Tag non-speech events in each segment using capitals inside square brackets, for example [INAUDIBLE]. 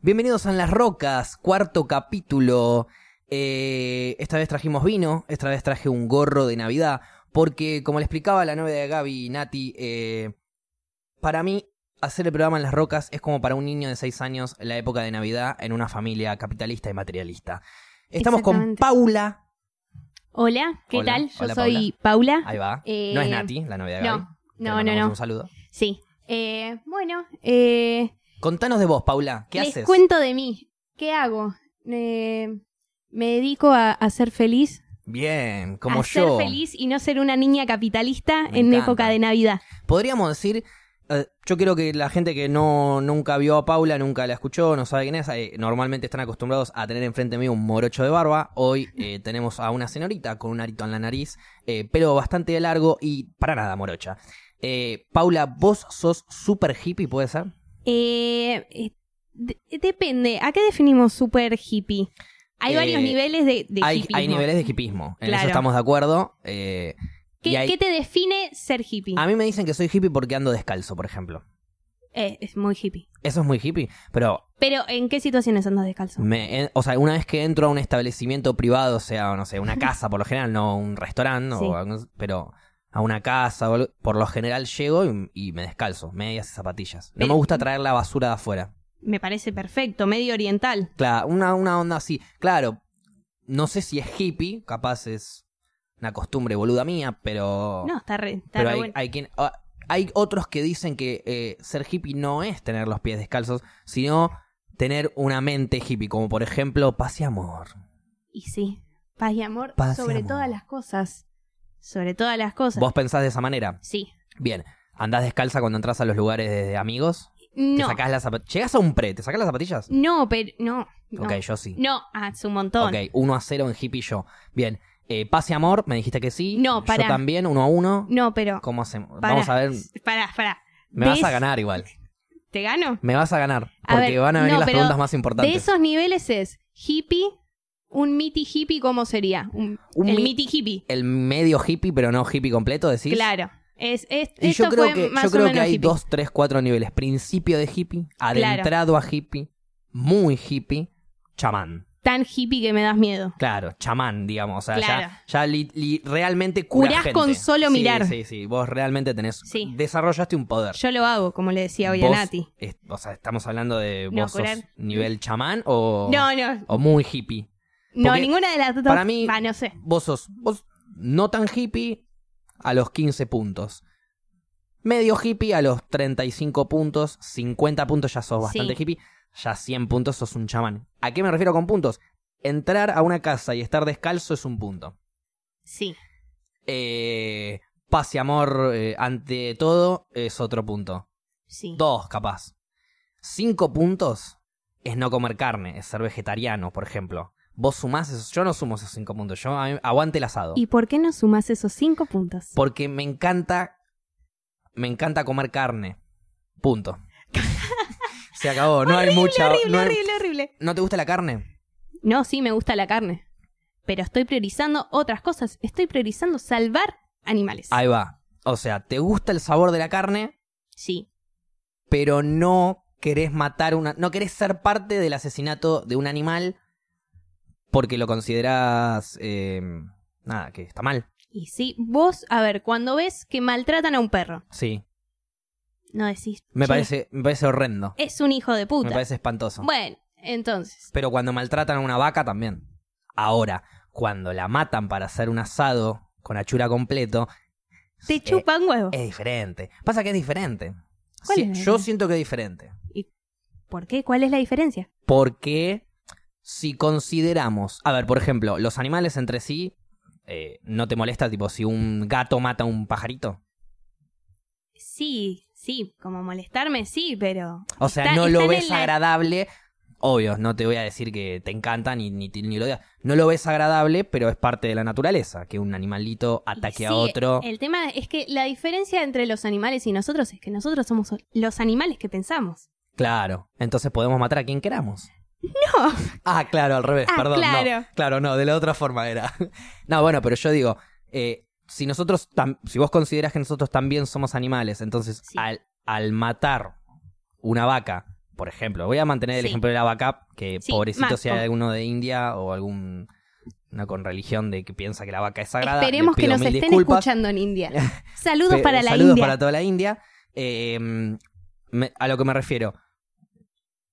Bienvenidos a En las Rocas, cuarto capítulo. Eh, esta vez trajimos vino, esta vez traje un gorro de Navidad, porque como le explicaba la novia de Gaby, Nati, eh, para mí hacer el programa En las Rocas es como para un niño de 6 años la época de Navidad en una familia capitalista y materialista. Estamos con. Paula. Hola, ¿qué Hola, tal? Yo hola, soy Paula. Ahí va. Eh, no es Nati, la novia de Gaby. No, no, no, no. Un saludo. Sí. Bueno, eh, Contanos de vos, Paula. ¿Qué les haces? cuento de mí. ¿Qué hago? Eh, me dedico a, a ser feliz. Bien, como a yo. ser feliz y no ser una niña capitalista Me en encanta. época de Navidad. Podríamos decir, eh, yo creo que la gente que no nunca vio a Paula, nunca la escuchó, no sabe quién es, eh, normalmente están acostumbrados a tener enfrente mío un morocho de barba. Hoy [LAUGHS] tenemos a una señorita con un arito en la nariz, pelo bastante largo y para nada morocha. Eh, Paula, vos sos super hippie, ¿puede ser? Eh, eh, de- depende. ¿A qué definimos super hippie? Hay Eh, varios niveles de, de hay, hippismo. hay niveles de hippismo, en eso estamos de acuerdo. eh, ¿Qué, y hay- qué te define ser hippie? A mí me dicen que soy hippie porque ando descalzo, por ejemplo. Eh, es muy hippie. Eso es muy hippie, pero Pero, ¿en qué situaciones andas descalzo? Me, en- o sea, una vez que entro a un establecimiento privado, o sea, no sé, una [LAUGHS] casa por lo general, no un restaurante, o Sí. algo- pero a una casa, o algo, por lo general llego y, y me descalzo, medias y zapatillas. No Pero- me gusta traer la basura de afuera. Me parece perfecto, medio oriental. Claro, una, una onda así. Claro, no sé si es hippie, capaz es una costumbre boluda mía, pero... No, está re, está pero re hay, bueno. hay quien... ah, hay otros que dicen que eh, ser hippie no es tener los pies descalzos, sino tener una mente hippie, como por ejemplo paz y amor. Y sí, paz y amor Paz y sobre amor. todas las cosas. Sobre todas las cosas. ¿Vos pensás de esa manera? Sí. Bien. ¿Andás descalza cuando entras a los lugares de, de amigos? ¿Te No. sacás las zapatillas? ¿Llegás a un pre? ¿Te sacás las zapatillas? No, pero no. No, Ok, yo sí. no ah, es un montón. Ok, 1 a 0 en hippie yo. Bien. Eh, paz y amor, me dijiste que sí. No, pará. Yo también, 1 a 1. No, pero. ¿Cómo hacemos? pará, Vamos a ver. Pará, pará. Me vas a ganar igual. ¿Te gano? Me vas a ganar. A Porque ver, van a venir no, las preguntas más De importantes. esos niveles es hippie, un miti hippie, ¿cómo sería? Un, Un el mi- miti hippie. El medio hippie, pero no hippie completo, decís. Claro. Es, es, Y esto yo creo fue que, más yo creo que hay hippie. dos, tres, cuatro niveles. Principio de hippie, adentrado a hippie, muy hippie, chamán. Tan hippie que me das miedo. Claro, chamán, digamos. O sea, Claro. ya, ya li- li- realmente curás Curás gente. con solo mirar. Sí, sí, Vos realmente tenés. Sí. Desarrollaste un poder. Yo lo hago, como le decía hoy Vos, a Nati. es- o sea, estamos hablando de No, vos sos nivel chamán o, No, no. o muy hippie. No, ninguna de las dos. para mí- no sé. Vos sos vos no tan hippie a los 15 puntos. Medio hippie a los 35 puntos. 50 puntos ya sos bastante Sí. hippie. Ya 100 puntos sos un chamán. ¿A qué me refiero con puntos? Entrar a una casa y estar descalzo es un punto. Sí. Eh, paz y amor eh, ante todo es otro punto. Sí. Dos, capaz. Cinco puntos es no comer carne, es ser vegetariano, por ejemplo. Vos sumás esos, yo no sumo esos cinco puntos, yo aguante el asado. ¿Y por qué no sumas esos cinco puntos? Porque me encanta, me encanta comer carne. Punto. [LAUGHS] Se acabó, no hay mucha... horrible, no, hay- horrible, horrible. ¿No te gusta la carne? No, sí, me gusta la carne. Pero estoy priorizando otras cosas. Estoy priorizando salvar animales. Ahí va. O sea, te gusta el sabor de la carne, Sí. pero no querés matar una. No querés ser parte del asesinato de un animal porque lo considerás. eh, nada, que está mal. Y sí, vos, a ver, cuando ves que maltratan a un perro, Sí. no decís. Me "Che, parece, me parece horrendo. Es un hijo de puta. Me parece espantoso. Bueno, entonces. Pero cuando maltratan a una vaca también. Ahora, cuando la matan para hacer un asado con achura completo. Te eh, chupan huevo. Es diferente. Pasa que es diferente. ¿Cuál Sí, es la yo diferencia? siento que es diferente. ¿Por qué? ¿Cuál es la diferencia? Porque si consideramos, a ver, por ejemplo, los animales entre sí, eh, ¿no te molesta tipo si un gato mata a un pajarito? Sí, sí, como molestarme, sí, pero. O sea, Está- no lo ves la- agradable. Obvio, no te voy a decir que te encanta ni, ni, ni lo odias. No lo ves agradable, pero es parte de la naturaleza, que un animalito ataque a otro. El tema es que la diferencia entre los animales y nosotros es que nosotros somos los animales que pensamos. Claro, entonces podemos matar a quien queramos. No. Ah, claro, al revés, Ah, perdón. no. claro. claro, no, de la otra forma era. [LAUGHS] no, bueno, pero yo digo, eh, si nosotros, si vos considerás que nosotros también somos animales, entonces Sí. al, al matar una vaca por ejemplo, voy a mantener el Sí. ejemplo de la vaca, que Sí, pobrecito más, si hay por- alguno de India o algún una con religión de que piensa que la vaca es sagrada. Esperemos que nos estén disculpas. escuchando en India. [LAUGHS] Saludos para la saludos India. para toda la India. Eh, me- a lo que me refiero.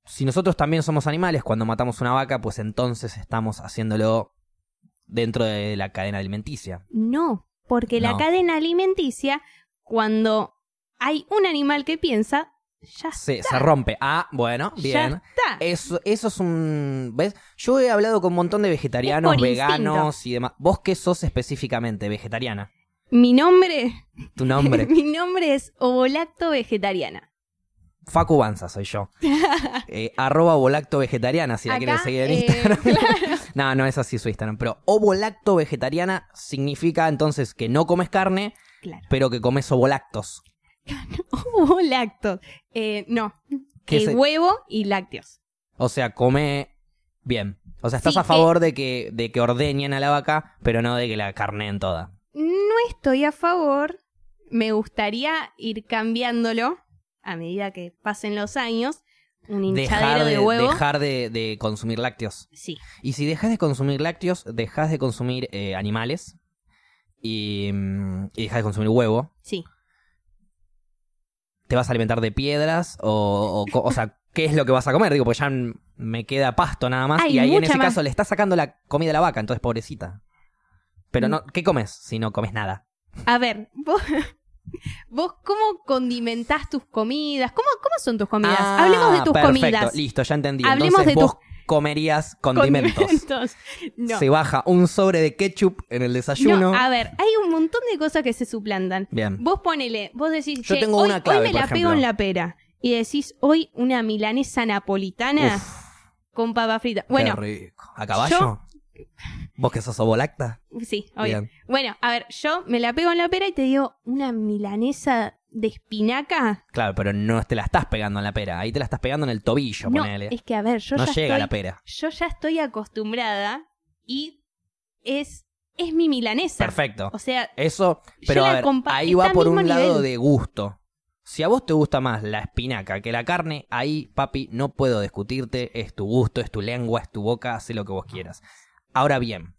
Si nosotros también somos animales, cuando matamos una vaca, pues entonces estamos haciéndolo dentro de la cadena alimenticia. No, porque la cadena alimenticia, cuando hay un animal que piensa, ya Se, se rompe. Ah, bueno, Ya bien. está. Eso, eso es un... ¿Ves? Yo he hablado con un montón de vegetarianos, veganos y demás. ¿Vos qué sos específicamente? ¿Vegetariana? Mi nombre, Tu nombre. [LAUGHS] mi nombre es Ovolacto Vegetariana. Facu Banza soy yo. [LAUGHS] Eh, arroba ovolacto vegetariana, si la Acá, quieres seguir en eh, Instagram. [LAUGHS] claro. [LAUGHS] no, no es así su Instagram. Pero ovolacto vegetariana significa entonces que no comes carne, Claro. pero que comes ovolactos. Ovolacto. Eh, no. ¿Qué Eh, se- huevo y lácteos. O sea, come bien. O sea, estás Sí, a favor de que, de que ordeñen a la vaca, pero no de que la carneen toda. No estoy a favor. Me gustaría ir cambiándolo a medida que pasen los años. Un hinchadero Dejar, de, de, huevo. dejar de, de consumir lácteos. Sí. Y si dejas de consumir lácteos, dejas de consumir eh, animales y, mm, y dejas de consumir huevo. Sí. ¿Te vas a alimentar de piedras? O, o, o sea, ¿qué es lo que vas a comer? Digo, pues ya me queda pasto nada más. Hay y ahí en ese más. caso le estás sacando la comida a la vaca, entonces pobrecita. Pero Mm. no, ¿qué comes si no comes nada? A ver, [LAUGHS] vos, vos cómo condimentás tus comidas? ¿Cómo, cómo son tus comidas? Ah, Hablemos de tus perfecto, comidas. Listo, ya entendí. Hablemos entonces de vos comerías condimentos. Condimentos. [LAUGHS] No. Se baja un sobre de ketchup en el desayuno. No, a ver, hay un montón de cosas que se suplantan. Bien. Vos ponele, vos decís, Yo "Che, tengo hoy, una clave, hoy me la pego en la pera. Y decís, hoy una milanesa napolitana Uf, con papa frita. Bueno, rico. ¿A caballo? ¿Vos que sos ovolacta? sí, obvio. Bien. Bueno, a ver, yo me la pego en la pera y te digo, una milanesa de espinaca. Claro, pero no te la estás pegando en la pera. Ahí te la estás pegando en el tobillo, No, ponele. es que a ver, yo no ya llega estoy, la pera. yo ya estoy acostumbrada y es, es mi milanesa. Perfecto. O sea, Eso, Yo pero la a ver, ahí va por un lado de gusto. Si a vos te gusta más la espinaca que la carne, ahí, papi, no puedo discutirte. Es tu gusto, es tu lengua, es tu boca, haz lo que vos quieras. Ahora bien,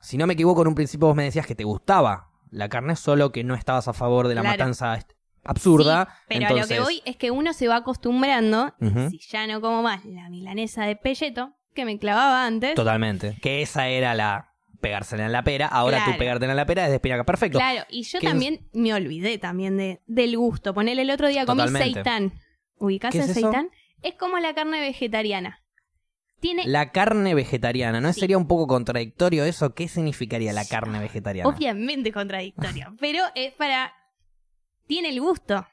si no me equivoco, en un principio vos me decías que te gustaba la carne, solo que no estabas a favor de la Claro. matanza absurda. sí, pero entonces, a lo que voy es que uno se va acostumbrando. Si ya no como más la milanesa de pelleto, que me clavaba antes. Totalmente. Que esa era la pegársela en la pera. Ahora tú pegártela en la pera es de espinaca. Perfecto. Claro, y yo ¿Qué es- también me olvidé también de, del gusto. Ponele el otro día comí Totalmente. seitán. ¿Ubicás ¿Qué el es seitán? Es como la carne vegetariana. Tiene, La carne vegetariana, ¿no Sí. sería un poco contradictorio eso? ¿Qué significaría la carne vegetariana? obviamente contradictorio, [LAUGHS] pero es para... Tiene el gusto.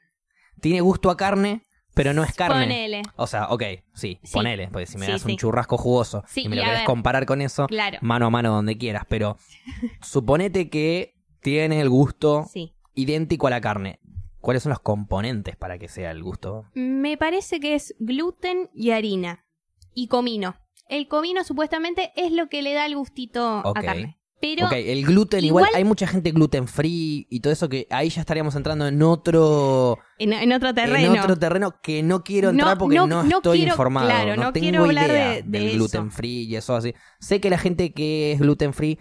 Tiene gusto a carne, pero no es carne. Ponele. O sea, ok, sí, Sí. ponele, porque si me Sí, das sí. un churrasco jugoso y me lo querés comparar con eso, Claro. mano a mano donde quieras, pero [LAUGHS] suponete que tiene el gusto idéntico a la carne. ¿Cuáles son los componentes para que sea el gusto? Me parece que es gluten y harina. Y comino. El comino supuestamente es lo que le da el gustito a carne. Pero ok, el gluten igual, igual- hay mucha gente gluten free y todo eso que ahí ya estaríamos entrando en otro en, en otro terreno. en otro terreno que no quiero entrar No, porque no, estoy quiero- informado, claro, no, no tengo quiero hablar idea de- de del eso. gluten free y eso así. Sé que la gente que es gluten free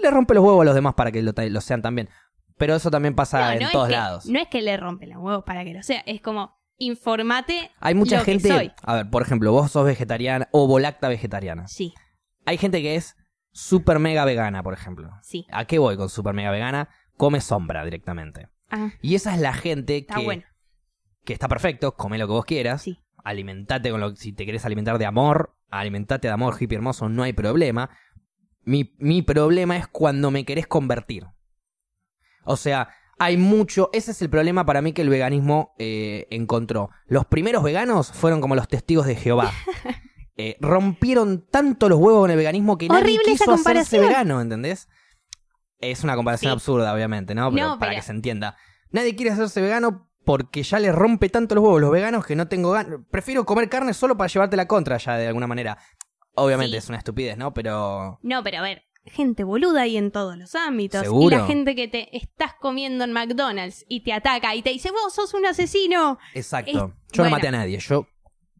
le rompe los huevos a los demás para que lo, lo sean también, pero eso también pasa en todos que- lados. No es que le rompe los huevos para que lo sea, es como informate. Hay mucha lo que gente, soy. a ver, por ejemplo, vos sos vegetariana o volacta vegetariana. Sí, Hay gente que es super mega vegana, por ejemplo. sí. ¿A qué voy con super mega vegana? Come sombra directamente. Ah, Y esa es la gente está que, bueno. que está perfecto, come lo que vos quieras. Sí. alimentate con lo si te querés alimentar de amor, alimentate de amor, hippie hermoso, no hay problema. Mi, mi problema es cuando me querés convertir. O sea, hay mucho, ese es el problema para mí que el veganismo eh, encontró. Los primeros veganos fueron como los testigos de Jehová. [LAUGHS] Eh, rompieron tanto los huevos con el veganismo que nadie Horrible esa quiso hacerse vegano, ¿entendés? Es una comparación Sí. absurda, obviamente, ¿no? Pero No, para pero- que se entienda. Nadie quiere hacerse vegano porque ya les rompe tanto los huevos los veganos que no tengo ganas. Prefiero comer carne solo para llevarte la contra ya de alguna manera. Obviamente Sí. es una estupidez, ¿no? Pero No, pero a ver, gente boluda hay en todos los ámbitos. Seguro. Y la gente que te estás comiendo en McDonald's y te ataca y te dice, vos sos un asesino. exacto. Es- Yo no maté a nadie. Yo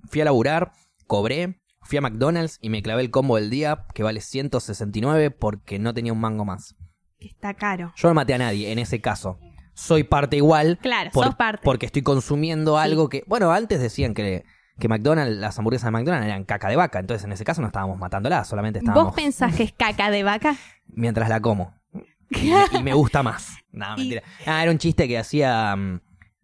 fui a laburar, cobré, fui a McDonald's y me clavé el combo del día que vale 169 porque no tenía un mango más. Que está caro. Yo no maté a nadie en ese caso. Soy parte igual Claro, por- sos parte. porque estoy consumiendo algo que... Bueno, antes decían que, que McDonald's, las hamburguesas de McDonald's eran caca de vaca, entonces en ese caso no estábamos matándola, solamente ¿Vos estábamos pensás que es caca de vaca? [LAUGHS] mientras la como. [LAUGHS] Y me, y me gusta más. No, Y- mentira. Ah, era un chiste que hacía... mm,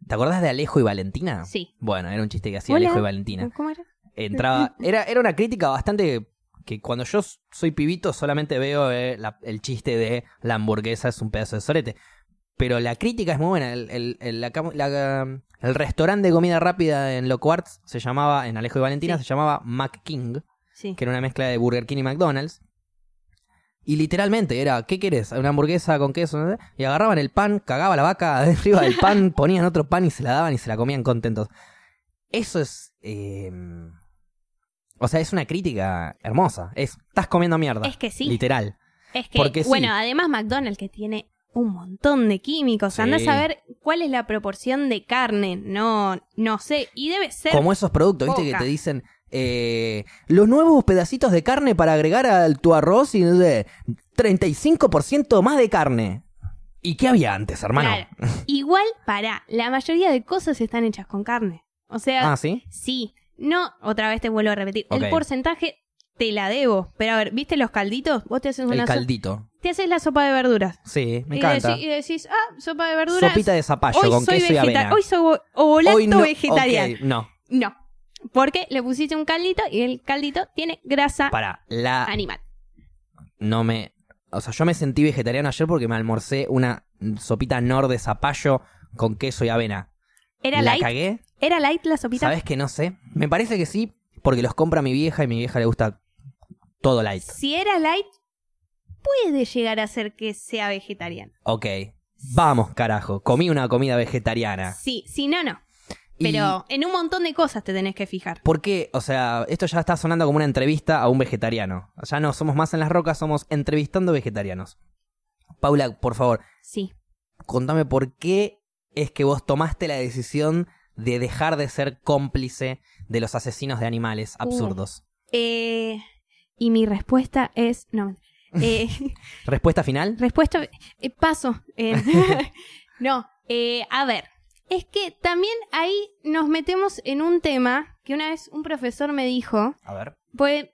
¿Te acordás de Alejo y Valentina? Sí. Bueno, era un chiste que hacía Hola. Alejo y Valentina. ¿Cómo era? Entraba... [LAUGHS] Era, era una crítica bastante... Que cuando yo soy pibito solamente veo eh, la- el chiste de la hamburguesa es un pedazo de sorete. Pero la crítica es muy buena. El, el, el- la um, el restaurante de comida rápida en Loco Arts se llamaba, en Alejo y Valentina, Sí. se llamaba Mac King Sí. que era una mezcla de Burger King y McDonald's. Y literalmente era, ¿qué querés? Una hamburguesa con queso. no sé? Y agarraban el pan, cagaba la vaca de [LAUGHS] arriba del pan, [LAUGHS] ponían otro pan y se la daban y se la comían contentos. Eso es... eh, o sea, es una crítica hermosa. Es, estás comiendo mierda. Es que sí. Literal. Es que, Porque sí. bueno, además McDonald's que tiene un montón de químicos. Sí. Anda a saber cuál es la proporción de carne. No, no sé. Y debe ser. Como esos productos, viste, que te dicen... eh, los nuevos pedacitos de carne para agregar a tu arroz y no sé, 35% más de carne. ¿Y qué había antes, hermano? Claro. [LAUGHS] Igual, para, la mayoría de cosas están hechas con carne. O sea, Ah, ¿sí? sí. No, otra vez te vuelvo a repetir. El porcentaje te la debo. Pero a ver, ¿viste los calditos? Vos te haces una El caldito. Te haces la sopa de verduras. Sí, me y, encanta. deci- y decís, ah, sopa de verduras. Sopita de zapallo Hoy con soy queso y avena. Hoy soy vo- ovolato Hoy no- vegetariano. ok, no, No. Porque le pusiste un caldito y el caldito tiene grasa para, la animal. no me, o sea, yo me sentí vegetariano ayer porque me almorcé una sopita nor de zapallo con queso y avena. ¿Era la light? cagué, ¿Era light la sopita? ¿sabes que no sé? Me parece que sí, porque los compra mi vieja y mi vieja le gusta todo light. Si era light, puede llegar a ser que sea vegetariano. Ok, vamos carajo, comí una comida vegetariana. Sí, si no, no. Pero en un montón de cosas te tenés que fijar. ¿Por qué? O sea, esto ya está sonando como una entrevista a un vegetariano. Ya no somos más en las rocas, somos entrevistando vegetarianos. Paula, por favor, Sí. contame por qué es que vos tomaste la decisión de dejar de ser cómplice de los asesinos de animales Uh. absurdos. Eh, y mi respuesta es. No. Eh, [LAUGHS] ¿Respuesta final? respuesta. eh, paso. Eh, [LAUGHS] no. eh, a ver. Es que también ahí nos metemos en un tema que una vez un profesor me dijo. A ver. Pues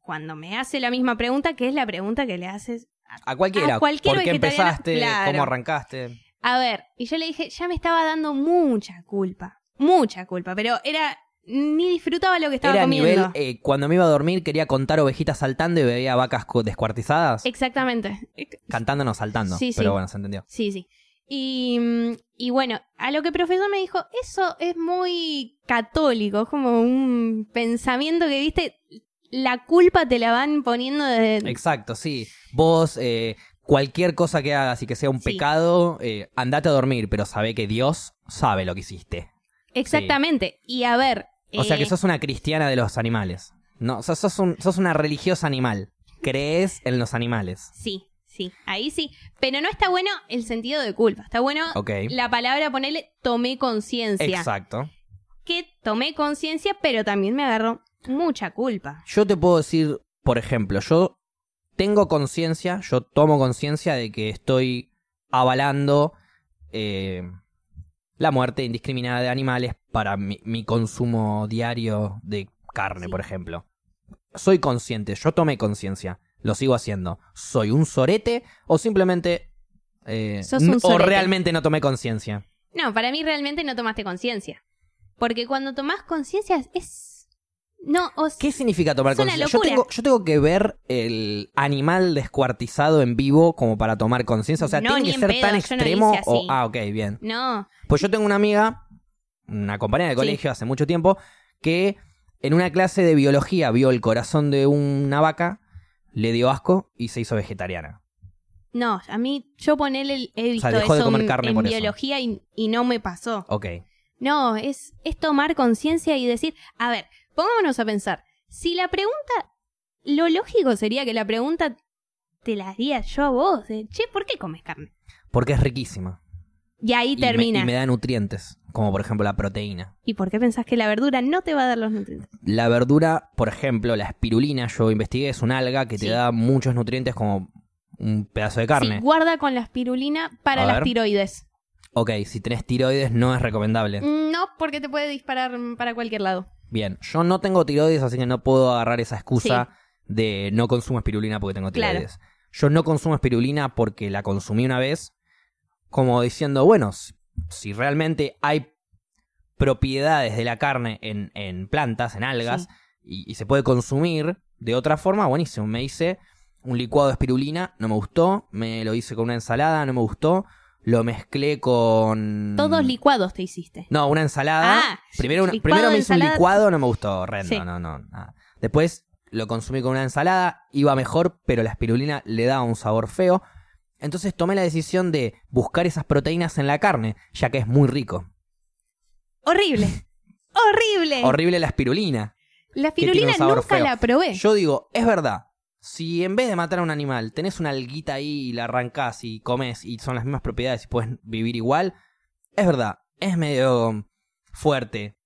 cuando me hace la misma pregunta, que es la pregunta que le haces. A cualquiera. A cualquier ¿Por qué empezaste? claro. ¿Cómo arrancaste? A ver, y yo le dije, ya me estaba dando mucha culpa. Mucha culpa, pero era. Ni disfrutaba lo que estaba Era comiendo. nivel, eh, cuando me iba a dormir quería contar ovejitas saltando y veía vacas descuartizadas. Exactamente. Cantando no saltando. Sí, sí. Pero bueno, se entendió. Sí, sí. Y, mm, y bueno, a lo que el profesor me dijo, eso es muy católico, es como un pensamiento que, viste, la culpa te la van poniendo desde... Exacto, sí. Vos, eh, cualquier cosa que hagas y que sea un Sí. pecado, eh, andate a dormir, pero sabe que Dios sabe lo que hiciste. Exactamente. Y a ver... O sea eh, que sos una cristiana de los animales. No, o sea, sos, un- sos una religiosa animal. Crees en los animales. Sí, sí, ahí sí. Pero no está bueno el sentido de culpa. Está bueno Ok. la palabra ponerle tomé conciencia. Exacto. Que tomé conciencia, pero también me agarró mucha culpa. Yo te puedo decir, por ejemplo, yo tengo conciencia, yo tomo conciencia de que estoy avalando eh, la muerte indiscriminada de animales para mi, mi consumo diario de carne, Sí. por ejemplo. Soy consciente, yo tomé conciencia, lo sigo haciendo. ¿Soy un sorete o simplemente... eh, Sos un n- o realmente no tomé conciencia? No, para mí realmente no tomaste conciencia. Porque cuando tomás conciencia es... No, o ¿Qué significa tomar conciencia? Yo tengo, yo tengo que ver el animal descuartizado en vivo como para tomar conciencia. O sea, No, tiene que ser pedo, tan no extremo. o, ah, ok, bien. No, Pues yo tengo una amiga, una compañera de Sí. colegio hace mucho tiempo, que en una clase de biología vio el corazón de una vaca, le dio asco y se hizo vegetariana. no, a mí yo ponele, he visto dejó de eso comer en- carne en por eso. biología y, y no me pasó. Ok. No, es, es tomar conciencia y decir, a ver, pongámonos a pensar, si la pregunta, lo lógico sería que la pregunta te la haría yo a vos, de, che, ¿por qué comes carne? Porque es riquísima. Y ahí y me- termina. y me da nutrientes, como por ejemplo la proteína. ¿Y por qué pensás que la verdura no te va a dar los nutrientes? La verdura, por ejemplo, la espirulina, yo investigué, es un alga que te da muchos nutrientes como un pedazo de carne. Sí, guarda con la espirulina para A las ver. tiroides. Ok, si tenés tiroides no es recomendable. No, porque te puede disparar para cualquier lado. Bien, yo no tengo tiroides, así que no puedo agarrar esa excusa de no consumo espirulina porque tengo Claro. tiroides. Yo no consumo espirulina porque la consumí una vez, como diciendo, bueno, si, si realmente hay propiedades de la carne en, en plantas, en algas, Sí. y, y se puede consumir de otra forma, buenísimo. Me hice un licuado de espirulina, no me gustó, me lo hice con una ensalada, no me gustó, lo mezclé con... Todos licuados te hiciste. No, una ensalada. Ah, primero, una- primero me hice un licuado, no me gustó, horrendo, Sí. no, no, nada. Después lo consumí con una ensalada, iba mejor, pero la espirulina le daba un sabor feo. Entonces tomé la decisión de buscar esas proteínas en la carne, ya que es muy rico. Horrible. Horrible. Horrible la espirulina. La espirulina nunca feo. la probé. Yo digo, es verdad. Si en vez de matar a un animal tenés una alguita ahí y la arrancás y comes y son las mismas propiedades y puedes vivir igual, es verdad, es medio fuerte.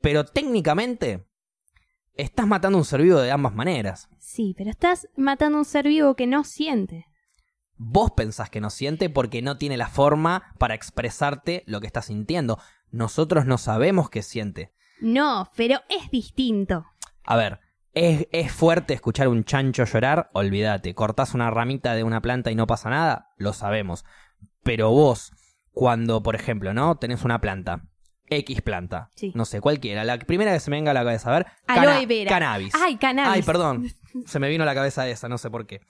Pero técnicamente estás matando un ser vivo de ambas maneras. Sí, pero estás matando un ser vivo que no siente. Vos pensás que no siente porque no tiene la forma para expresarte lo que está sintiendo. Nosotros no sabemos qué siente. No, pero es distinto. A ver, ¿es, es fuerte escuchar un chancho llorar? Olvídate. Cortás una ramita de una planta y no pasa nada, lo sabemos. Pero vos, cuando, por ejemplo, ¿no? Tenés una planta. X planta. Sí. No sé, cualquiera. La primera que se me venga a la cabeza, a ver. Aloe vera. Cannabis. Ay, cannabis. Ay, perdón. [LAUGHS] Se me vino a la cabeza esa, no sé por qué.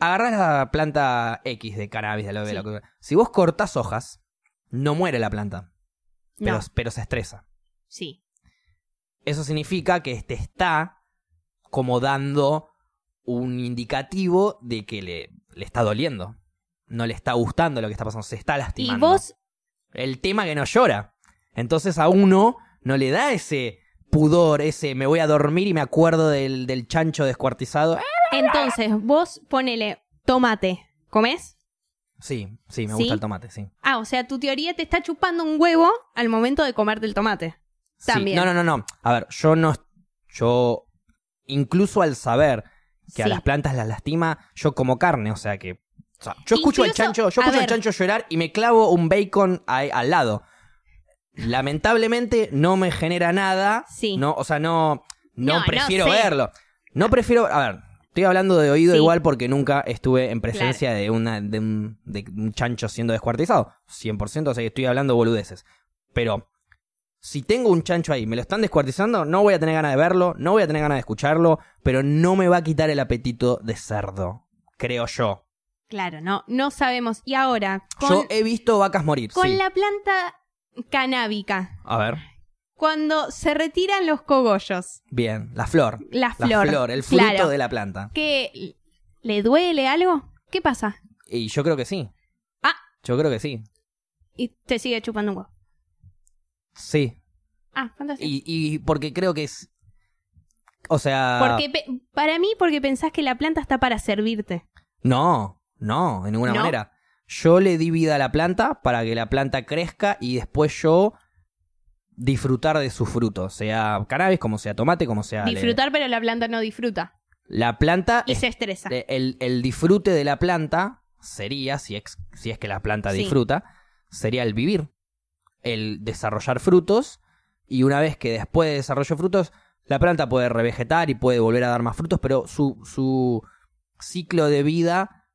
Agarrás la planta X de cannabis, de aloe vera. Sí. Si vos cortás hojas, no muere la planta. Pero, No, pero se estresa. sí. Eso significa que te está como dando un indicativo de que le, le está doliendo. No le está gustando lo que está pasando, se está Y lastimando. vos, El tema que no llora. Entonces a uno no le da ese pudor, ese me voy a dormir y me acuerdo del, del chancho descuartizado. Entonces, vos ponele tomate. ¿Comes? Sí, sí, me ¿Sí? gusta el tomate, sí. Ah, o sea, tu teoría te está chupando un huevo al momento de comerte el tomate. Sí. No, no, no, no. A ver, yo no. Yo. Incluso al saber que a las plantas las lastima, yo como carne, o sea que. o sea, yo escucho al chancho, yo escucho al chancho llorar y me clavo un bacon ahí al lado. Lamentablemente no me genera nada. Sí. No, o sea, no. No, No, no prefiero sé. verlo. No prefiero. A ver, estoy hablando de oído Sí. igual porque nunca estuve en presencia de, una, de, un, de un chancho siendo descuartizado. 100%, o sea que estoy hablando boludeces. Pero si tengo un chancho ahí, me lo están descuartizando, no voy a tener ganas de verlo, no voy a tener ganas de escucharlo, pero no me va a quitar el apetito de cerdo, creo yo. Claro, no, no sabemos. Y ahora, con, Yo he visto vacas morir, con sí. la planta canábica, A ver, cuando se retiran los cogollos, bien, la flor. la La flor, flor, el fruto claro, de la planta. ¿qué, ¿le duele algo? ¿Qué pasa? Y yo creo que sí. Ah. Yo creo que sí. Y te sigue chupando un huevo. Sí. Ah, fantástico. Y, y porque creo que es... O sea... Porque pe- para mí, porque pensás que la planta está para servirte. No, no, de ninguna ¿No? manera. Yo le di vida a la planta para que la planta crezca y después yo disfrutar de sus frutos, sea cannabis, como sea tomate, como sea... le- Disfrutar, pero la planta no disfruta. La planta, Y es- se estresa. el, el disfrute de la planta sería, si, ex- si es que la planta Sí. disfruta, sería el vivir, el desarrollar frutos y una vez que después de desarrollo de frutos, la planta puede revegetar y puede volver a dar más frutos, pero su, su ciclo de vida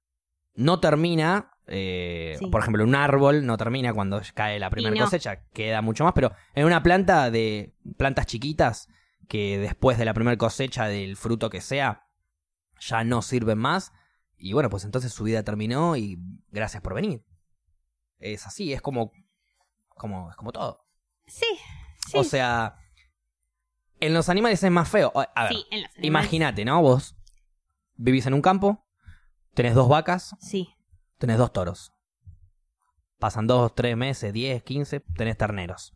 no termina. eh, Sí. Por ejemplo, un árbol no termina cuando cae la primera no. cosecha, queda mucho más, pero en una planta de plantas chiquitas que después de la primera cosecha del fruto que sea, ya no sirven más. Y bueno, pues entonces su vida terminó y gracias por venir. Es así, es como, como, es como todo. Sí, sí. O sea, en los animales es más feo. A a ver, sí, en los animales. imagínate, ¿no? Vos vivís en un campo, tenés dos vacas, Sí, tenés dos toros. Pasan dos, tres meses, diez, quince, tenés terneros.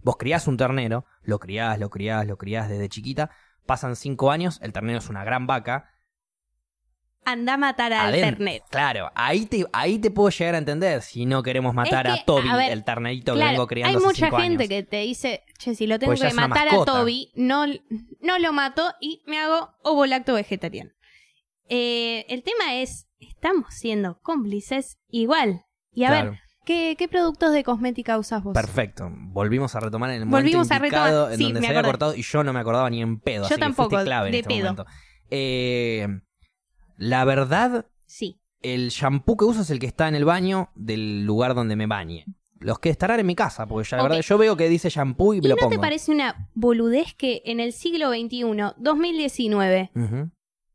Vos criás un ternero, lo criás, lo criás, lo criás desde chiquita. Pasan cinco años, el ternero es una gran vaca. Anda a matar al Adentro. ternet. Claro, ahí te, ahí te puedo llegar a entender si no queremos matar Es que, a Toby, a ver, el ternerito que Claro, vengo criando hay hace mucha cinco gente años. que te dice, che, si lo tengo Pues que matar a. Toby, no, no lo mato y me hago ovo lacto vegetariano. Eh, el tema es, estamos siendo cómplices igual. Y a Claro. ver, ¿qué, ¿qué productos de cosmética usas vos? Perfecto. Volvimos a retomar en el momento Volvimos a indicado retomar. en Sí, donde se había cortado y yo no me acordaba ni en pedo. Yo así que tampoco, fuiste clave en de este pedo. momento. Eh, la verdad, Sí. el shampoo que uso es el que está en el baño del lugar donde me bañe. Los que estarán en mi casa, porque ya la verdad yo veo que dice shampoo y me ¿Y lo no pongo. te parece una boludez que en el siglo XXI, 2019, Ujú.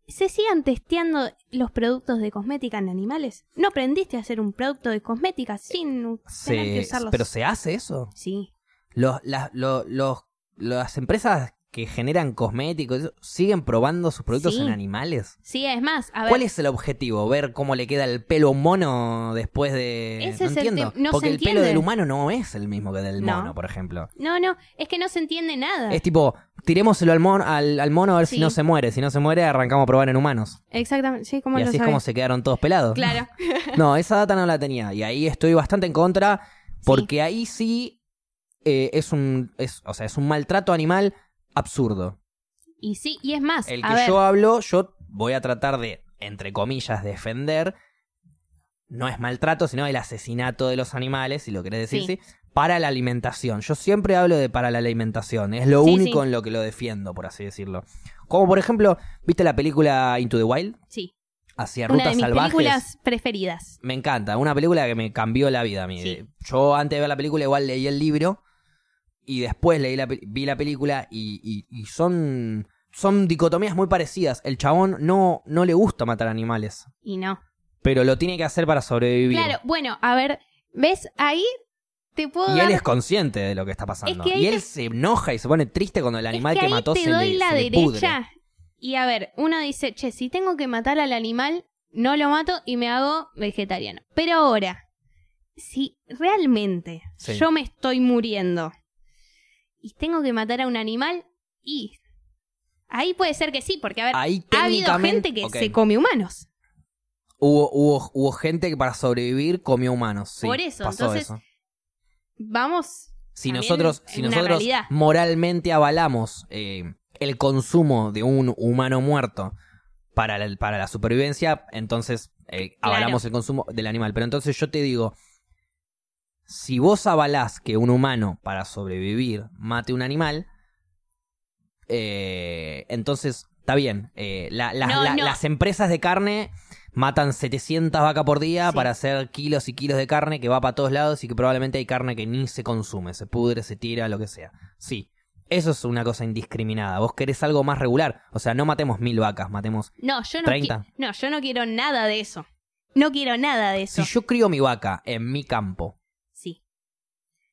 se sigan testeando los productos de cosmética en animales? ¿No aprendiste a hacer un producto de cosmética sin tener que Se- usarlos? pero se hace eso. Sí. Los, las- lo- los- las empresas que generan cosméticos siguen probando sus productos Sí. en animales. Sí, es más, a ver. ¿Cuál es el objetivo? ¿Ver cómo le queda el pelo a un mono después de...? Ese no es el entiendo. tem- no Porque se el pelo del humano no es el mismo que del No. mono, por ejemplo. No, no, es que no se entiende nada. Es tipo, tirémoselo al mono, al, al mono a ver si no se muere. Si no se muere, arrancamos a probar en humanos. Exactamente, sí, como Y lo así es como se quedaron todos pelados. Claro. [LAUGHS] No, esa data no la tenía. Y ahí estoy bastante en contra. Porque ahí sí eh, es un. Es, o sea, es un maltrato animal absurdo. Y sí, y es más, El que ver, yo hablo, yo voy a tratar de, entre comillas, defender. No es maltrato, sino el asesinato de los animales, si lo querés decir, Sí. sí. Para la alimentación. Yo siempre hablo de para la alimentación. Es lo Sí, único sí. en lo que lo defiendo, por así decirlo. Como por ejemplo, ¿viste la película Into the Wild? sí, Hacia una rutas de mis salvajes. películas preferidas. Me encanta, una película que me cambió la vida a mí. Sí. Yo antes de ver la película igual leí el libro y después leí la, vi la película y, y- y son, son dicotomías muy parecidas. El chabón no, no le gusta matar animales, Y no. pero lo tiene que hacer para sobrevivir. Claro, bueno, a ver, ¿ves? Ahí te puedo y dar... él es consciente de lo que está pasando. Es que ahí y él te- se enoja y se pone triste cuando el animal es que, que, ahí mató te se doy le, la se le pudre. derecha. Y a ver, uno dice, che, si tengo que matar al animal, no lo mato y me hago vegetariano. Pero ahora, si realmente Sí. yo me estoy muriendo y tengo que matar a un animal, y ahí puede ser que sí, porque a ver, Ahí ha habido gente que se come humanos. Hubo, hubo, hubo gente que para sobrevivir comió humanos. sí, Por eso, pasó entonces, eso. Vamos. si nosotros, si nosotros realidad. moralmente avalamos eh, el consumo de un humano muerto para la, para la supervivencia, entonces eh, Claro. avalamos el consumo del animal. Pero entonces yo te digo, si vos avalás que un humano para sobrevivir mate un animal, eh, entonces está bien. Eh, la- la- No, la- no. Las empresas de carne matan 700 vacas por día Sí. para hacer kilos y kilos de carne que va para todos lados y que probablemente hay carne que ni se consume, se pudre, se tira, lo que sea. Sí, eso es una cosa indiscriminada. Vos querés algo más regular. O sea, no matemos mil vacas, matemos... No, yo no, 30. qui- no, yo no quiero nada de eso. No quiero nada de eso. Si yo crío mi vaca en mi campo...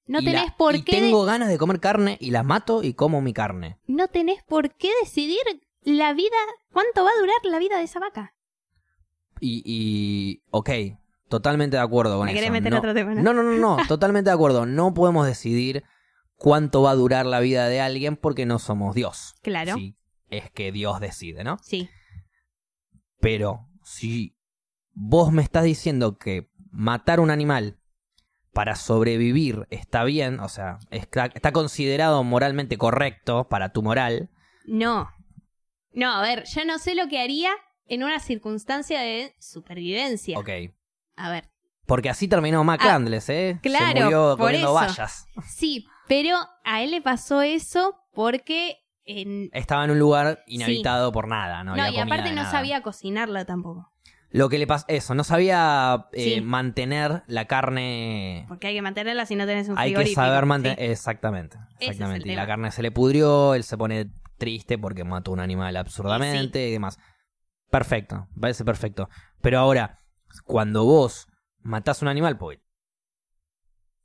No y tenés la- por y qué. de- tengo ganas de comer carne y la mato y como mi carne. No tenés por qué decidir la vida. ¿Cuánto va a durar la vida de esa vaca? Y, y ok, totalmente de acuerdo con Me eso. meter no, otro tema, ¿no? no, no, no, no, [LAUGHS] totalmente de acuerdo. No podemos decidir cuánto va a durar la vida de alguien porque no somos Dios. Claro. Es que Dios decide, ¿no? Sí. Pero si vos me estás diciendo que matar un animal para sobrevivir está bien, o sea, está, está considerado moralmente correcto para tu moral, No. No, a ver, yo no sé lo que haría en una circunstancia de supervivencia. ok. A ver. Porque así terminó Mac Ah, ¿eh? Se claro, murió por comiendo eso. vallas. Sí, pero a él le pasó eso porque. En... Estaba en un lugar inhabitado por nada, no, No, había y aparte no nada. sabía cocinarla tampoco. Lo que le pasó, eso, no sabía eh, Sí. mantener la carne. Porque hay que mantenerla si no tenés un Hay que saber mantener. Sí. Exactamente. Exactamente. y la carne se le pudrió, él se pone triste porque mató un animal absurdamente y, demás. Perfecto, parece perfecto. Pero ahora, cuando vos matás un animal porque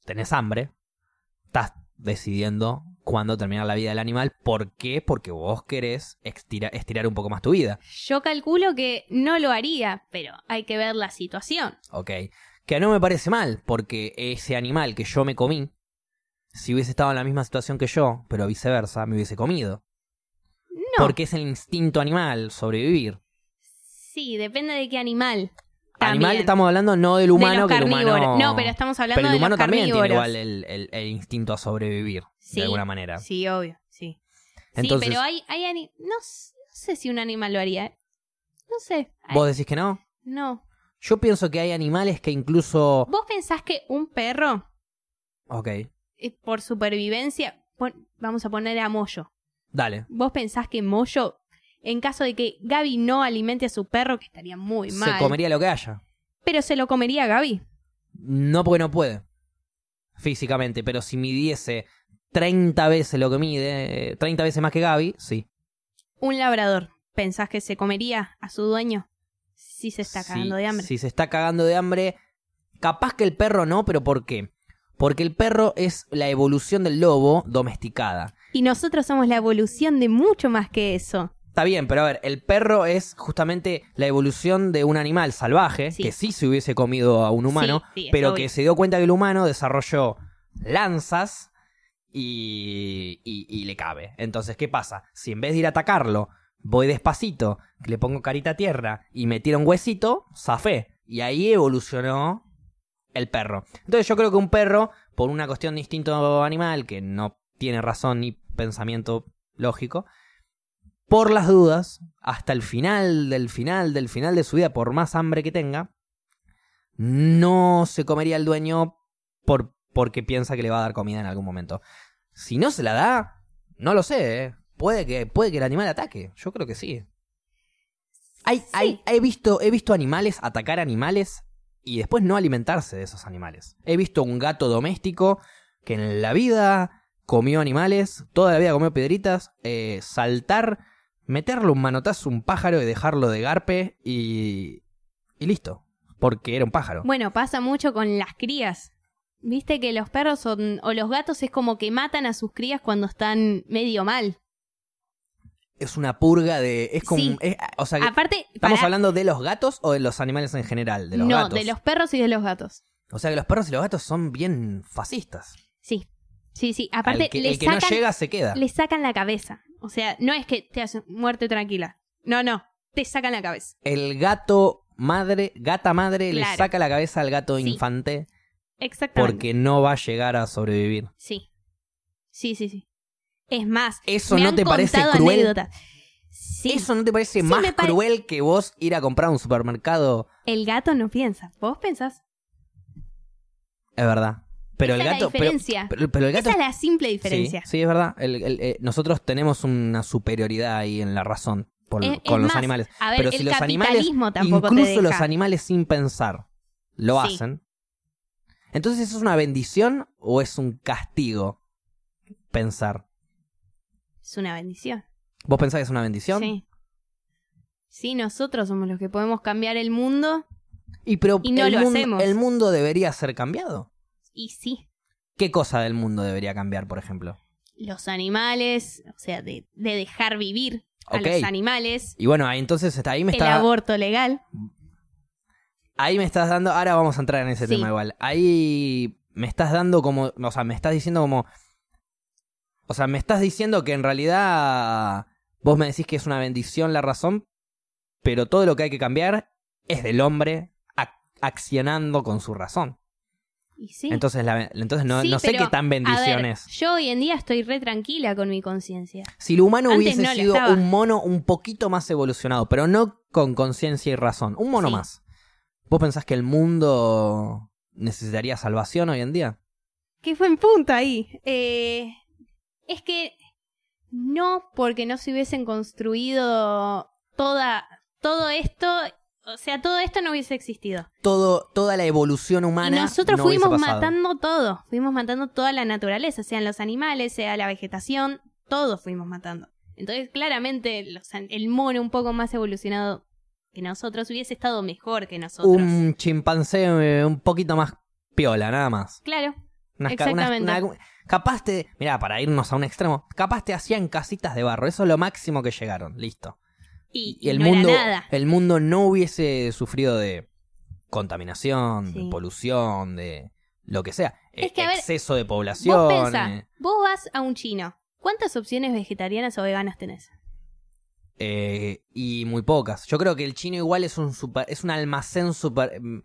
tenés hambre, estás decidiendo cuándo terminar la vida del animal. ¿Por qué? Porque vos querés estira- estirar un poco más tu vida. Yo calculo que no lo haría, pero hay que ver la situación. Ok. Que no me parece mal, porque ese animal que yo me comí, si hubiese estado en la misma situación que yo, pero viceversa, me hubiese comido. No. Porque es el instinto animal, sobrevivir. Sí, depende de qué animal. Animal estamos hablando no del humano, de que los el humano... No, pero estamos hablando Pero el de humano los también tiene igual el, el- el instinto a sobrevivir, Sí, de alguna manera. Sí, obvio, sí. Entonces- sí, pero hay, hay no, no sé si un animal lo haría. ¿eh? No sé. ¿Vos decís que no? No. Yo pienso que hay animales que incluso... ¿Vos pensás que un perro, Ok, por supervivencia, pon- vamos a poner a Moyo? dale. ¿Vos pensás que Moyo, en caso de que Gaby no alimente a su perro, que estaría muy mal, Se comería lo que haya. pero se lo comería a Gaby? No porque no puede. Físicamente, pero si midiese 30 veces lo que mide, eh, 30 veces más que Gaby, sí. Un labrador, ¿pensás que se comería a su dueño si se está cagando de hambre? Si se está cagando de hambre, capaz que el perro no, pero ¿por qué? Porque el perro es la evolución del lobo domesticada. Y nosotros somos la evolución de mucho más que eso. Está bien, pero a ver, el perro es justamente la evolución de un animal salvaje, Sí. que sí se hubiese comido a un humano, Sí, pero obvio. que se dio cuenta que el humano desarrolló lanzas y, y, le cabe. Entonces, ¿qué pasa? Si en vez de ir a atacarlo, voy despacito, le pongo carita a tierra y me tira un huesito, zafé. Y ahí evolucionó el perro. Entonces yo creo que un perro, por una cuestión de instinto animal, que no tiene razón ni pensamiento lógico, por las dudas, hasta el final del final del final de su vida, por más hambre que tenga, no se comería el dueño por, porque piensa que le va a dar comida en algún momento. Si no se la da, no lo sé, ¿eh? Puede que, puede que el animal ataque. Yo creo que sí. Hay, hay, he, visto, he visto animales atacar animales y después no alimentarse de esos animales. He visto un gato doméstico que en la vida comió animales, toda la vida comió piedritas, eh, saltar, meterle un manotazo a un pájaro y dejarlo de garpe y, y listo. Porque era un pájaro. Bueno, pasa mucho con las crías. Viste que los perros son- o los gatos es como que matan a sus crías cuando están medio mal. Es una purga de... Es como... Sí. es- o sea, Aparte, ¿estamos para- hablando de los gatos o de los animales en general? De los no, gatos. de los perros y de los gatos. O sea que los perros y los gatos son bien fascistas. Sí, sí, sí. Aparte, el que, le, el que sacan, no llega se queda. le sacan la cabeza. O sea, no es que te hacen muerte tranquila. No, no, te sacan la cabeza. El gato madre, gata madre le saca la cabeza al gato Sí. infante Exactamente. porque no va a llegar a sobrevivir. Sí. Sí, sí, sí. Es más, ¿Eso me no han te parece cruel? anécdotas. Sí, ¿Eso no te parece Sí, más pare- cruel que vos ir a comprar a un supermercado? el gato no piensa. ¿Vos pensás? Es verdad. Pero Esa el es la gato. pero- diferencia. Pero, pero el gato. Esa es la simple diferencia. Sí, sí, es verdad. El- el- eh, nosotros tenemos una superioridad ahí en la razón por- Es- con es los más, animales. A ver, Pero el si los animales, tampoco te incluso los deja. animales sin pensar, lo Sí. hacen. Entonces, ¿eso es una bendición o es un castigo pensar? Es una bendición. ¿Vos pensás que es una bendición? Sí. Sí, nosotros somos los que podemos cambiar el mundo Y, pero Y no el, lo mundo, hacemos. el mundo debería ser cambiado. y sí, ¿Qué cosa del mundo debería cambiar, por ejemplo? los animales, o sea, de, de dejar vivir a los animales, Y bueno, ahí entonces está, ahí me el está, aborto legal. Ahí me estás dando, ahora vamos a entrar en ese Sí. tema igual. Ahí me estás dando como, o sea, me estás diciendo como, o sea, me estás diciendo que en realidad vos me decís que es una bendición la razón, pero todo lo que hay que cambiar es del hombre ac- accionando con su razón. Y sí. Entonces, la- entonces no, Sí, no sé pero, qué tan bendición es. Yo hoy en día estoy re tranquila con mi conciencia. Si el humano Antes hubiese no sido un mono un poquito más evolucionado, pero no con conciencia y razón, un mono Sí. más. ¿Vos pensás que el mundo necesitaría salvación hoy en día? ¿Qué fue en punto ahí? Eh, es que no porque no se hubiesen construido toda, todo esto, o sea, todo esto no hubiese existido. Todo, toda la evolución humana. y nosotros no fuimos matando todo, fuimos matando toda la naturaleza, sean los animales, sea la vegetación, todo fuimos matando. Entonces, claramente, los el mono un poco más evolucionado que nosotros hubiese estado mejor que nosotros. Un chimpancé eh, un poquito más piola, nada más. Claro, Unas ca- unas- Exactamente. una- capaz te. Mirá, para irnos a un extremo, capaz te hacían casitas de barro. Eso es lo máximo que llegaron. Listo. y, Y el no mundo. nada. El mundo no hubiese sufrido de contaminación, de polución, de lo que sea. Es que, a ver, exceso de población. Vos pensá, eh. vos vas a un chino. ¿Cuántas opciones vegetarianas o veganas tenés? Eh, y muy pocas. Yo creo que el chino igual es un super, es un almacén super, mm,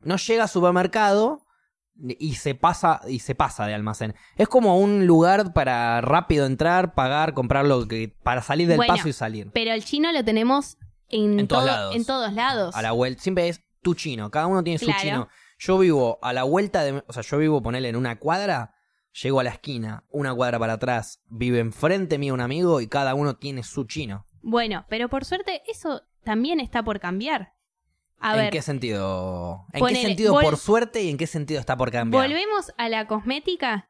no llega a supermercado y se pasa y se pasa de almacén. Es como un lugar para rápido entrar, pagar, comprar lo que para salir del Bueno, paso y salir. Pero el chino lo tenemos en, En todos todo- lados. en todos lados. A la vuelta siempre es tu chino, cada uno tiene su chino. Yo vivo a la vuelta de, o sea, yo vivo ponerle en una cuadra, llego a la esquina, una cuadra para atrás, vive enfrente mío un amigo y cada uno tiene su chino. Bueno, pero por suerte eso también está por cambiar. A ¿En ver, qué sentido? ¿En qué sentido por suerte y en qué sentido está por cambiar? volvemos a la cosmética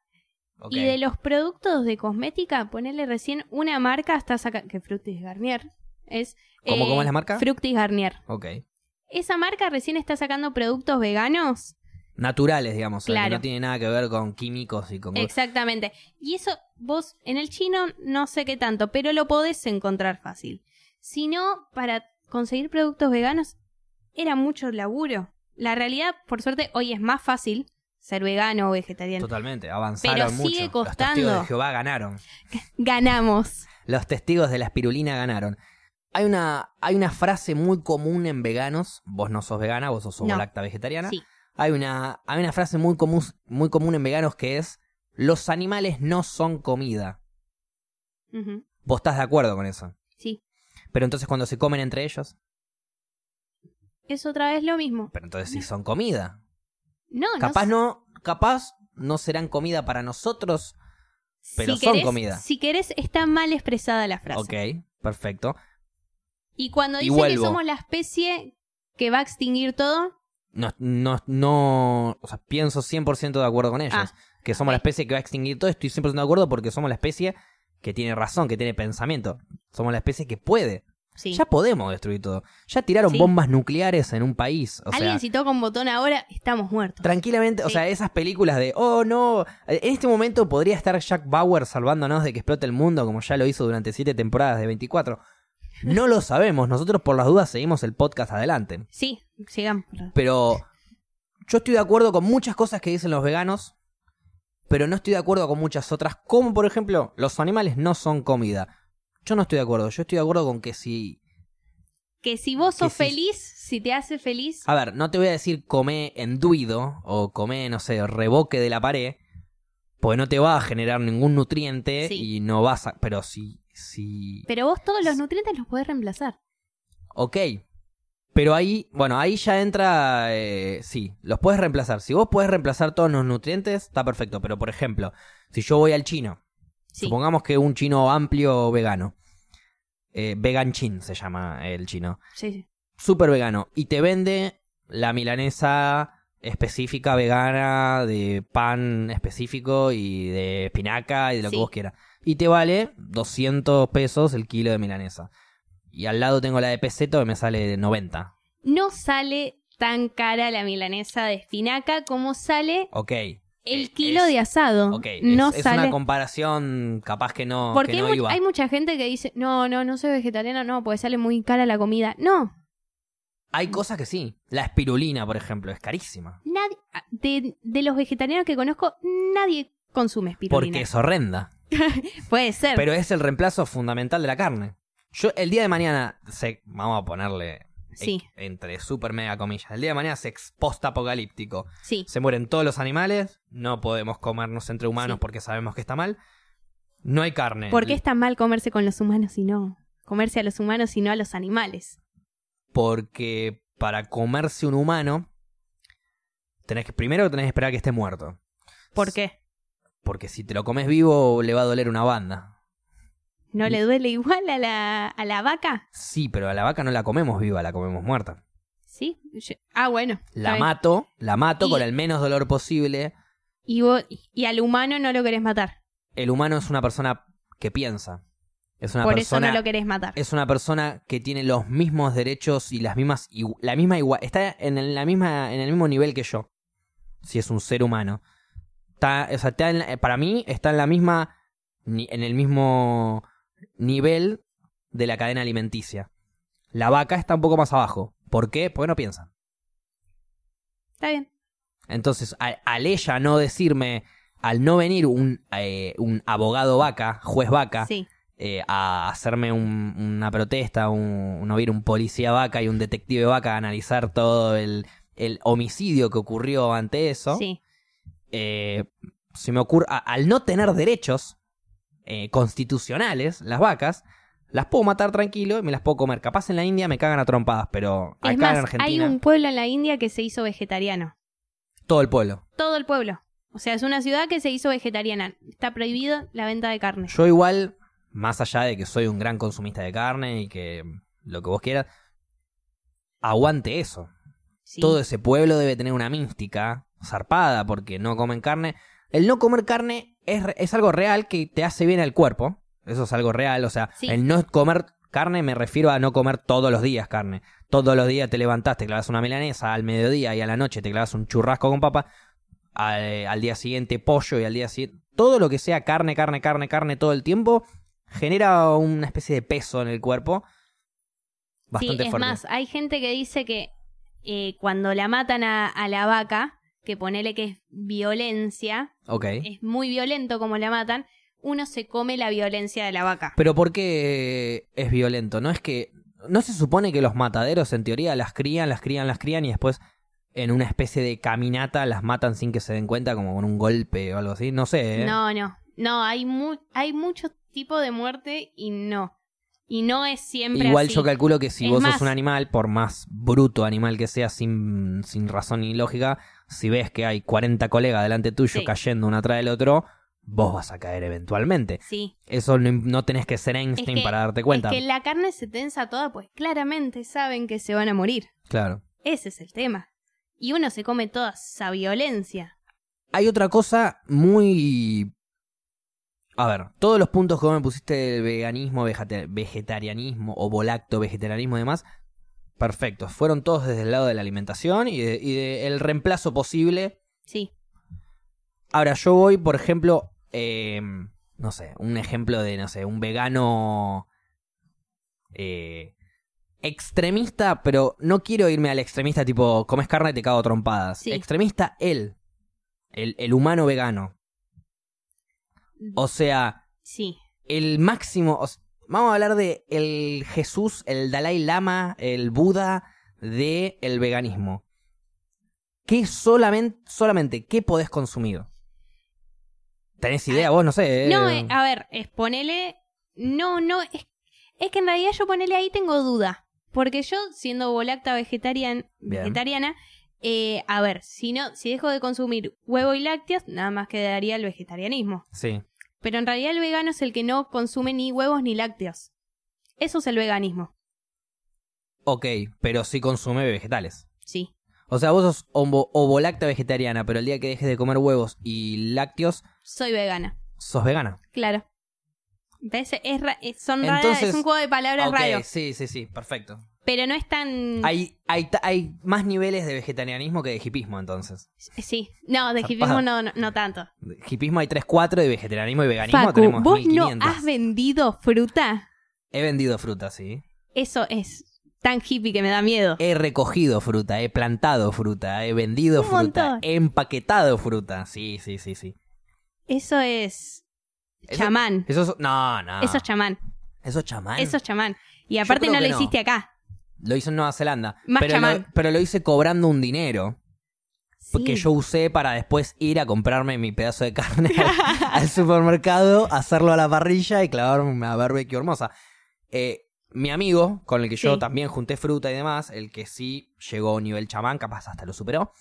y de los productos de cosmética, ponerle recién una marca está sacando, que Fructis Garnier es... ¿Cómo- eh, cómo es la marca? Fructis Garnier. Ok. Esa marca recién está sacando productos veganos. Naturales, digamos, que no tiene nada que ver con químicos y con... Exactamente. Y eso vos en el chino no sé qué tanto, pero lo podés encontrar fácil. Si no, para conseguir productos veganos era mucho laburo. La realidad, por suerte, hoy es más fácil ser vegano o vegetariano. Totalmente, avanzaron Pero mucho. sigue Los costando. testigos de Jehová ganaron. [LAUGHS] Ganamos. Los testigos de la espirulina ganaron. Hay una, hay una frase muy común en veganos. Vos no sos vegana, vos sos No. lacta vegetariana. Sí. Hay una, hay una frase muy común, muy común en veganos que es: Los animales no son comida. Vos estás de acuerdo con eso. Sí. Pero entonces cuando se comen entre ellos, Es otra vez lo mismo. pero entonces sí son comida. No, no Capaz no, capaz no serán comida para nosotros. pero si son querés- comida. Si querés, está mal expresada la frase. Ok, perfecto. Y cuando Y dice que somos la especie que va a extinguir todo, No, no, no, o sea, pienso 100% de acuerdo con ellos. Ah, que somos la especie que va a extinguir todo, estoy 100% de acuerdo porque somos la especie que tiene razón, que tiene pensamiento. Somos la especie que puede. sí. Ya podemos destruir todo. Ya tiraron Sí. bombas nucleares en un país. O Alguien sea, si toca un botón ahora, estamos muertos. tranquilamente, o sea, esas películas de, oh no, en este momento podría estar Jack Bauer salvándonos de que explote el mundo como ya lo hizo durante siete temporadas de 24. No lo sabemos, nosotros por las dudas seguimos el podcast adelante. Sí, sigamos. Pero yo estoy de acuerdo con muchas cosas que dicen los veganos, pero no estoy de acuerdo con muchas otras, como por ejemplo, los animales no son comida. Yo no estoy de acuerdo, yo estoy de acuerdo con que si... Que si vos sos si- feliz, si te hace feliz, A ver, no te voy a decir come enduido o come, no sé, reboque de la pared, porque no te va a generar ningún nutriente Sí. y no vas a... Pero si... si... pero vos todos los nutrientes los podés reemplazar. Ok. Pero ahí, bueno, ahí ya entra, eh, sí, los puedes reemplazar. Si vos puedes reemplazar todos los nutrientes, está perfecto. Pero, por ejemplo, si yo voy al chino, Sí. supongamos que un chino amplio vegano, eh, vegan chin se llama el chino, Sí, súper vegano, y te vende la milanesa específica vegana de pan específico y de espinaca y de lo que vos quieras. Y te vale 200 pesos el kilo de milanesa. Y al lado tengo la de peseto que me sale 90. No sale tan cara la milanesa de espinaca como sale Ok. el Eh, kilo es- de asado. Ok. es- no es, sale. una comparación capaz que no, Porque que hay, no mu- iba. hay mucha gente que dice, no, no, no soy vegetariana, no, porque sale muy cara la comida. No, Hay cosas que sí. La espirulina, por ejemplo, es carísima. nadie, de, de los vegetarianos que conozco, nadie consume espirulina. Porque es horrenda. [LAUGHS] Puede ser. Pero es el reemplazo fundamental de la carne. Yo el día de mañana, se, vamos a ponerle Sí. e- entre super mega comillas, el día de mañana se post apocalíptico. Sí, Se mueren todos los animales, no podemos comernos entre humanos Sí. porque sabemos que está mal. No hay carne. ¿por qué es tan mal comerse con los humanos y no? Comerse a los humanos y no a los animales. Porque para comerse un humano, tenés que, primero tenés que esperar que esté muerto. ¿Por qué? Porque si te lo comes vivo, le va a doler una banda. ¿No le duele igual a la, a la vaca? Sí, pero a la vaca no la comemos viva, la comemos muerta. Sí. Yo- ah, bueno. La está bien. mato, la mato Y- con el menos dolor posible. Y, vos- y al humano no lo querés matar. El humano es una persona que piensa. Es una Por persona. eso no lo querés matar. Es una persona que tiene los mismos derechos y las mismas. igu- La misma igual. Está en el, la misma, en el mismo nivel que yo. Si es un ser humano. Está, o sea, está en para mí está en la misma. ni- en el mismo nivel de la cadena alimenticia. La vaca está un poco más abajo. ¿Por qué? Porque no piensa. Está bien. Entonces, al ella no decirme, al no venir un, eh, un abogado vaca, juez vaca, Sí. eh, a hacerme un- una protesta, un, no un policía vaca y un detective vaca a analizar todo el, el homicidio que ocurrió ante eso. Sí. Eh, se me ocurre, a- al no tener derechos eh, constitucionales, las vacas, las puedo matar tranquilo y me las puedo comer. Capaz en la India me cagan a trompadas, pero acá Es más, en hay Argentina, un pueblo en la India que se hizo vegetariano. todo el pueblo. Todo el pueblo. O sea, es una ciudad que se hizo vegetariana. Está prohibido la venta de carne. Yo igual, más allá de que soy un gran consumista de carne y que lo que vos quieras, aguante eso. Sí. Todo ese pueblo debe tener una mística zarpada porque no comen carne. El no comer carne es, es algo real que te hace bien al cuerpo. Eso es algo real. O sea, Sí. el no comer carne me refiero a no comer todos los días carne. Todos los días te levantás, te clavas una milanesa, al mediodía y a la noche te clavas un churrasco con papa, al, al día siguiente pollo y al día siguiente... Todo lo que sea carne, carne, carne, carne todo el tiempo genera una especie de peso en el cuerpo. Bastante sí, es fuerte. más, hay gente que dice que eh, cuando la matan a, a la vaca, que ponele que es violencia, Ok. es muy violento como la matan, uno se come la violencia de la vaca. Pero ¿por qué es violento? No es que. ¿No se supone que los mataderos en teoría las crían, las crían, las crían y después en una especie de caminata las matan sin que se den cuenta, como con un golpe o algo así? No sé. ¿eh? No, no, no, hay, mu hay muchos tipos de muerte y no. Y no es siempre Igual así. yo calculo que si Es vos más- sos un animal, por más bruto animal que sea, sin, sin razón ni lógica, si ves que hay 40 colegas delante tuyo Sí. cayendo uno atrás del otro, vos vas a caer eventualmente. Sí. Eso no, no tenés que ser Einstein que- para darte cuenta. Es que la carne se tensa toda, pues claramente saben que se van a morir. Claro. Ese es el tema. Y uno se come toda esa violencia. Hay otra cosa muy... A ver, todos los puntos que vos me pusiste del veganismo, vegeta- vegetarianismo o volacto, vegetarianismo y demás, perfectos. Fueron todos desde el lado de la alimentación y, de- y del reemplazo posible. Sí. Ahora, yo voy, por ejemplo, eh, no sé, un ejemplo de, no sé, un vegano eh, extremista, pero no quiero irme al extremista tipo, comes carne y te cago trompadas. Sí. Extremista, él. El, el humano vegano. O sea, Sí. el máximo. o vamos a hablar de el Jesús, el Dalai Lama, el Buda de el veganismo. ¿Qué solamente, solamente, qué podés consumir? ¿Tenés idea vos? No sé. No, eh, eh, a ver, es ponele. No, no, es, es que en realidad yo ponele ahí tengo duda. Porque yo, siendo volacta vegetarian, vegetariana, eh, a ver, si no, si dejo de consumir huevo y lácteos, nada más quedaría el vegetarianismo. Sí. Pero en realidad el vegano es el que no consume ni huevos ni lácteos. Eso es el veganismo. Ok, pero sí consume vegetales. Sí. O sea, vos sos ovo- ovolacta vegetariana, pero el día que dejes de comer huevos y lácteos, Soy vegana. sos vegana. Claro. ¿Ves? Es ra- es- son raras, Entonces- es un juego de palabras Ok, raro. sí, sí, sí, perfecto. Pero no es tan. Hay, hay, hay más niveles de vegetarianismo que de hipismo, entonces. Sí. No, de hipismo no, no, no tanto. De hipismo hay 3, 4, de vegetarianismo y veganismo Facu, tenemos ¿vos 1500. no has vendido fruta? He vendido fruta, sí. Eso es tan hippie que me da miedo. He recogido fruta, he plantado fruta, he vendido Un fruta, montón. he empaquetado fruta. Sí, sí, sí, sí. Eso es Eso- chamán. Eso es... No, no. Eso es chamán. Eso es chamán. Eso es chamán. Y aparte no lo no. hiciste acá. Lo hice en Nueva Zelanda. Más pero. Lo, pero lo hice cobrando un dinero. Sí. yo usé para después ir a comprarme mi pedazo de carne al, [LAUGHS] al supermercado, hacerlo a la parrilla y clavarme una barbecue hermosa. Eh, mi amigo, con el que yo Sí. también junté fruta y demás, el que sí llegó a nivel chamán, capaz hasta lo superó,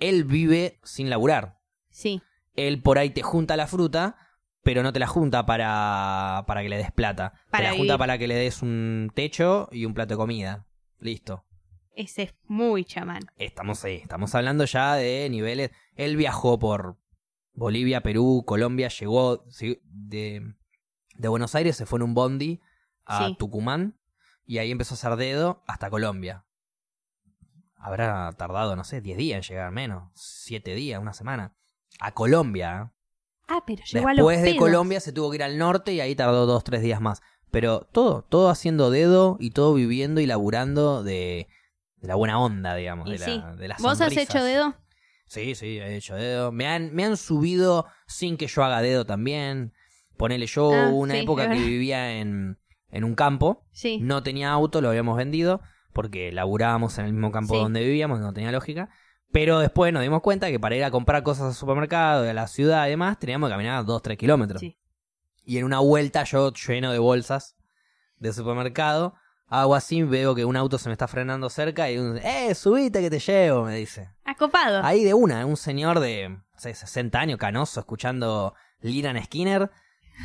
él vive sin laburar. Sí. Él por ahí te junta la fruta, pero no te la junta para, para que le des plata. Para te la vivir. junta para que le des un techo y un plato de comida. Listo. Ese es muy chamán. Estamos ahí, estamos hablando ya de niveles. Él viajó por Bolivia, Perú, Colombia, llegó de, de Buenos Aires, se fue en un bondi a Sí. Tucumán y ahí empezó a hacer dedo hasta Colombia. Habrá tardado, no sé, 10 días en llegar, menos, 7 días, una semana. A Colombia. ¿eh? Ah, pero llegó a los Después de pedos. Colombia se tuvo que ir al norte y ahí tardó 2, 3 días más. Pero todo, todo haciendo dedo y todo viviendo y laburando de, de la buena onda, digamos. De, sí. la, de las ¿Vos has hecho dedo? Sí, sí, he hecho dedo. Me han, me han subido sin que yo haga dedo también. Ponele yo Ah, una sí, época que vivía en, en un campo, Sí. no tenía auto, lo habíamos vendido, porque laburábamos en el mismo campo Sí. donde vivíamos, no tenía lógica. Pero después nos dimos cuenta que para ir a comprar cosas al supermercado, y a la ciudad y demás, teníamos que caminar 2-3 kilómetros. Sí. Y en una vuelta yo lleno de bolsas de supermercado, hago así, veo que un auto se me está frenando cerca y un, ¡eh, subite que te llevo! me dice. Acopado. Ahí de una, un señor de no sé, 60 años, canoso, escuchando Liran Skinner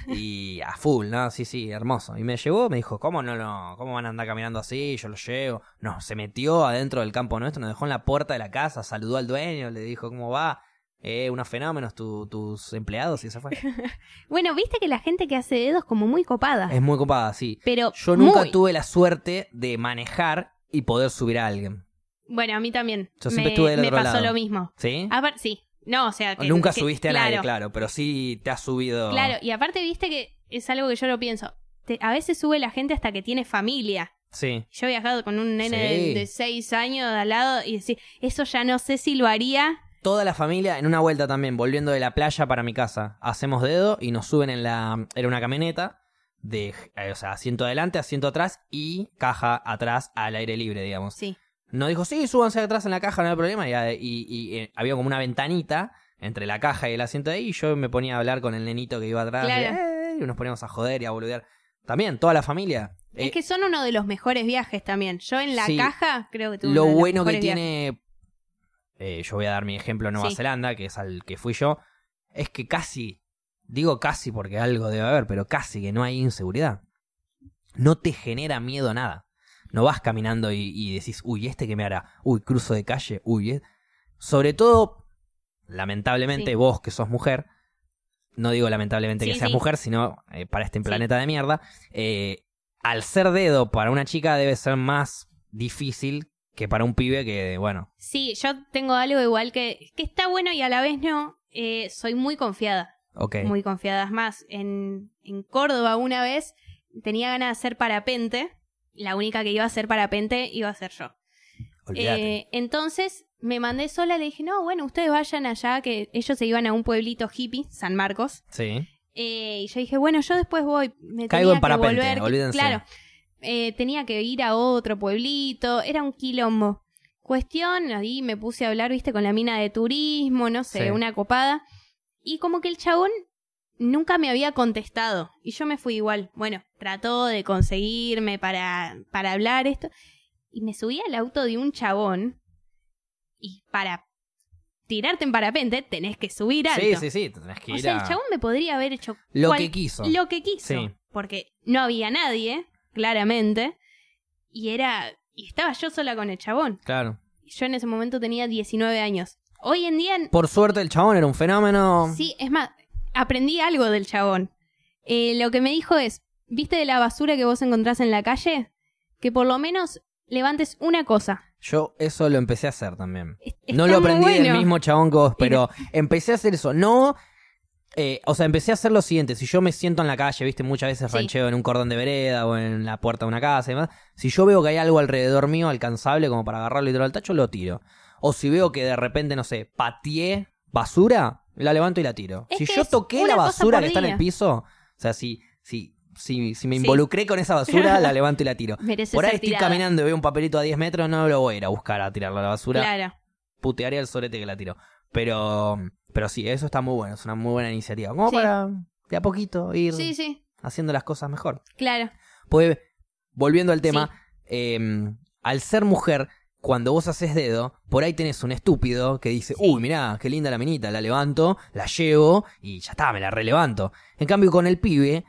y [LAUGHS] a full, ¿no? Sí, sí, hermoso. Y me llevó, me dijo, ¿cómo no lo, cómo van a andar caminando así? Yo lo llevo. No, se metió adentro del campo nuestro, nos dejó en la puerta de la casa, saludó al dueño, le dijo, ¿cómo va? Eh, unos fenómenos tu- tus empleados y se fue. [LAUGHS] Bueno, viste que la gente que hace dedos como muy copada. es muy copada, sí. pero Yo nunca muy. tuve la suerte de manejar y poder subir a alguien. Bueno, a mí también. Yo siempre me, estuve del me otro pasó lado. lo mismo. ¿Sí? Apar- sí. No, o sea, que, Nunca que- subiste a claro, nadie, claro, pero sí te has subido. Claro, y aparte viste que es algo que yo lo pienso. Te- a veces sube la gente hasta que tiene familia. Sí. Yo he viajado con un nene Sí. de, de seis años al lado y decir, eso ya no sé si lo haría. Toda la familia en una vuelta también, volviendo de la playa para mi casa. Hacemos dedo y nos suben en la. Era una camioneta. De, eh, o sea, asiento adelante, asiento atrás y caja atrás al aire libre, digamos. Sí. Nos dijo, sí, súbanse atrás en la caja, no hay problema. Y, y- y, eh, había como una ventanita entre la caja y el asiento de ahí. Y yo me ponía a hablar con el nenito que iba atrás. Claro. y, "Eh", y nos poníamos a joder y a boludear. También, toda la familia. es Eh, que son uno de los mejores viajes también. Yo en la Sí. caja creo que tuve Lo uno de los bueno que viajes. tiene, eh, yo voy a dar mi ejemplo en Nueva Sí. Zelanda, que es al que fui yo, es que casi, digo casi porque algo debe haber, pero casi que no hay inseguridad. No te genera miedo nada. No vas caminando y, y decís, uy, ¿este qué me hará? Uy, cruzo de calle, uy. eh". Sobre todo, lamentablemente, Sí. vos que sos mujer, no digo lamentablemente que seas sí. mujer, sino eh, para este planeta de mierda, eh, al ser dedo para una chica debe ser más difícil que para un pibe que, bueno, Sí, yo tengo algo igual que, que está bueno y a la vez no. Eh, soy muy confiada. ok. Muy confiada. Es más, en, en Córdoba una vez tenía ganas de hacer parapente. La única que iba a hacer parapente iba a ser yo. Eh, entonces me mandé sola, le dije, no, bueno, ustedes vayan allá, que ellos se iban a un pueblito hippie, San Marcos. sí. Eh, y yo dije, bueno, yo después voy. Me Caigo tenía en parapente, que volver. olvídense. Claro. Eh, tenía que ir a otro pueblito. Era un quilombo. Cuestión, ahí me puse a hablar, viste, con la mina de turismo, no sé, Sí. una copada. Y como que el chabón nunca me había contestado. Y yo me fui igual. Bueno, trató de conseguirme para, para hablar esto. Y me subí al auto de un chabón. Y para tirarte en parapente tenés que subir alto. Sí, sí, sí, tenés que O ir sea, a el chabón me podría haber hecho lo cual- que quiso. lo que quiso. Sí. Porque no había nadie, claramente. Y era. Y estaba yo sola con el chabón. Claro. Y Yo en ese momento tenía 19 años. Hoy en día. Por suerte el chabón era un fenómeno. Sí, es más, aprendí algo del chabón. Eh, lo que me dijo es: ¿Viste de la basura que vos encontrás en la calle? Que por lo menos levantes una cosa. Yo eso lo empecé a hacer también. No lo aprendí del bueno. mismo chabón que vos, [LAUGHS] pero empecé a hacer eso. No. Eh, o sea, empecé a hacer lo siguiente. Si yo me siento en la calle, viste, muchas veces Sí. rancheo en un cordón de vereda o en la puerta de una casa y demás. Si yo veo que hay algo alrededor mío alcanzable como para agarrarlo y tirarlo al tacho, lo tiro. O si veo que de repente, no sé, pateé basura, la levanto y la tiro. Es si yo toqué la basura que está en el piso, o sea, si, si, si, si me Sí. involucré con esa basura, [LAUGHS] la levanto y la tiro. Merece Por ahí estoy tirada. caminando y veo un papelito a 10 metros, no lo voy a ir a buscar a tirarlo a la basura. Claro. Putearía el sorete que la tiró. Pero, pero sí, eso está muy bueno, es una muy buena iniciativa. Como Sí. para de a poquito ir Sí, sí, haciendo las cosas mejor. claro. Pues, volviendo al tema, eh, al ser mujer, cuando vos haces dedo, por ahí tenés un estúpido que dice, uy, mirá, qué linda la minita, la levanto, la llevo y ya está, me la relevanto. En cambio, con el pibe,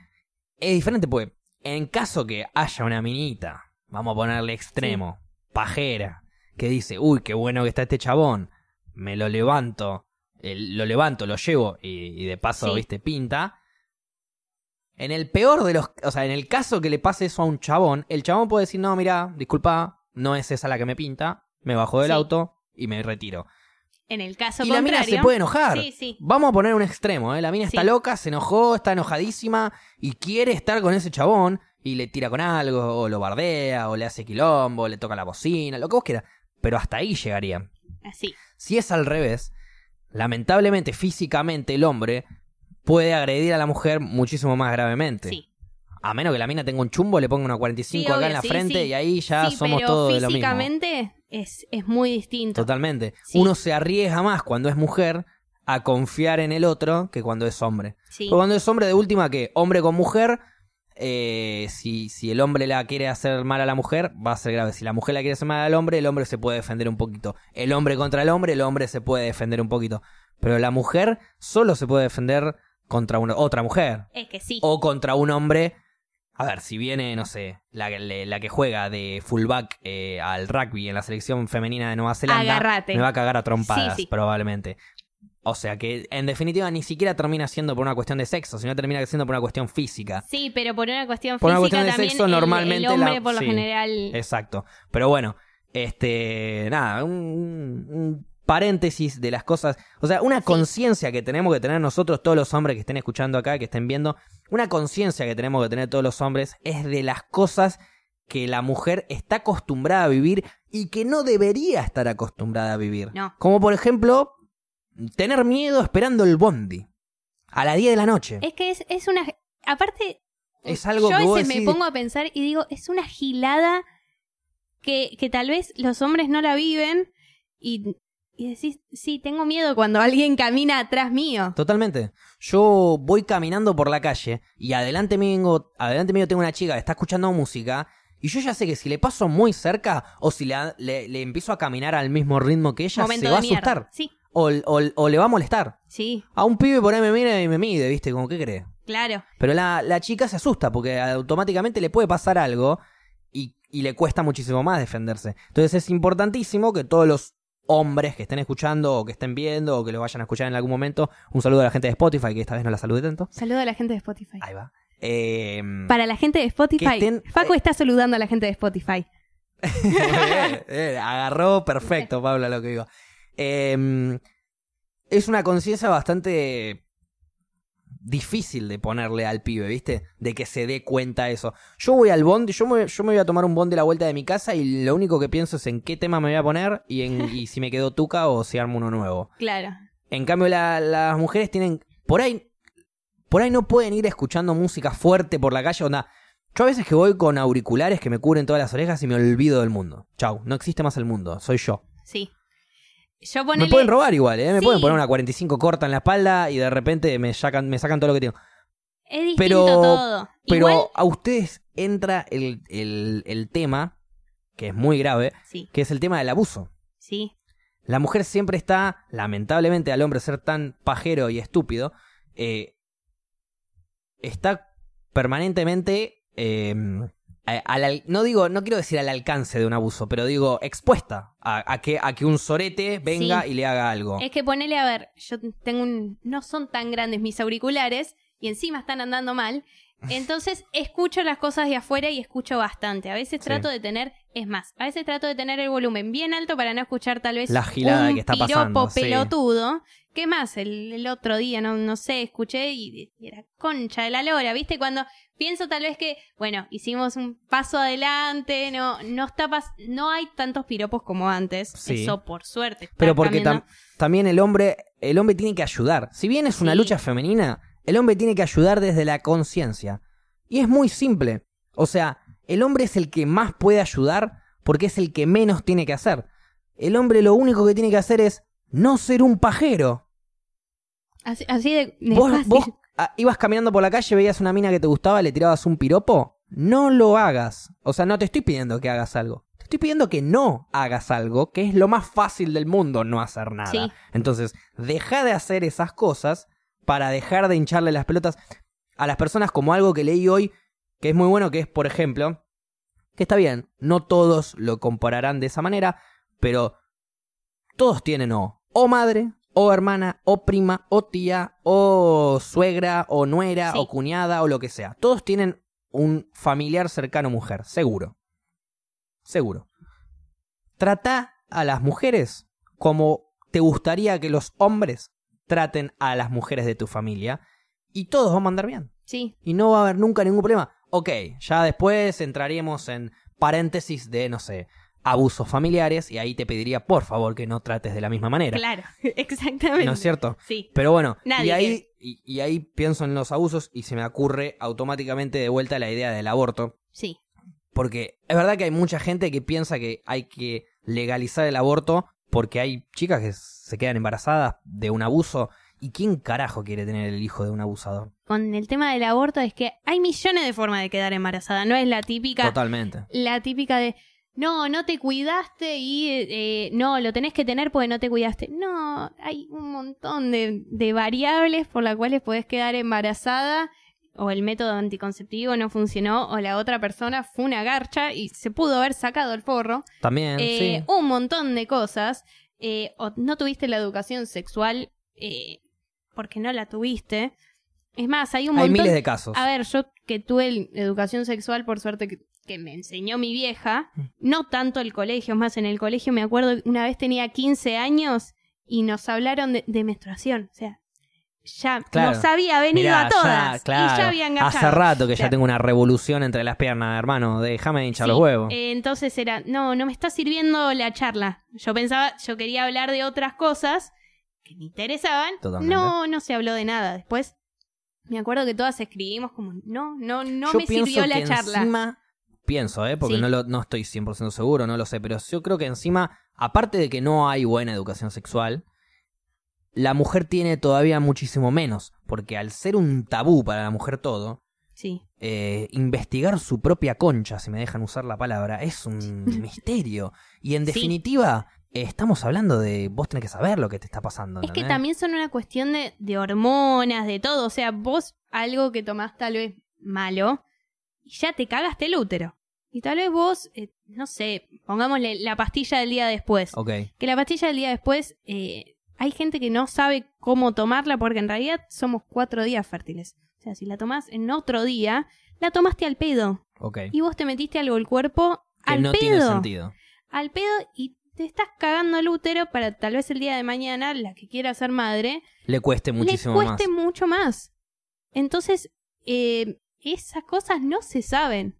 es diferente, pues, en caso que haya una minita, vamos a ponerle extremo, pajera, que dice, uy, qué bueno que está este chabón, me lo levanto, lo levanto, lo llevo y, y de paso, Sí. viste, pinta. En el peor de los, o sea, en el caso que le pase eso a un chabón, el chabón puede decir, no, mira, disculpa, no es esa la que me pinta, me bajo del Sí. auto y me retiro. En el caso y la mina se puede enojar. Sí, sí. Vamos a poner un extremo, ¿eh? La mina está loca, se enojó, está enojadísima y quiere estar con ese chabón y le tira con algo, o lo bardea, o le hace quilombo, le toca la bocina, lo que vos quieras. Pero hasta ahí llegaría. Así. Si es al revés, lamentablemente físicamente el hombre puede agredir a la mujer muchísimo más gravemente. Sí. A menos que la mina tenga un chumbo, le ponga una 45 Sí, acá obvio, en la sí, frente sí. y ahí ya somos pero todos de lo mismo. físicamente es, es muy distinto. Totalmente. Uno se arriesga más cuando es mujer a confiar en el otro que cuando es hombre. Sí. Porque cuando es hombre, de última, que hombre con mujer, eh, si, si el hombre la quiere hacer mal a la mujer, va a ser grave. Si la mujer la quiere hacer mal al hombre, el hombre se puede defender un poquito. El hombre contra el hombre, el hombre se puede defender un poquito. Pero la mujer solo se puede defender contra una, otra mujer. Es que sí. O contra un hombre. A ver, si viene, no sé, la, que- la que juega de fullback eh, al rugby en la selección femenina de Nueva Zelanda, me va a cagar a trompadas, Sí, sí. probablemente. O sea que, en definitiva, ni siquiera termina siendo por una cuestión de sexo, sino termina siendo por una cuestión física. Sí, pero por una cuestión Por una física cuestión de también sexo, el- normalmente el, hombre la- por lo sí. general Exacto. Pero bueno, este, nada, un, un paréntesis de las cosas, o sea, una conciencia que tenemos que tener nosotros, todos los hombres que estén escuchando acá, que estén viendo, una conciencia que tenemos que tener todos los hombres es de las cosas que la mujer está acostumbrada a vivir y que no debería estar acostumbrada a vivir. No. Como por ejemplo, tener miedo esperando el bondi a las 10 de la noche. Es que es, es una... Aparte, Es algo yo a que vos veces me pongo a pensar y digo, es una gilada que, que tal vez los hombres no la viven y, y decís, sí, tengo miedo cuando alguien camina atrás mío. Totalmente. Yo voy caminando por la calle y adelante mío, adelante mío tengo una chica que está escuchando música y yo ya sé que si le paso muy cerca o si le, le- le empiezo a caminar al mismo ritmo que ella, Momento se va a asustar Sí, o, o- o le va a molestar. sí, A un pibe por ahí me mira y me mide, ¿viste? Como, ¿qué cree? claro. Pero la, la chica se asusta porque automáticamente le puede pasar algo y, y le cuesta muchísimo más defenderse. Entonces es importantísimo que todos los hombres que estén escuchando o que estén viendo o que lo vayan a escuchar en algún momento, un saludo a la gente de Spotify, que esta vez no la saludé tanto. Saludo a la gente de Spotify. Ahí va. Eh, Para la gente de Spotify, estén- Facu está saludando a la gente de Spotify. [LAUGHS] eh, eh, agarró perfecto, [LAUGHS] Pablo, lo que digo. Eh, es una conciencia bastante difícil de ponerle al pibe, ¿viste? De que se dé cuenta de eso. Yo voy al bond, yo me, yo me voy a tomar un bond de la vuelta de mi casa y lo único que pienso es en qué tema me voy a poner y, en, [LAUGHS] y si me quedo tuca o si armo uno nuevo. Claro. En cambio, la- las mujeres tienen. Por ahí. Por ahí no pueden ir escuchando música fuerte por la calle. Onda. Yo a veces que voy con auriculares que me cubren todas las orejas y me olvido del mundo. Chau, no existe más el mundo, soy yo. Sí. Yo ponele... Me pueden robar igual, ¿eh? Me Sí. pueden poner una 45 corta en la espalda y de repente me sacan, me sacan todo lo que tengo. Es distinto Pero- todo. Pero Igual, a ustedes entra el, el, el tema, que es muy grave, sí, que es el tema del abuso. sí, La mujer siempre está, lamentablemente al hombre ser tan pajero y estúpido, eh, está permanentemente, eh, a- al al- no digo, no quiero decir al alcance de un abuso, pero digo expuesta a, a que, a que un sorete venga Sí. y le haga algo. Es que ponele a ver, yo tengo un... No son tan grandes mis auriculares y encima están andando mal. Entonces escucho las cosas de afuera y escucho bastante. A veces Sí. trato de tener, es más, a veces trato de tener el volumen bien alto para no escuchar tal vez La gilada un que está piropo pasando, sí. pelotudo. ¿Qué más? El, el otro día, no, no sé, escuché y, y era concha de la lora, ¿viste? Cuando pienso tal vez que, bueno, hicimos un paso adelante, no, no está pas- no hay tantos piropos como antes. Sí. Eso por suerte. Pero porque tam- también el hombre, el hombre tiene que ayudar. Si bien es una lucha femenina, el hombre tiene que ayudar desde la conciencia. Y es muy simple. O sea, el hombre es el que más puede ayudar porque es el que menos tiene que hacer. El hombre lo único que tiene que hacer es no ser un pajero. Así, así de, de Vos, fácil. vos, ah, ibas caminando por la calle, veías una mina que te gustaba, le tirabas un piropo. No lo hagas. O sea, no te estoy pidiendo que hagas algo. Te estoy pidiendo que no hagas algo, que es lo más fácil del mundo no hacer nada. Sí. Entonces, deja de hacer esas cosas para dejar de hincharle las pelotas a las personas como algo que leí hoy, que es muy bueno, que es, por ejemplo, que está bien, no todos lo compararán de esa manera, pero todos tienen o, o madre, o hermana, o prima, o tía, o suegra, o nuera, Sí. o cuñada, o lo que sea. Todos tienen un familiar cercano mujer, seguro. Seguro. Trata a las mujeres como te gustaría que los hombres traten a las mujeres de tu familia y todos van a andar bien. Sí, Y no va a haber nunca ningún problema. Ok, ya después entraríamos en paréntesis de, no sé, abusos familiares y ahí te pediría por favor que no trates de la misma manera. Claro, [LAUGHS] exactamente. ¿No es cierto? Sí. Pero bueno, Nadie y ahí, y, y ahí pienso en los abusos y se me ocurre automáticamente de vuelta la idea del aborto. Sí. Porque es verdad que hay mucha gente que piensa que hay que legalizar el aborto porque hay chicas que se quedan embarazadas de un abuso. ¿Y quién carajo quiere tener el hijo de un abusador? Con el tema del aborto es que hay millones de formas de quedar embarazada. No es la típica. Totalmente. La típica de. No, no te cuidaste y eh, no, lo tenés que tener porque no te cuidaste. No, hay un montón de, de variables por las cuales podés quedar embarazada o el método anticonceptivo no funcionó o la otra persona fue una garcha y se pudo haber sacado el forro. También, Eh, sí. Un montón de cosas. Eh, o no tuviste la educación sexual eh, porque no la tuviste. Es más, hay un Hay montón... miles de casos. A ver, yo que tuve educación sexual, por suerte que, que me enseñó mi vieja, Mm. no tanto el colegio, es más en el colegio me acuerdo, una vez tenía 15 años y nos hablaron de, de menstruación. O sea, ya Claro. nos había venido Mirá, a todas ya, claro, y ya había enganchado. Hace rato que ya tengo una revolución entre las piernas, hermano. Déjame hinchar Sí, los huevos. eh, entonces era, no, no me está sirviendo la charla. Yo pensaba, yo quería hablar de otras cosas que me interesaban. Totalmente. No, no se habló de nada. Después me acuerdo que todas escribimos como, no, no, no Yo me sirvió la que charla. Encima, pienso, ¿eh? porque Sí. no, lo, no estoy 100% seguro, no lo sé, pero yo creo que encima, aparte de que no hay buena educación sexual, la mujer tiene todavía muchísimo menos, porque al ser un tabú para la mujer todo, Sí. eh, investigar su propia concha, si me dejan usar la palabra, es un [LAUGHS] misterio. Y en Sí. definitiva, eh, estamos hablando de vos tenés que saber lo que te está pasando. Es que también son una cuestión de, de hormonas, de todo. O sea, vos algo que tomás tal vez malo y ya te cagaste el útero. Y tal vez vos, eh, no sé, pongámosle la pastilla del día después. Ok, Que la pastilla del día después, eh, hay gente que no sabe cómo tomarla porque en realidad somos cuatro días fértiles. O sea, si la tomás en otro día, la tomaste al pedo. ok. Y vos te metiste algo al cuerpo Que al no pedo. tiene sentido. Al pedo y te estás cagando el útero para tal vez el día de mañana, la que quiera ser madre, Le cueste muchísimo le cueste más. mucho más. Entonces, eh, esas cosas no se saben.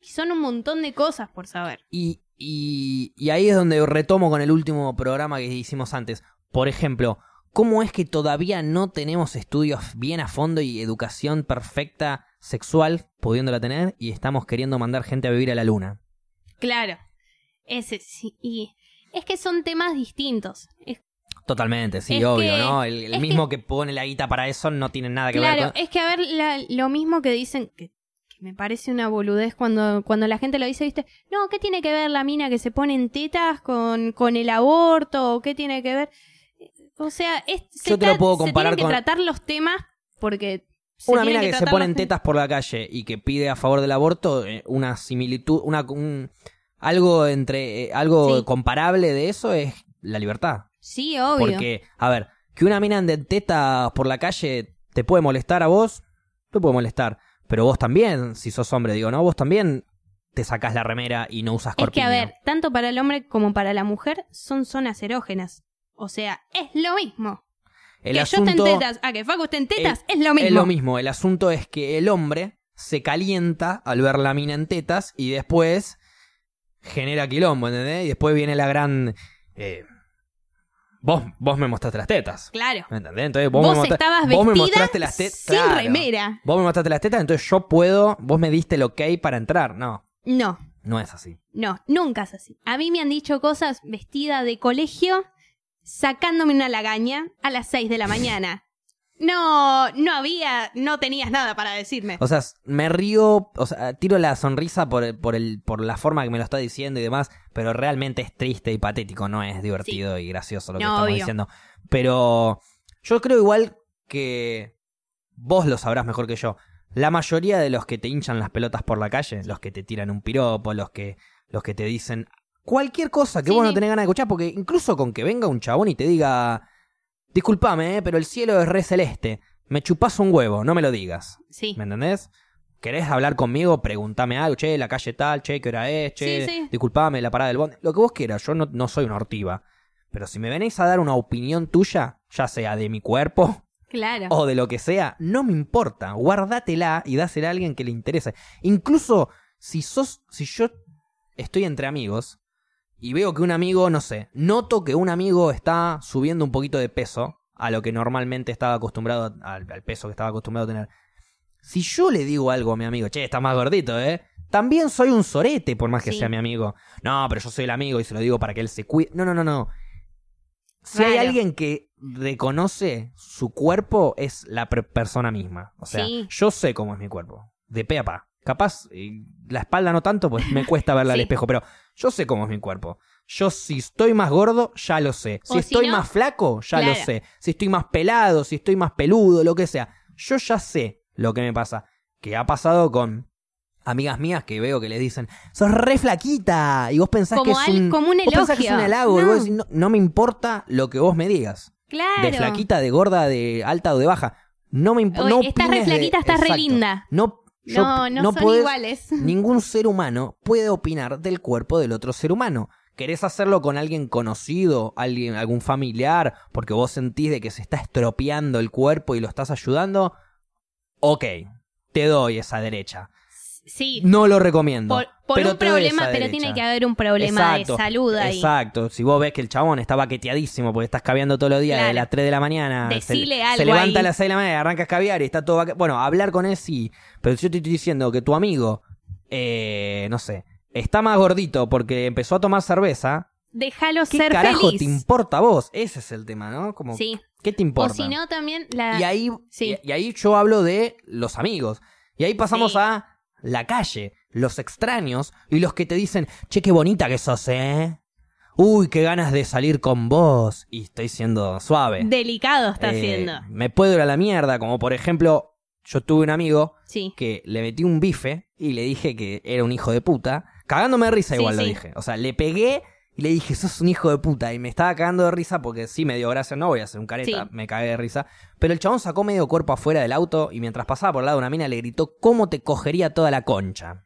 Y son un montón de cosas por saber. Y, y, y ahí es donde retomo con el último programa que hicimos antes. Por ejemplo, ¿cómo es que todavía no tenemos estudios bien a fondo y educación perfecta sexual, pudiéndola tener, y estamos queriendo mandar gente a vivir a la luna? Claro. Ese sí. Y es que son temas distintos. Es- Totalmente, sí, Es obvio, que- ¿no? El, mismo que... pone la guita para eso no tiene nada que claro, ver con... es que a ver, la- lo mismo que dicen, que, que me parece una boludez cuando, cuando la gente lo dice, viste, no, ¿qué tiene que ver la mina que se pone en tetas con, con el aborto? ¿O qué tiene que ver? O sea, es, se Yo te lo puedo se comparar tienen que con- tratar los temas porque... se Una tienen mina que, se tratar pone los en te- tetas por la calle y que pide a favor del aborto, eh, una similitud, una, un- algo entre, eh, algo Sí. comparable de eso es la libertad. Sí, obvio. Porque, a ver, que una mina ande en tetas por la calle te puede molestar a vos, te puede molestar. Pero vos también, si sos hombre, digo, ¿no? Vos también te sacás la remera y no usas Es que, a ver, tanto para el hombre como para la mujer son zonas erógenas. O sea, es lo mismo. el que asunto yo esté en tetas, a que Facu esté en tetas, es lo mismo. es lo mismo. El asunto es que el hombre se calienta al ver la mina en tetas y después genera quilombo, ¿entendés? Y después viene la gran... eh, vos, vos me mostraste las tetas. Claro. ¿Me entendés? Entonces vos, Vos, me, estabas vos me mostraste las tetas. sin claro. remera. Vos me mostraste las tetas, entonces yo puedo, vos me diste el ok para entrar. No, No, no es así. no, nunca es así. A mí me han dicho cosas vestida de colegio, sacándome una lagaña a las 6 de la mañana. No, no había, no tenías nada para decirme. O sea, me río, o sea, tiro la sonrisa por, por, el, por la forma que me lo está diciendo y demás, pero realmente es triste y patético, no es divertido y gracioso lo que No, estamos obvio. diciendo. Pero yo creo igual que vos lo sabrás mejor que yo. La mayoría de los que te hinchan las pelotas por la calle, los que te tiran un piropo, los que, los que te dicen cualquier cosa que Sí, vos no tenés ganas de escuchar, porque incluso con que venga un chabón y te diga, disculpame, eh, pero el cielo es re celeste, me chupás un huevo, no me lo digas. Sí, ¿Me entendés? ¿Querés hablar conmigo? Pregúntame algo, che, la calle tal, che, qué hora es, che, Sí, sí. disculpame, la parada del bondi. Lo que vos quieras, yo no, no soy una ortiva. Pero si me venís a dar una opinión tuya, ya sea de mi cuerpo claro. o de lo que sea, no me importa. Guárdatela y dásela a alguien que le interese. Incluso si sos, si yo estoy entre amigos y veo que un amigo, no sé, noto que un amigo está subiendo un poquito de peso a lo que normalmente estaba acostumbrado, al, al peso que estaba acostumbrado a tener. Si yo le digo algo a mi amigo, che, está más gordito, ¿eh? También soy un sorete, por más que Sí. sea mi amigo. No, pero yo soy el amigo y se lo digo para que él se cuide. No, no, no, no. Si hay alguien que reconoce su cuerpo, es la per- persona misma. O sea, Sí. yo sé cómo es mi cuerpo. De pe a pa. Capaz, eh, la espalda no tanto, pues me cuesta verla al espejo, pero yo sé cómo es mi cuerpo. Yo si estoy más gordo, ya lo sé. Si estoy no- más flaco, ya lo sé. Si estoy más pelado, si estoy más peludo, lo que sea. Yo ya sé lo que me pasa. Que ha pasado con amigas mías que veo que le dicen, sos re flaquita. Y vos pensás Como que es al- un, como un vos pensás que es un elogio. halago. Y No. vos decís, no, no me importa lo que vos me digas. Claro. De flaquita, de gorda, de alta o de baja. No me importa. No estás re de- flaquita, estás re linda. No, yo- No, no, son podés- iguales. [LAUGHS] Ningún ser humano puede opinar del cuerpo del otro ser humano. ¿Querés hacerlo con alguien conocido, alguien, algún familiar, porque vos sentís de que se está estropeando el cuerpo y lo estás ayudando? Ok, te doy esa derecha. Sí, No lo recomiendo. por, por pero un problema, pero tiene que haber un problema Exacto, de salud ahí. Exacto. Si vos ves que el chabón está baqueteadísimo porque estás caviando todos los días Claro. de las 3 de la mañana. Decile se, algo se levanta ahí. a las 6 de la mañana y arranca a caviar y está todo baque- Bueno, hablar con él sí. Pero si yo te estoy diciendo que tu amigo, eh, no sé, está más gordito porque empezó a tomar cerveza. Déjalo ¿Qué ser carajo feliz. te importa a vos? Ese es el tema, ¿no? Como, Sí. ¿Qué te O importa? si no, también la. y, ahí, sí. y, y ahí yo hablo de los amigos. Y ahí pasamos Sí. a la calle, los extraños y los que te dicen, che, qué bonita que sos, ¿eh? Uy, qué ganas de salir con vos. Y estoy siendo suave. Delicado está Eh, haciendo. Me puedo ir a la mierda, como por ejemplo, yo tuve un amigo Sí. que le metí un bife y le dije que era un hijo de puta. Cagándome de risa Sí, igual lo dije. O sea, le pegué y le dije, sos un hijo de puta. Y me estaba cagando de risa porque sí me dio gracia, no voy a hacer un careta, Sí. me cagué de risa. Pero el chabón sacó medio cuerpo afuera del auto y mientras pasaba por el lado de una mina le gritó, ¿cómo te cogería toda la concha?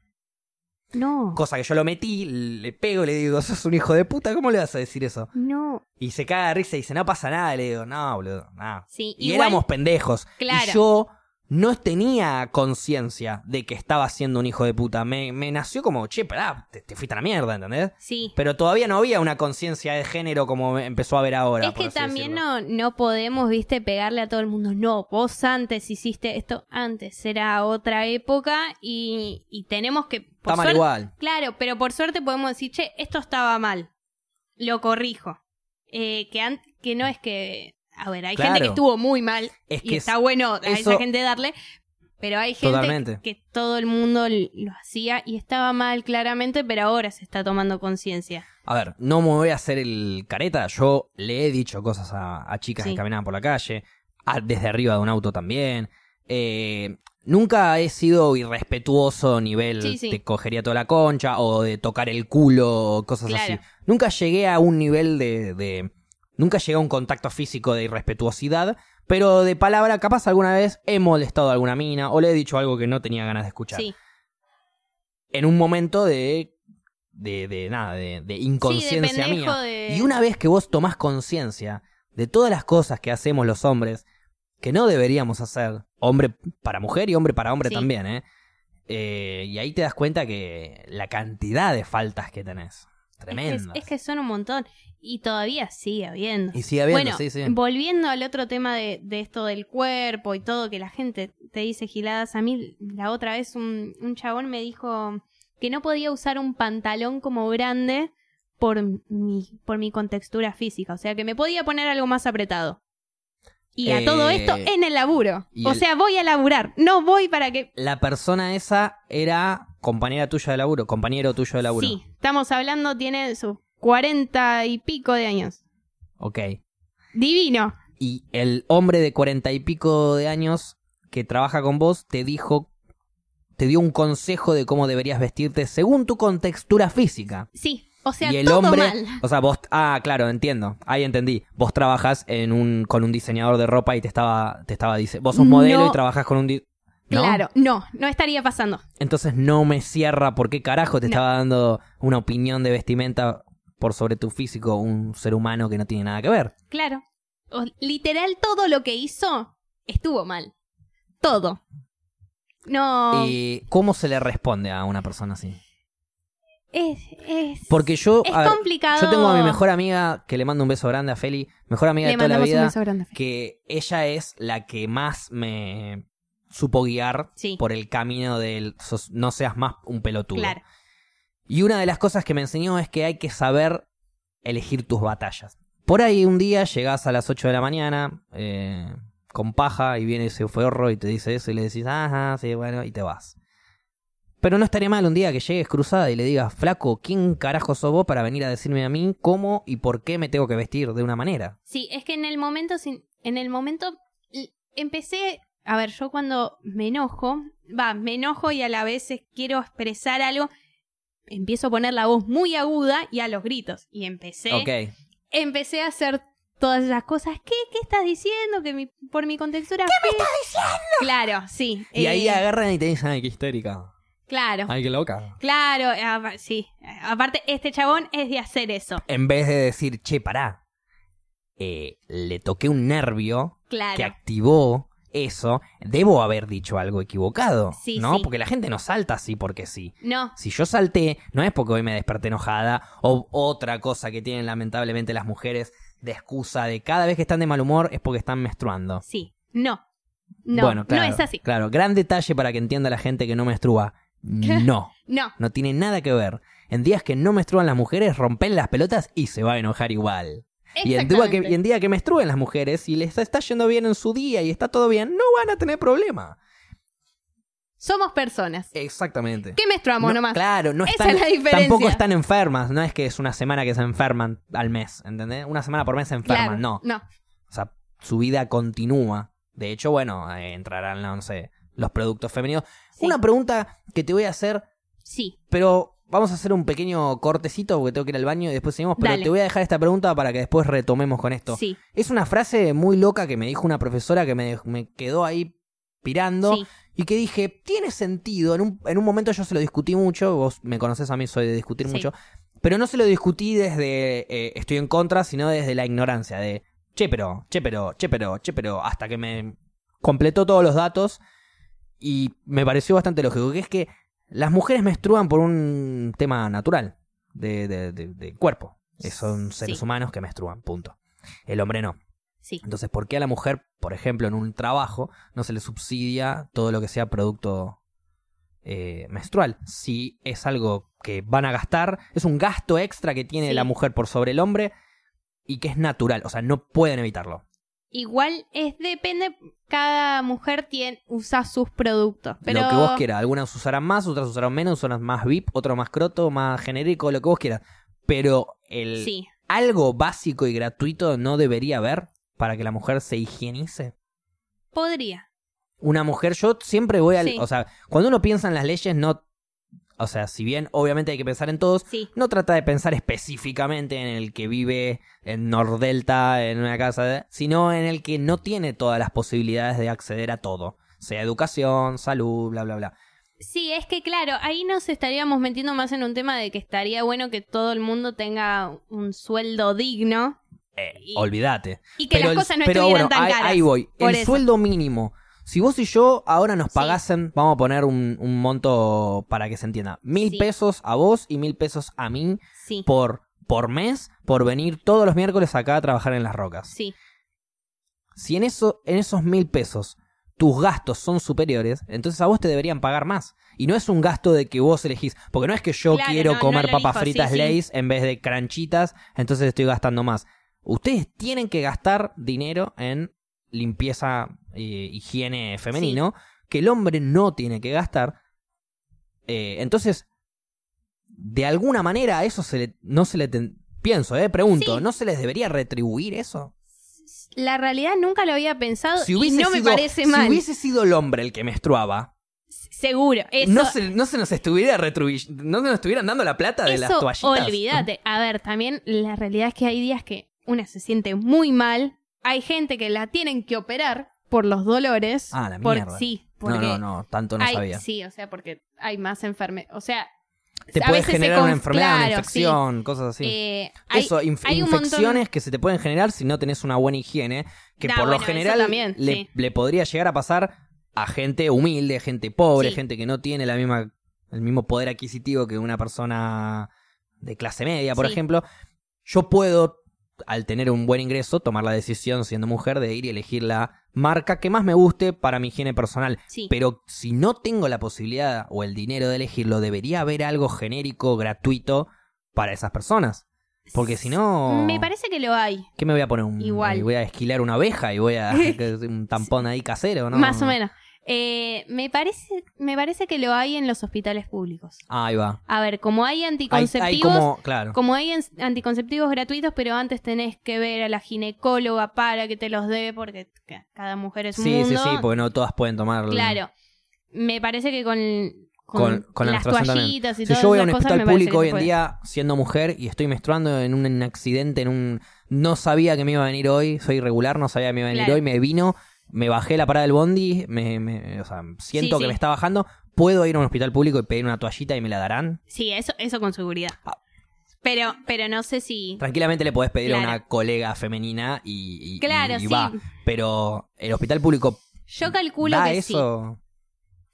No. Cosa que yo lo metí, le pego y le digo, sos un hijo de puta, ¿cómo le vas a decir eso? No. Y se caga de risa y dice, no pasa nada. Le digo, no, boludo, nada. Sí. Y igual- éramos pendejos. Claro. Y yo no tenía conciencia de que estaba siendo un hijo de puta. Me, me nació como, che, pará, te, te fuiste a la mierda, ¿entendés? Sí. Pero todavía no había una conciencia de género como empezó a haber ahora. Es que también decirlo. no, no podemos, viste, pegarle a todo el mundo. No, vos antes hiciste esto, antes era otra época y, y tenemos que... por Está mal suerte- igual. Claro, pero por suerte podemos decir, che, esto estaba mal. Lo corrijo. Eh, que, que no es que... A ver, hay gente que estuvo muy mal Es y está bueno a esa gente darle, pero hay gente Totalmente. que todo el mundo lo hacía y estaba mal claramente, pero ahora se está tomando conciencia. A ver, no me voy a hacer el careta. Yo le he dicho cosas a, a chicas Sí. que caminaban por la calle, a- desde arriba de un auto también. Eh, nunca he sido irrespetuoso nivel Sí, sí. te cogería toda la concha o de tocar el culo o cosas Claro. así. Nunca llegué a un nivel de, de- Nunca llegué a un contacto físico de irrespetuosidad, pero de palabra capaz alguna vez he molestado a alguna mina o le he dicho algo que no tenía ganas de escuchar. Sí. En un momento de... De, de nada, de, de inconsciencia pendejo mía. de- Y una vez que vos tomás conciencia de todas las cosas que hacemos los hombres, que no deberíamos hacer, hombre para mujer y hombre para hombre Sí. también, ¿eh? Eh, Y ahí te das cuenta que la cantidad de faltas que tenés, tremenda. Es que, es que son un montón. Y todavía sigue habiendo. Y sigue habiendo, bueno, sí, sí. volviendo al otro tema de, de esto del cuerpo y todo, que la gente te dice giladas. A mí, la otra vez, un, un chabón me dijo que no podía usar un pantalón como grande por mi, por mi contextura física. O sea, que me podía poner algo más apretado. Y a Eh, todo esto en el laburo. O el- sea, voy a laburar. No voy para que. La persona esa era compañera tuya de laburo, compañero tuyo de laburo. Sí, estamos hablando, tiene sus cuarenta y pico de años. Ok. Divino. Y el hombre de cuarenta y pico de años que trabaja con vos te dijo, te dio un consejo de cómo deberías vestirte según tu contextura física. Sí, o sea, y el todo hombre, mal. o sea, vos, ah, claro, entiendo, ahí entendí. Vos trabajas en un, con un diseñador de ropa y te estaba, te estaba dice, vos sos modelo No. y trabajas con un, di- ¿no? Claro, no, no estaría pasando. Entonces no me cierra por qué carajo te No. estaba dando una opinión de vestimenta por sobre tu físico un ser humano que no tiene nada que ver. Claro. O- literal, todo lo que hizo estuvo mal. Todo. No. ¿Y cómo se le responde a una persona así? Es, es, Porque yo, es ver, complicado. yo tengo a mi mejor amiga, que le mando un beso grande a Feli, mejor amiga Le de toda la vida, grande. que ella es la que más me supo guiar Sí. por el camino del sos- no seas más un pelotudo. Claro. Y una de las cosas que me enseñó es que hay que saber elegir tus batallas. Por ahí un día llegás a las 8 de la mañana eh, con paja y viene ese forro y te dice eso y le decís, ajá, sí, bueno, y te vas. Pero no estaría mal un día que llegues cruzada y le digas, flaco, ¿quién carajo sos vos para venir a decirme a mí cómo y por qué me tengo que vestir de una manera? Sí, es que en el momento, en el momento empecé, a ver, yo cuando me enojo, va, me enojo y a la vez quiero expresar algo, empiezo a poner la voz muy aguda y a los gritos. Y empecé, Ok. empecé a hacer todas esas cosas. ¿Qué, qué estás diciendo? Que mi, por mi contextura. ¿Qué me estás diciendo? Claro, sí. Y ahí eh, agarran y te dicen, ay, qué histérica. Claro. Ay, qué loca. Claro, sí. Aparte, este chabón es de hacer eso. En vez de decir, che, pará, eh, le toqué un nervio Claro. que activó eso, debo haber dicho algo equivocado, Sí, ¿no? sí. Porque la gente no salta así porque sí. No, Si yo salté, no es porque hoy me desperté enojada o otra cosa que tienen lamentablemente las mujeres de excusa de cada vez que están de mal humor es porque están menstruando. sí. No. No, bueno, claro, no es así. Claro, gran detalle para que entienda la gente que no menstrua. [LAUGHS] No, No. no tiene nada que ver. En días que no menstruan las mujeres, rompen las pelotas y se va a enojar igual. Y en, día que, y en día que menstruen las mujeres y les está yendo bien en su día y está todo bien, no van a tener problema. Somos personas. Exactamente. ¿Qué menstruamos No, nomás? Claro, no Esa están, es la diferencia. tampoco están enfermas, no es que es una semana que se enferman al mes, ¿entendés? Una semana por mes se enferman, Claro, no. No. O sea, su vida continúa. De hecho, bueno, eh, entrarán, no sé, los productos femeninos. Sí. Una pregunta que te voy a hacer, Sí. pero vamos a hacer un pequeño cortecito porque tengo que ir al baño y después seguimos, pero Dale. te voy a dejar esta pregunta para que después retomemos con esto. Sí. Es una frase muy loca que me dijo una profesora que me, me quedó ahí pirando Sí. y que dije, tiene sentido. En un, en un momento yo se lo discutí mucho, vos me conoces a mí, soy de discutir Sí. mucho, pero no se lo discutí desde eh, estoy en contra, sino desde la ignorancia, de che, pero, che, pero, che, pero, che, pero, hasta que me completó todos los datos y me pareció bastante lógico, que es que las mujeres menstruan por un tema natural de, de- de- de cuerpo. Eh, Son seres Sí. humanos que menstruan, punto. El hombre no. Sí. Entonces, ¿por qué a la mujer, por ejemplo, en un trabajo, no se le subsidia todo lo que sea producto eh, menstrual? Si es algo que van a gastar, es un gasto extra que tiene Sí. la mujer por sobre el hombre y que es natural, o sea, no pueden evitarlo. Igual es depende, cada mujer tiene, usa sus productos. Pero Lo que vos quieras, algunas usarán más, otras usarán menos, unas más VIP, otras más croto, más genérico, lo que vos quieras. Pero el Sí. algo básico y gratuito no debería haber para que la mujer se higienice. Podría. una mujer, yo siempre voy al, Sí. o sea, cuando uno piensa en las leyes, no, o sea, si bien obviamente hay que pensar en todos, Sí. no trata de pensar específicamente en el que vive en Nordelta, en una casa, de- sino en el que no tiene todas las posibilidades de acceder a todo, sea educación, salud, bla, bla, bla. Sí, es que claro, ahí nos estaríamos metiendo más en un tema de que estaría bueno que todo el mundo tenga un sueldo digno Eh, Y- olvídate. y que las el- cosas no pero estuvieran bueno, tan ahí, caras. ahí voy. El eso. sueldo mínimo. Si vos y yo ahora nos Sí. pagasen, vamos a poner un, un monto para que se entienda. Mil Sí. pesos a vos y mil pesos a mí Sí. por, por mes por venir todos los miércoles acá a trabajar en las rocas. Sí. Si en, eso, en esos mil pesos tus gastos son superiores, entonces a vos te deberían pagar más. Y no es un gasto de que vos elegís, porque no es que yo Claro, quiero no, comer papas elijo, fritas. Lay's en vez de cranchitas, entonces estoy gastando más. Ustedes tienen que gastar dinero en limpieza e higiene femenino, que el hombre no tiene que gastar. Eh, entonces, de alguna manera a eso se le, no se le... ten- pienso, eh, pregunto, Sí. ¿no se les debería retribuir eso? La realidad nunca lo había pensado Si y no me sido, parece si mal. hubiese sido el hombre el que menstruaba, Seguro. Eso, no, se, no se nos estuviera no se nos estuvieran dando la plata de las toallitas. olvídate. A ver, también la realidad es que hay días que una se siente muy mal. Hay gente que la tienen que operar por los dolores. Ah, la por- mierda. Sí, No, porque no, no, tanto no hay- sabía. Sí, o sea, porque hay más enfermedades. O sea, Te puede generar una enfermedad, una infección, cosas así. sí. Eh, hay- Eso, inf- hay infecciones montón- que se te pueden generar si no tenés una buena higiene, que Ah, por bueno, lo general también, le, sí. le podría llegar a pasar a gente humilde, gente pobre, Sí. gente que no tiene la misma el mismo poder adquisitivo que una persona de clase media, por ejemplo, yo puedo, al tener un buen ingreso, tomar la decisión siendo mujer de ir y elegir la marca que más me guste para mi higiene personal. Sí. Pero si no tengo la posibilidad o el dinero de elegirlo, debería haber algo genérico, gratuito para esas personas. Porque si no... Me parece que lo hay. ¿Qué me voy a poner? Un, Igual. y voy a esquilar una oveja y voy a... [LAUGHS] un tampón ahí casero, ¿no? Más o menos. Eh, me parece, me parece que lo hay en los hospitales públicos. Ahí va. A ver, como hay anticonceptivos, hay como... Claro. como hay anticonceptivos gratuitos, pero antes tenés que ver a la ginecóloga para que te los dé, porque ca- cada mujer es un Sí, sí, mundo. sí, porque no todas pueden tomar... Claro. Me parece que con, Con, con la las toallitas y Si todas yo voy a un cosas, hospital público hoy en puede. día siendo mujer y estoy menstruando en un accidente, en un... No sabía que me iba a venir hoy, soy irregular, no sabía que me iba a venir Claro. hoy, me vino, me bajé la parada del bondi, me, me- o sea, siento Sí, que sí. me está bajando, puedo ir a un hospital público y pedir una toallita y me la darán. Sí, eso, eso con seguridad. Ah. Pero, pero no sé si. Tranquilamente le podés pedir a una colega femenina y, y- Claro, y sí. va. Pero el hospital público Yo calculo da que sí. eso.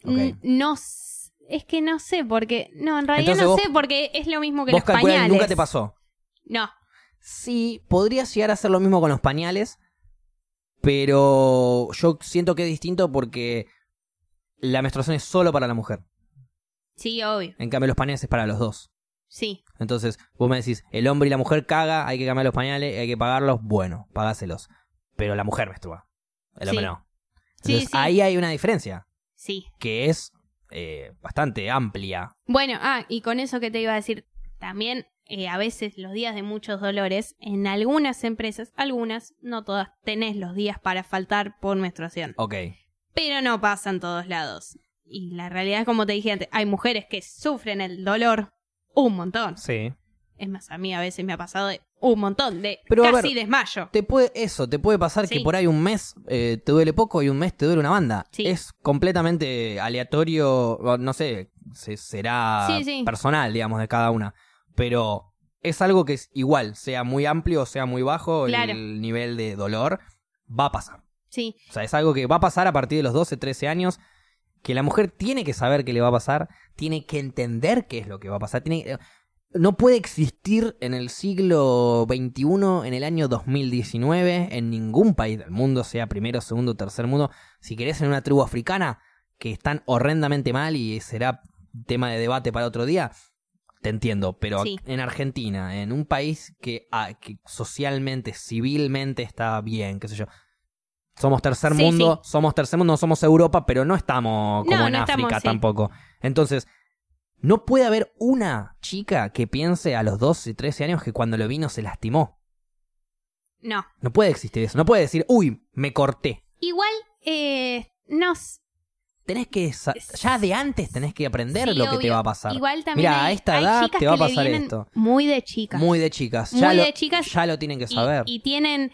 Ok. N- No es que no sé porque no, en realidad Entonces no vos- sé porque es lo mismo que Vos los pañales. nunca te pasó. No, Sí, podría llegar a ser lo mismo con los pañales, pero yo siento que es distinto porque la menstruación es solo para la mujer. sí, obvio. En cambio, los pañales es para los dos. Sí, Entonces, vos me decís, el hombre y la mujer caga, hay que cambiar los pañales, hay que pagarlos, bueno, pagáselos. Pero la mujer menstrua. El hombre Sí. no. Sí, Entonces, sí. ahí hay una diferencia sí. que es eh, bastante amplia. Bueno, ah, y con eso que te iba a decir, también eh, a veces los días de muchos dolores, en algunas empresas, algunas, no todas, tenés los días para faltar por menstruación. Ok. Pero no pasa en todos lados. Y la realidad es como te dije antes, hay mujeres que sufren el dolor un montón. Sí. Es más, a mí a veces me ha pasado de un montón, de Pero, casi ver, desmayo. Te puede, eso, te puede pasar que por ahí un mes eh, te duele poco y un mes te duele una banda. Sí. Es completamente aleatorio, no sé, se- será sí. personal, digamos, de cada una. Pero es algo que es igual, sea muy amplio o sea muy bajo, Claro. el nivel de dolor va a pasar. Sí, O sea, es algo que va a pasar a partir de los 12, 13 años, que la mujer tiene que saber qué le va a pasar, tiene que entender qué es lo que va a pasar. Tiene, eh, no puede existir en el siglo XXI, en el año 2019, en ningún país del mundo, sea primero, segundo, tercer mundo. Si querés en una tribu africana, que están horrendamente mal y será tema de debate para otro día, te entiendo, pero Sí. en Argentina, en un país que, ah, que socialmente, civilmente está bien, qué sé yo. Somos tercer Sí, mundo, somos tercer mundo, no somos Europa, pero no estamos como No, en no África estamos, tampoco. Entonces, no puede haber una chica que piense a los 12, 13 años que cuando lo vino se lastimó. no. No puede existir eso. No puede decir, uy, me corté. Igual, eh, no. Tenés que, ya de antes tenés que aprender sí, lo que te va a pasar. Igual también Mira, a esta edad te va a pasar esto. Muy de chicas. Muy de chicas. Muy ya lo, de chicas Ya lo tienen que saber. y tienen.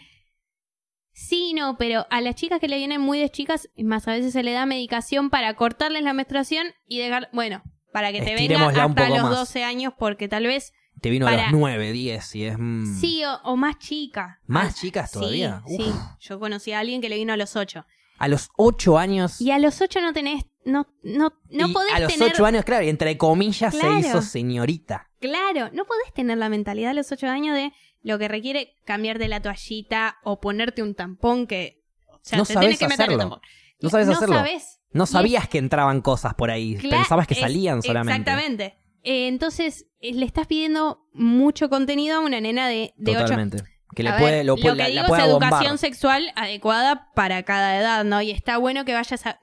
Sí, no, pero a las chicas que le vienen muy de chicas, más a veces se le da medicación para cortarles la menstruación y dejar. Bueno, para que te venga hasta los más. 12 años, porque tal vez. Te vino a los 9, 10 y es... mm, Sí, o, o más chica. ¿Más chicas sí, todavía? Sí, Uf. yo conocí a alguien que le vino a los 8. A los 8 años... Y a los 8 no tenés. No, no, no y podés a los tener. 8 años, claro, y entre comillas Claro. se hizo señorita. Claro, no podés tener la mentalidad a los 8 años de lo que requiere cambiarte la toallita o ponerte un tampón que. O sea, No te sabés tenés que meter el hacerlo. tampón. No sabés hacerlo. sabés. No sabías que entraban cosas por ahí. Cla- Pensabas que es- salían solamente. Exactamente. Eh, entonces, eh, le estás pidiendo mucho contenido a una nena de, de 8 Totalmente. Que le A puede, ver, lo, que la, digo la pueda es educación bombar. sexual adecuada para cada edad, ¿no? Y está bueno que vayas a...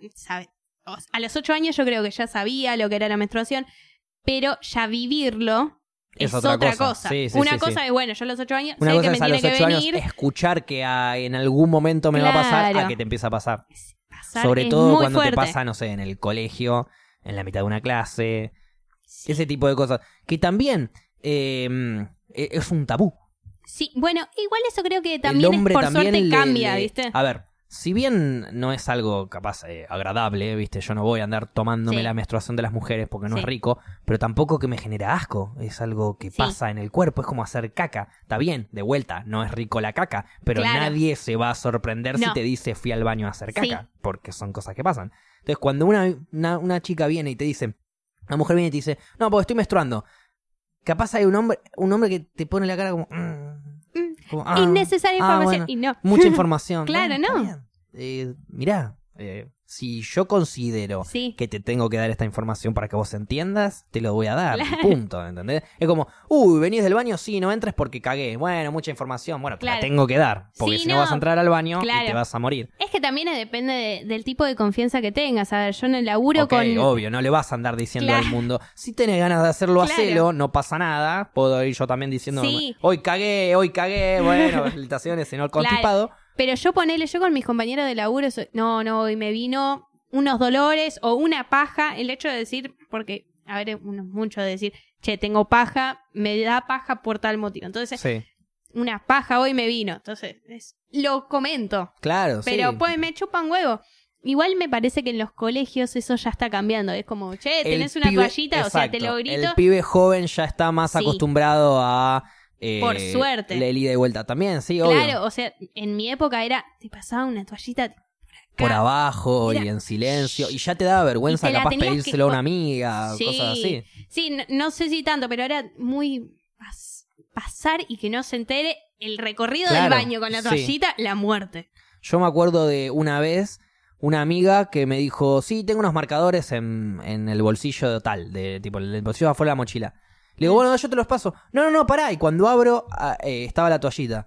a los ocho años yo creo que ya sabía lo que era la menstruación, pero ya vivirlo es, Es otra otra, cosa. cosa. Sí, sí, Una sí, cosa es, bueno, yo a los ocho años Una sé cosa que me es a tiene los que 8 años venir. escuchar que en algún momento me va a pasar Claro. a que te empieza a pasar. Pasar Sobre todo cuando fuerte. te pasa, no sé, en el colegio, en la mitad de una clase, ese tipo de cosas. Que también eh, es un tabú. Sí, bueno, igual eso creo que también el hombre es por también suerte le- cambia, le- ¿viste? A ver, si bien no es algo capaz eh, agradable, ¿viste? Yo no voy a andar tomándome Sí. la menstruación de las mujeres porque no Sí. es rico, pero tampoco que me genera asco. Es algo que Sí. pasa en el cuerpo, es como hacer caca. Está bien, de vuelta, no es rico la caca, pero Claro. nadie se va a sorprender si te dice fui al baño a hacer caca, porque son cosas que pasan. Entonces, cuando una, una, una chica viene y te dice, La mujer viene y te dice, no, porque estoy menstruando. Capaz hay un hombre, un hombre que te pone la cara como... Mm, como, ah, Innecesaria ah, información. bueno, Y no. mucha [LAUGHS] información. Claro, no. bien. Eh, mirá, eh, si yo considero Sí. que te tengo que dar esta información para que vos entiendas, te lo voy a dar. Claro. Punto, ¿entendés? Es como, uy, venís del baño, sí, no entres porque cagué. Bueno, mucha información. Bueno, te la tengo que dar. Porque Sí, si no, vas a entrar al baño y te vas a morir. Es que también depende de- del tipo de confianza que tengas. A ver, yo en el laburo Ok, con. obvio, no le vas a andar diciendo al mundo, si tenés ganas de hacerlo, hacelo, no pasa nada. Puedo ir yo también diciendo, Sí. hoy cagué, hoy cagué, bueno, [LAUGHS] felicitaciones, señor Claro. constipado. Pero yo ponele, yo con mis compañeros de laburo, soy- no, no, y me vino unos dolores o una paja. El hecho de decir, porque, a ver, uno es mucho de decir, che, tengo paja, me da paja por tal motivo. Entonces, Sí, una paja hoy me vino. Entonces, es- lo comento. claro, Pero sí. pues me chupan huevo. Igual me parece que en los colegios eso ya está cambiando. Es como, che, El tenés una pibe- toallita, o sea, te lo grito. El pibe joven ya está más Sí. acostumbrado a. eh, Por suerte. La ida y vuelta también, sí, obvio. Claro, o sea, en mi época era, te pasaba una toallita Por abajo y en silencio. Y ya te da vergüenza capaz que pedírselo a una amiga, Sí. cosas así. Sí, no, no sé si tanto, pero era muy pas- pasar y que no se entere el recorrido Claro, del baño con la sí. toallita, la muerte. Yo me acuerdo de una vez una amiga que me dijo, sí, tengo unos marcadores en, en el bolsillo tal, de tipo el bolsillo de afuera de la mochila. Le digo, bueno, yo te los paso. No, no, no, pará. Y cuando abro, ah, eh, estaba la toallita.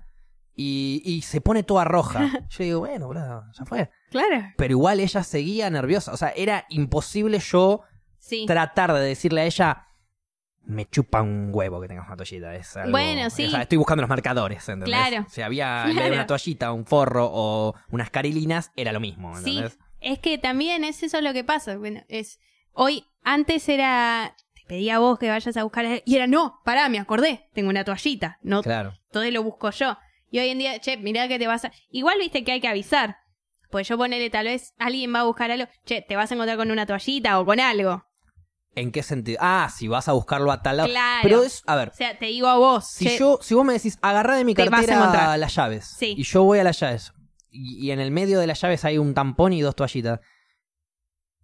Y, y se pone toda roja. [LAUGHS] Yo digo, bueno, bro, ya fue. Claro. Pero igual ella seguía nerviosa. O sea, era imposible yo Sí. tratar de decirle a ella, me chupa un huevo que tengas una toallita. Es algo- Bueno, sí. O sea, estoy buscando los marcadores, ¿entendés? Claro. Si había Claro. una toallita, un forro o unas carilinas, era lo mismo, Sí, ¿entendés? es que también es eso lo que pasa. Bueno, es hoy, antes era, te pedía a vos que vayas a buscar, y era, no, pará, me acordé, tengo una toallita, no, Claro. todo lo busco yo. Y hoy en día, che, mirá que te vas a... Igual viste que hay que avisar. Pues yo ponele, tal vez alguien va a buscar algo, che, te vas a encontrar con una toallita o con algo. ¿En qué sentido? Ah, si vas a buscarlo a tal lado. Claro. Pero es, a ver, O sea, te digo a vos, si che, yo, si vos me decís, agarrá de mi cartera las llaves. Sí. Y yo voy a las llaves. Y, y en el medio de las llaves hay un tampón y dos toallitas.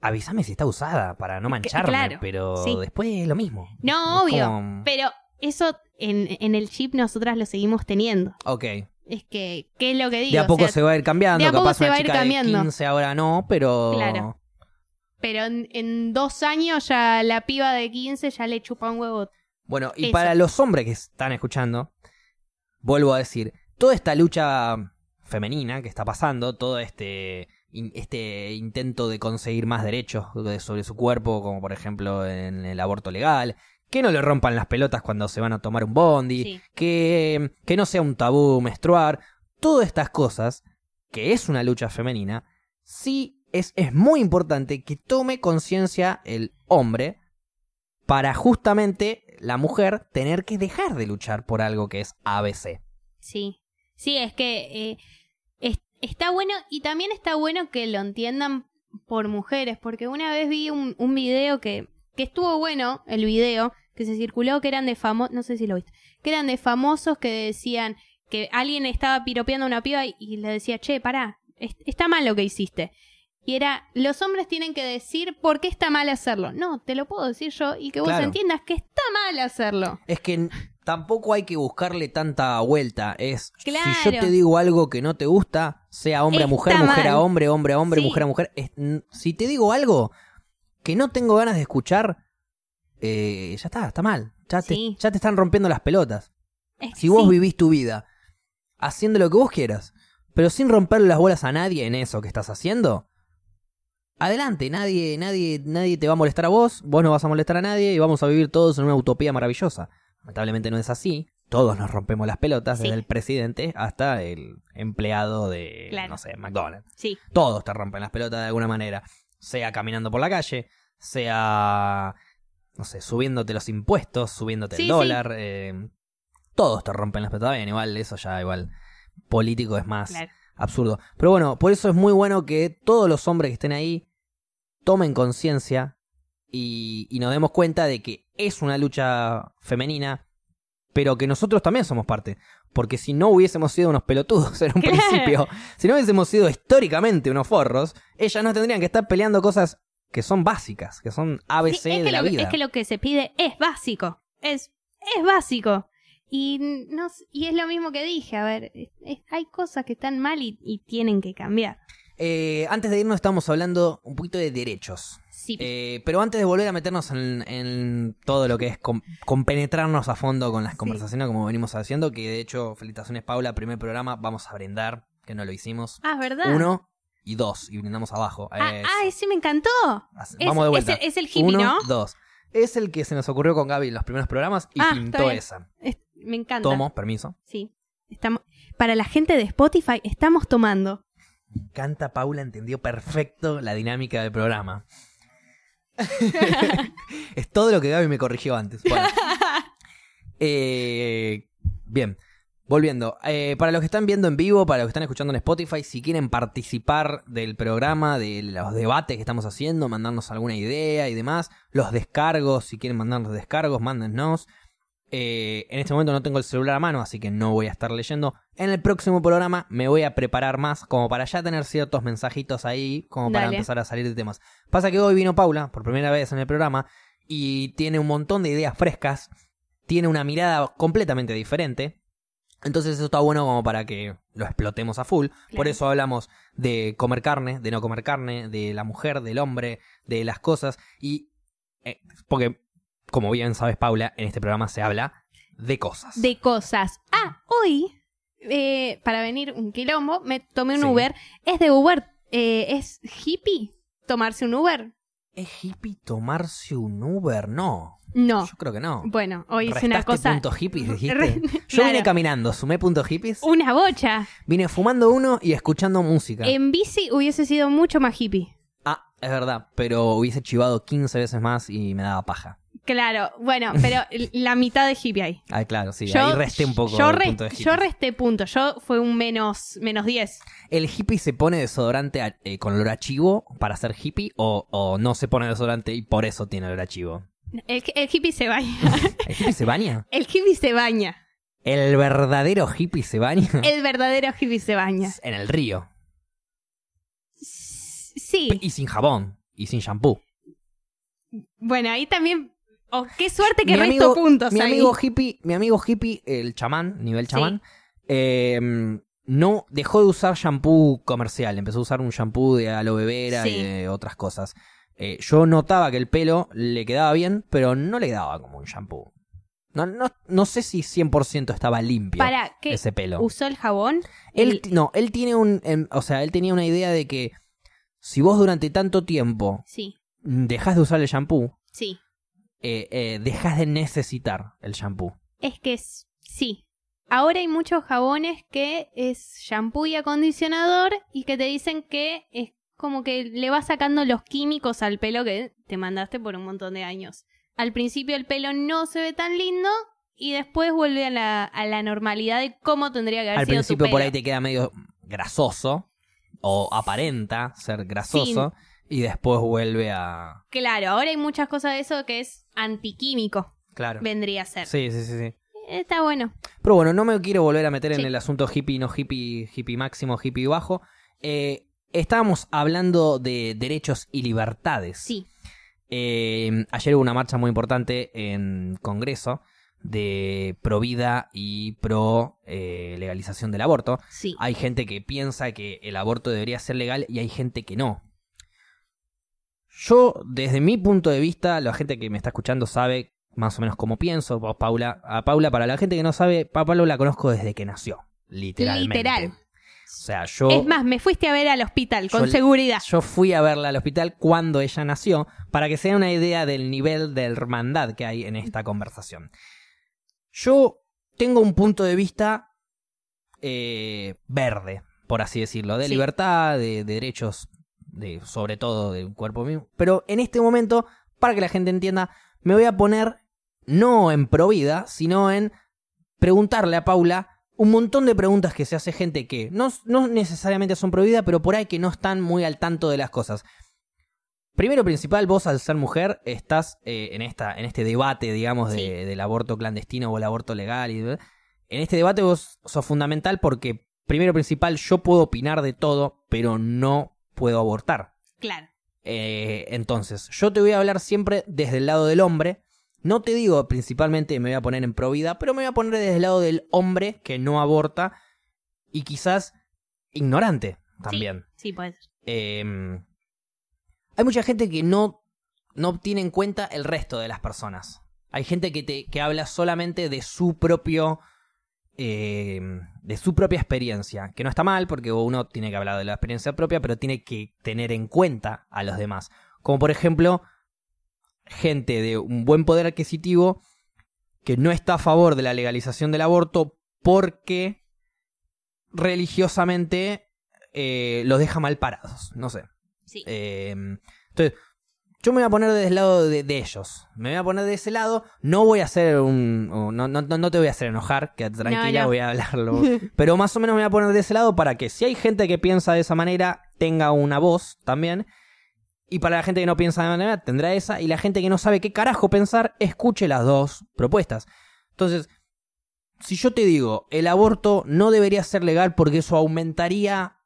Avísame si está usada para no mancharme. claro, pero sí. después es lo mismo. No, Es obvio. como- Pero eso en, en el chip nosotras lo seguimos teniendo. Ok. Es que, ¿qué es lo que digo? De a O poco sea, se va a ir cambiando. de a poco Capaz se una va a ir chica cambiando. de 15 ahora no, pero. Claro. Pero en, en dos años ya la piba de 15 ya le chupa un huevo. Bueno, y Eso. para los hombres que están escuchando, vuelvo a decir, toda esta lucha femenina que está pasando, todo este, in- este intento de conseguir más derechos de- sobre su cuerpo, como por ejemplo en el aborto legal, que no le rompan las pelotas cuando se van a tomar un bondi, Sí. que, que no sea un tabú menstruar, todas estas cosas, que es una lucha femenina, sí es, es muy importante que tome conciencia el hombre para justamente la mujer tener que dejar de luchar por algo que es ABC. Sí. Sí, es que eh, está bueno y también está bueno que lo entiendan por mujeres, porque una vez vi un, un video que, que estuvo bueno, el video, que se circuló, que eran de famosos, no sé si lo viste, que eran de famosos que decían que alguien estaba piropeando a una piba y, y le decía, che, pará, es- está mal lo que hiciste. Y era, los hombres tienen que decir por qué está mal hacerlo. No, te lo puedo decir yo y que vos Claro. entiendas que está mal hacerlo. Es que tampoco hay que buscarle tanta vuelta. Es si yo Claro. te digo algo que no te gusta, sea hombre a mujer, mujer a hombre, hombre a hombre, Sí. mujer a mujer. es- si te digo algo que no tengo ganas de escuchar, eh, ya está, está mal. Ya te, ya te están rompiendo las pelotas. Es que Si vos sí. vivís tu vida haciendo lo que vos quieras, pero sin romperle las bolas a nadie en eso que estás haciendo, adelante, nadie, nadie, nadie te va a molestar a vos, vos no vas a molestar a nadie y vamos a vivir todos en una utopía maravillosa. Lamentablemente no es así. Todos nos rompemos las pelotas, Sí. desde el presidente hasta el empleado de, Claro. no sé, McDonald's. Sí, Todos te rompen las pelotas de alguna manera. Sea caminando por la calle, sea, no sé, subiéndote los impuestos, subiéndote Sí, el dólar. eh, todos te rompen las pelotas. Bien, igual eso ya, igual, político es más claro. absurdo. Pero bueno, por eso es muy bueno que todos los hombres que estén ahí tomen conciencia y, y nos demos cuenta de que es una lucha femenina, pero que nosotros también somos parte. Porque si no hubiésemos sido unos pelotudos [LAUGHS] en un principio, si no hubiésemos sido históricamente unos forros, ellas no tendrían que estar peleando cosas que son básicas, que son ABC Sí, de la lo, vida. Es que lo que se pide es básico. Es, es básico. Y, no, y es lo mismo que dije. A ver, es- es- hay cosas que están mal y, y tienen que cambiar. Eh, antes de irnos estamos hablando un poquito de derechos. Sí. Eh, pero antes de volver a meternos en, en todo lo que es com- compenetrarnos a fondo con las Sí. conversaciones como venimos haciendo, que de hecho, felicitaciones Paula, primer programa, vamos a brindar, que no lo hicimos. ah, ¿verdad? Uno y dos, y brindamos abajo. Ah, Es- sí, me encantó. As- Es- Vamos de vuelta. Es el, es el hippie, Uno, ¿no? dos. Es el que se nos ocurrió con Gaby en los primeros programas y Ah, pintó esa. Es- me encanta. Tomo, permiso. Sí. Estamos, para la gente de Spotify, estamos tomando. Canta Paula entendió perfecto la dinámica del programa. [LAUGHS] es todo lo que Gaby me corrigió antes. Bueno. [LAUGHS] Eh, bien, volviendo. Eh, para los que están viendo en vivo, para los que están escuchando en Spotify, si quieren participar del programa, de los debates que estamos haciendo, mandarnos alguna idea y demás, los descargos, si quieren mandarnos descargos, mándennos. Eh, en este momento no tengo el celular a mano, así que no voy a estar leyendo. En el próximo programa me voy a preparar más, como para ya tener ciertos mensajitos ahí, como para Dale. empezar a salir de temas. Pasa que hoy vino Paula, por primera vez en el programa, y tiene un montón de ideas frescas, tiene una mirada completamente diferente. Entonces eso está bueno como para que lo explotemos a full. Por eso hablamos de comer carne, de no comer carne, de la mujer, del hombre, de las cosas. Y eh, porque, como bien sabes, Paula, en este programa se habla de cosas. de cosas. Ah, hoy, eh, para venir un quilombo, me tomé un Sí. Uber. Es de Uber. eh, ¿Es hippie tomarse un Uber? ¿Es hippie tomarse un Uber? No. No. Yo creo que no. Bueno, hoy hice una ¿Restaste cosa. puntos hippies, dijiste? [LAUGHS] Yo vine caminando, sumé puntos hippies, Una bocha. vine fumando uno y escuchando música. En bici hubiese sido mucho más hippie. Ah, es verdad, pero hubiese chivado 15 veces más y me daba paja. Claro, bueno, pero [LAUGHS] la mitad de hippie ahí. Ah, claro, sí, ahí resté un poco yo, re- punto de yo resté puntos. Yo fue un menos, menos 10. ¿El hippie se pone desodorante a- eh, con olor a chivo para ser hippie o, o no se pone desodorante y por eso tiene olor a chivo? El, el hippie se baña. [LAUGHS] ¿El hippie se baña? [LAUGHS] El hippie se baña. ¿El verdadero hippie se baña? El verdadero hippie se baña. En el río. Sí. Y sin jabón. Y sin shampoo. Bueno, ahí también. Oh, qué suerte que Mi resto amigo- puntos mi ahí. amigo hippie, mi amigo hippie, el chamán, nivel Sí. chamán, eh, no dejó de usar shampoo comercial, empezó a usar un shampoo de aloe vera Sí. y de otras cosas. Eh, yo notaba que el pelo le quedaba bien, pero no le quedaba como un shampoo. No, no, no sé si 100% estaba limpio Para que ese pelo. usó el jabón. Él, El- no, él tiene un, em, o sea, él tenía una idea de que si vos durante tanto tiempo Sí, dejas de usar el shampoo, sí. Eh, eh, dejas de necesitar el shampoo. Es que sí. Ahora hay muchos jabones que es shampoo y acondicionador y que te dicen que es como que le vas sacando los químicos al pelo que te mandaste por un montón de años. Al principio el pelo no se ve tan lindo y después vuelve a la, a la normalidad de cómo tendría que haber Al sido tu principio por pelo. ahí te queda medio grasoso o aparenta ser grasoso y después vuelve a... Claro, ahora hay muchas cosas de eso que es antiquímico, Claro. vendría a ser. Sí, sí, sí, sí. Está bueno. Pero bueno, no me quiero volver a meter en el asunto hippie, no hippie, hippie máximo, hippie bajo. Eh, estábamos hablando de derechos y libertades. Sí, Eh, ayer hubo una marcha muy importante en Congreso de pro vida y pro eh, legalización del aborto. sí. Hay gente que piensa que el aborto debería ser legal y hay gente que no. Yo, desde mi punto de vista, la gente que me está escuchando sabe más o menos cómo pienso. Paula, a Paula, para la gente que no sabe, a Paula la conozco desde que nació. Literalmente. Literal. O sea, yo, Es más, me fuiste a ver al hospital, con Yo- seguridad. yo fui a verla al hospital cuando ella nació, para que se den una idea del nivel de hermandad que hay en esta conversación. Yo tengo un punto de vista eh, verde, por así decirlo, de Sí. libertad, de, de derechos, de, sobre todo del cuerpo mismo. Pero en este momento, para que la gente entienda, me voy a poner no en provida, sino en preguntarle a Paula un montón de preguntas que se hace gente que no, no necesariamente son prohibidas, pero por ahí que no están muy al tanto de las cosas. Primero principal, vos al ser mujer estás eh, en, esta, en este debate, digamos, de- del aborto clandestino o el aborto legal. Y, en este debate vos sos fundamental porque, primero principal, yo puedo opinar de todo, pero no puedo abortar. Claro. Eh, entonces, yo te voy a hablar siempre desde el lado del hombre. No te digo principalmente me voy a poner en pro vida, pero me voy a poner desde el lado del hombre que no aborta y quizás ignorante también. Sí, puede ser. Eh, hay mucha gente que no, no tiene en cuenta el resto de las personas. Hay gente que, te, que habla solamente de su propio. Eh, de su propia experiencia. Que no está mal, porque uno tiene que hablar de la experiencia propia, pero tiene que tener en cuenta a los demás. Como por ejemplo, gente de un buen poder adquisitivo que no está a favor de la legalización del aborto porque religiosamente eh, los deja mal parados. No sé. Sí. Eh, entonces, yo me voy a poner del lado de, de ellos. Me voy a poner de ese lado. No voy a hacer un. No, no, no te voy a hacer enojar, quédate tranquila, no. voy a hablarlo. [LAUGHS] Pero más o menos me voy a poner de ese lado para que si hay gente que piensa de esa manera, tenga una voz también. Y para la gente que no piensa de esa manera, tendrá esa. Y la gente que no sabe qué carajo pensar, escuche las dos propuestas. Entonces, si yo te digo, el aborto no debería ser legal porque eso aumentaría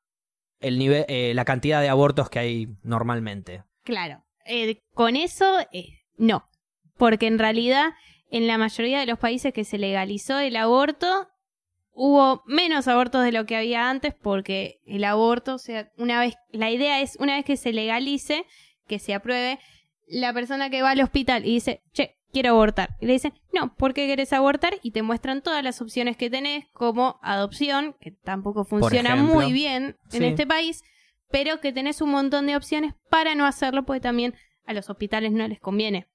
el nivel, eh, la cantidad de abortos que hay normalmente. Claro. Eh, con eso, eh, no. Porque en realidad, en la mayoría de los países que se legalizó el aborto, hubo menos abortos de lo que había antes, porque el aborto, o sea, una vez, la idea es, una vez que se legalice, que se apruebe, la persona que va al hospital y dice, che, quiero abortar. Y le dicen, no, ¿por qué querés abortar? Y te muestran todas las opciones que tenés, como adopción, que tampoco funciona ejemplo. muy bien en Sí. este país, pero que tenés un montón de opciones para no hacerlo, porque también a los hospitales no les conviene,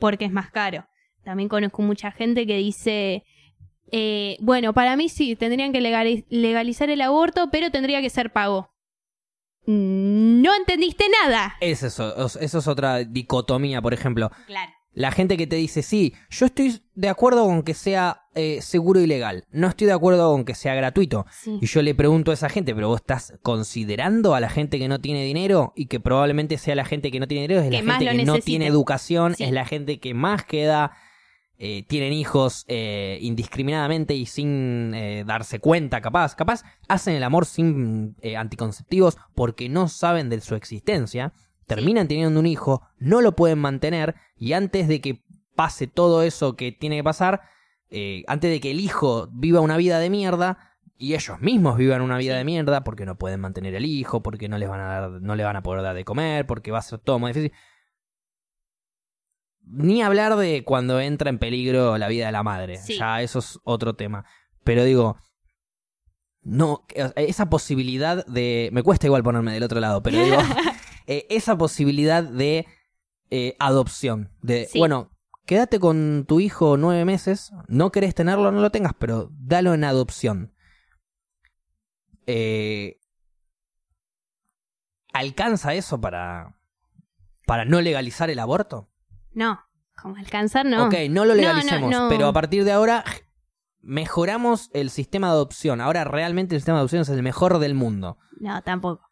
porque es más caro. También conozco mucha gente que dice, eh, bueno, para mí sí, tendrían que legali- legalizar el aborto, pero tendría que ser pago. No entendiste nada. Es eso, es- eso es otra dicotomía, por ejemplo. Claro. La gente que te dice, sí, yo estoy de acuerdo con que sea eh, seguro y legal, no estoy de acuerdo con que sea gratuito. Sí. Y yo le pregunto a esa gente, pero vos estás considerando a la gente que no tiene dinero y que probablemente sea la gente que no tiene dinero, es Que la gente que no tiene educación, Sí. es la gente que más queda, eh, tienen hijos eh, indiscriminadamente y sin eh, darse cuenta, capaz. Capaz hacen el amor sin eh, anticonceptivos porque no saben de su existencia. Terminan teniendo un hijo, no lo pueden mantener y antes de que pase todo eso que tiene que pasar, eh, antes de que el hijo viva una vida de mierda y ellos mismos vivan una vida de mierda porque no pueden mantener el hijo, porque no les van a dar, no le van a poder dar de comer, porque va a ser todo muy difícil. Ni hablar de cuando entra en peligro la vida de la madre. Sí. Ya eso es otro tema. Pero digo, no, esa posibilidad de. Me cuesta igual ponerme del otro lado, pero digo, [LAUGHS] eh, esa posibilidad de eh, adopción. De, Sí. bueno, quédate con tu hijo nueve meses, no querés tenerlo, no lo tengas, pero dalo en adopción. Eh, ¿Alcanza eso para, para no legalizar el aborto? No, como alcanzar, no. Ok, no lo No, no, legalicemos, no. pero a partir de ahora mejoramos el sistema de adopción. Ahora realmente el sistema de adopción es el mejor del mundo. No, tampoco.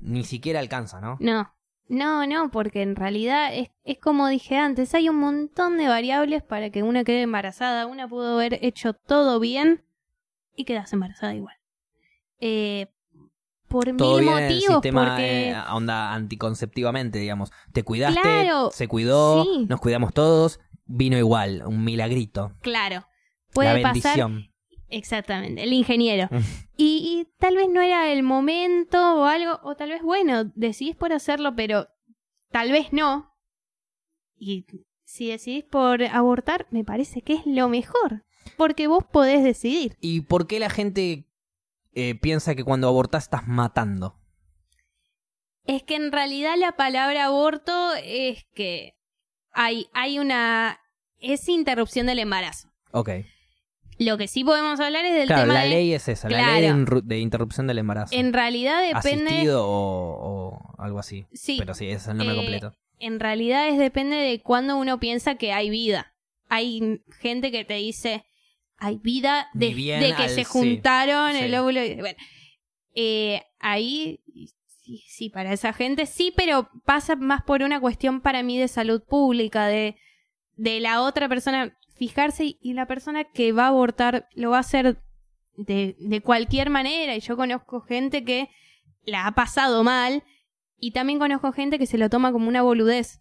Ni siquiera alcanza, ¿no? No. No, no, porque en realidad es, es como dije antes, hay un montón de variables para que una quede embarazada. Una pudo haber hecho todo bien y quedas embarazada igual. Eh, por Todo mil bien en el motivos, sistema porque... eh, onda anticonceptivamente, digamos. Te cuidaste, Claro, se cuidó, sí. nos cuidamos todos, vino igual, un milagrito. Claro, la puede pasar bendición. Exactamente, el ingeniero. Mm. y, y tal vez no era el momento o algo, o tal vez, bueno, decidís por hacerlo, pero tal vez no. Y si decidís por abortar, me parece que es lo mejor. Porque vos podés decidir. ¿Y por qué la gente eh, piensa que cuando abortás estás matando? Es que en realidad la palabra aborto es que hay, hay una... es interrupción del embarazo. Ok. Lo que sí podemos hablar es del Claro, tema la de... ley es esa, la ley de, interrupción del embarazo. En realidad depende... Asistido o, o algo así. Sí. Pero sí, ese es el nombre Eh, completo. en realidad es depende de cuándo uno piensa que hay vida. Hay gente que te dice, hay vida de, que al- se juntaron sí. el óvulo. y- Bueno, eh, ahí sí, sí, para esa gente sí, pero pasa más por una cuestión para mí de salud pública, de, de la otra persona fijarse y, la persona que va a abortar lo va a hacer de, de cualquier manera. Y yo conozco gente que la ha pasado mal Y también conozco gente que se lo toma como una boludez.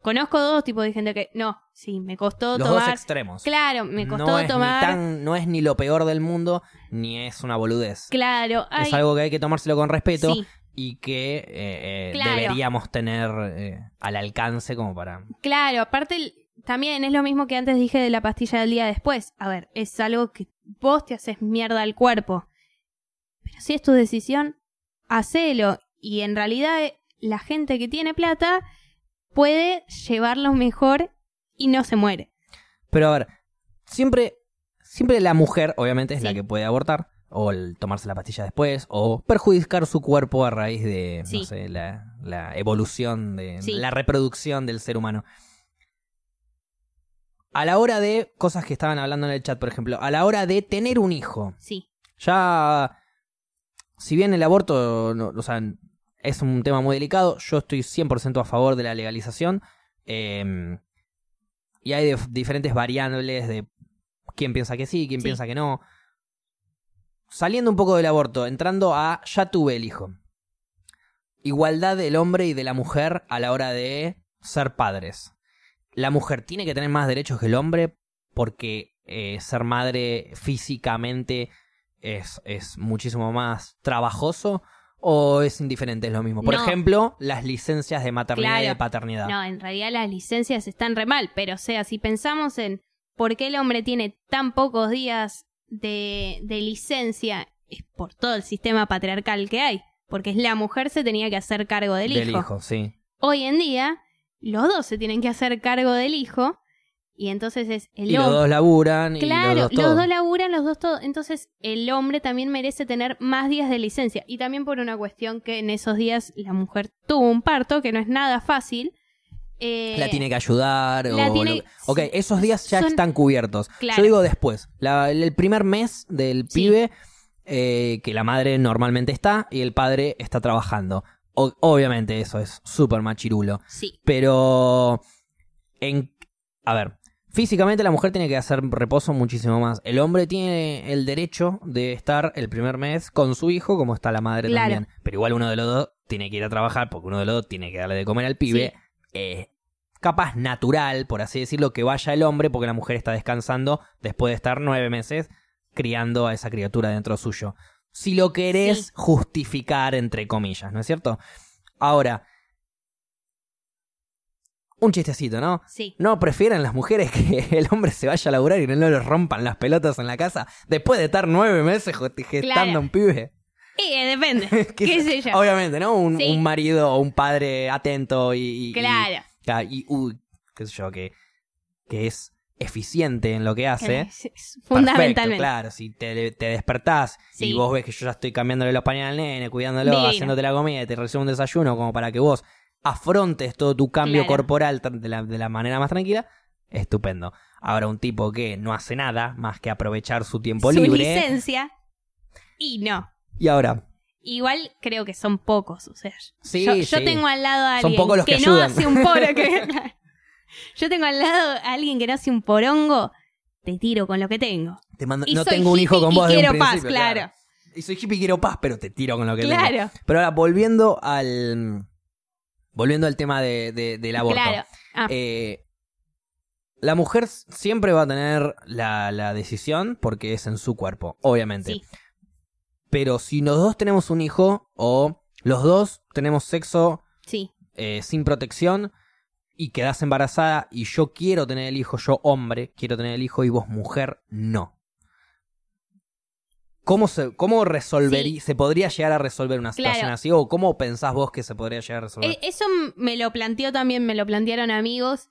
Conozco dos tipos de gente que, no, sí, me costó Los tomar. dos extremos. Claro, me costó no es tomar. Ni tan, no es ni lo peor del mundo, ni es una boludez. Claro, Es algo que hay que tomárselo con respeto sí, y que eh, eh, Claro. deberíamos tener eh, al alcance como para... claro, aparte también es lo mismo que antes dije de la pastilla del día después. A ver, es algo que vos te haces mierda al cuerpo. Pero si es tu decisión, hacelo. Y en realidad eh, la gente que tiene plata puede llevarlo mejor y no se muere. Pero a ver, siempre, siempre la mujer, obviamente, es la que puede abortar, o el tomarse la pastilla después, o perjudicar su cuerpo a raíz de, no sé, la, la evolución, de Sí. la reproducción del ser humano. A la hora de cosas que estaban hablando en el chat, por ejemplo, a la hora de tener un hijo, Sí, ya, si bien el aborto, no- o sea, es un tema muy delicado, yo estoy 100% a favor de la legalización. eh, y hay dif- diferentes variables de quién piensa que sí, quién Sí. piensa que no. Saliendo un poco del aborto, entrando a ya tuve el hijo. Igualdad del hombre y de la mujer a la hora de ser padres. La mujer tiene que tener más derechos que el hombre porque eh, ser madre físicamente es, es muchísimo más trabajoso o es indiferente, es lo mismo. Por No. ejemplo, las licencias de maternidad y de paternidad. no, en realidad las licencias están re mal. Pero o sea, si pensamos en por qué el hombre tiene tan pocos días de, de licencia, es por todo el sistema patriarcal que hay. Porque es la mujer se tenía que hacer cargo del, del hijo, sí. Hoy en día, los dos se tienen que hacer cargo del hijo. Y entonces es el Y los hombre. dos laburan y Claro, los dos laburan, los dos todo. Entonces, el hombre también merece tener más días de licencia. Y también por una cuestión que en esos días la mujer tuvo un parto, que no es nada fácil. Eh, la tiene que ayudar. la o tiene- lo- Ok, esos días ya son- están cubiertos. Claro. Yo digo después. La- el primer mes del Sí. pibe, eh, que la madre normalmente está y el padre está trabajando. O- obviamente eso es súper machirulo. Sí, Pero. En, a ver. Físicamente la mujer tiene que hacer reposo muchísimo más. El hombre tiene el derecho de estar el primer mes con su hijo, como está la madre Claro. también. Pero igual uno de los dos tiene que ir a trabajar, porque uno de los dos tiene que darle de comer al pibe. Sí. Eh, capaz natural, por así decirlo, que vaya el hombre, porque la mujer está descansando después de estar nueve meses criando a esa criatura dentro suyo. Si lo querés Sí. justificar, entre comillas, ¿no es cierto? Ahora, un chistecito, ¿no? sí. ¿No prefieren las mujeres que [LAUGHS] el hombre se vaya a laburar y no le rompan las pelotas en la casa después de estar nueve meses gestando Claro. un pibe? Y eh, depende. [LAUGHS] ¿Qué sé yo? Obviamente, ¿no? Un, Sí. un marido o un padre atento y... Claro. Y, uy, qué sé yo, que, que es eficiente en lo que hace. Es- es Fundamentalmente. Perfecto, claro, si te, te despertás y vos ves que yo ya estoy cambiándole los pañales al nene, cuidándolo, Divino. haciéndote la comida, y te recibo un desayuno como para que vos afrontes todo tu cambio Claro. corporal de la, de la manera más tranquila, estupendo. Ahora un tipo que no hace nada más que aprovechar su tiempo Su libre. licencia. Y no. Y ahora, Igual creo que son pocos, o sea. Sí, yo, yo sí. tengo al lado a Son alguien pocos los que no ayudan. hace un poro. que- [LAUGHS] [LAUGHS] [LAUGHS] yo tengo al lado a alguien que no hace un porongo. Te tiro con lo que tengo. te mando- Y no tengo un hijo con vos de un quiero paz, claro. Y soy hippie y quiero paz, pero te tiro con lo que tengo. Claro, Pero ahora, volviendo al. Volviendo al tema de, de- del aborto. claro. Ah, Eh, la mujer siempre va a tener la, la decisión porque es en su cuerpo, obviamente. sí, Pero si los dos tenemos un hijo o los dos tenemos sexo sí. eh, sin protección y quedas embarazada y yo quiero tener el hijo, yo hombre quiero tener el hijo y vos mujer no. ¿Cómo se, cómo resolver, Sí. se podría llegar a resolver una situación Claro. así? ¿O cómo pensás vos que se podría llegar a resolver? Eh, eso me lo planteó también, me lo plantearon amigos.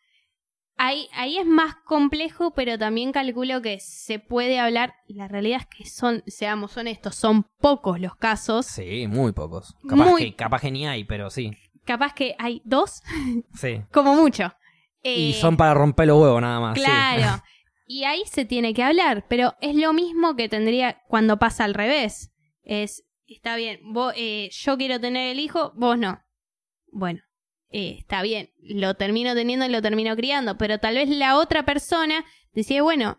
Ahí, ahí es más complejo, pero también calculo que se puede hablar. La realidad es que son, seamos honestos, son pocos los casos. Sí, muy pocos. Capaz, Muy- Que, capaz que ni hay, pero sí. Capaz que hay dos, [LAUGHS] Sí. como mucho. Y Eh, son para romper los huevos nada más. sí. Claro. [LAUGHS] Y ahí se tiene que hablar, pero es lo mismo que tendría cuando pasa al revés. Es, está bien, vos, eh, yo quiero tener el hijo, vos no. Bueno, eh, está bien, lo termino teniendo y lo termino criando, pero tal vez la otra persona decía, bueno,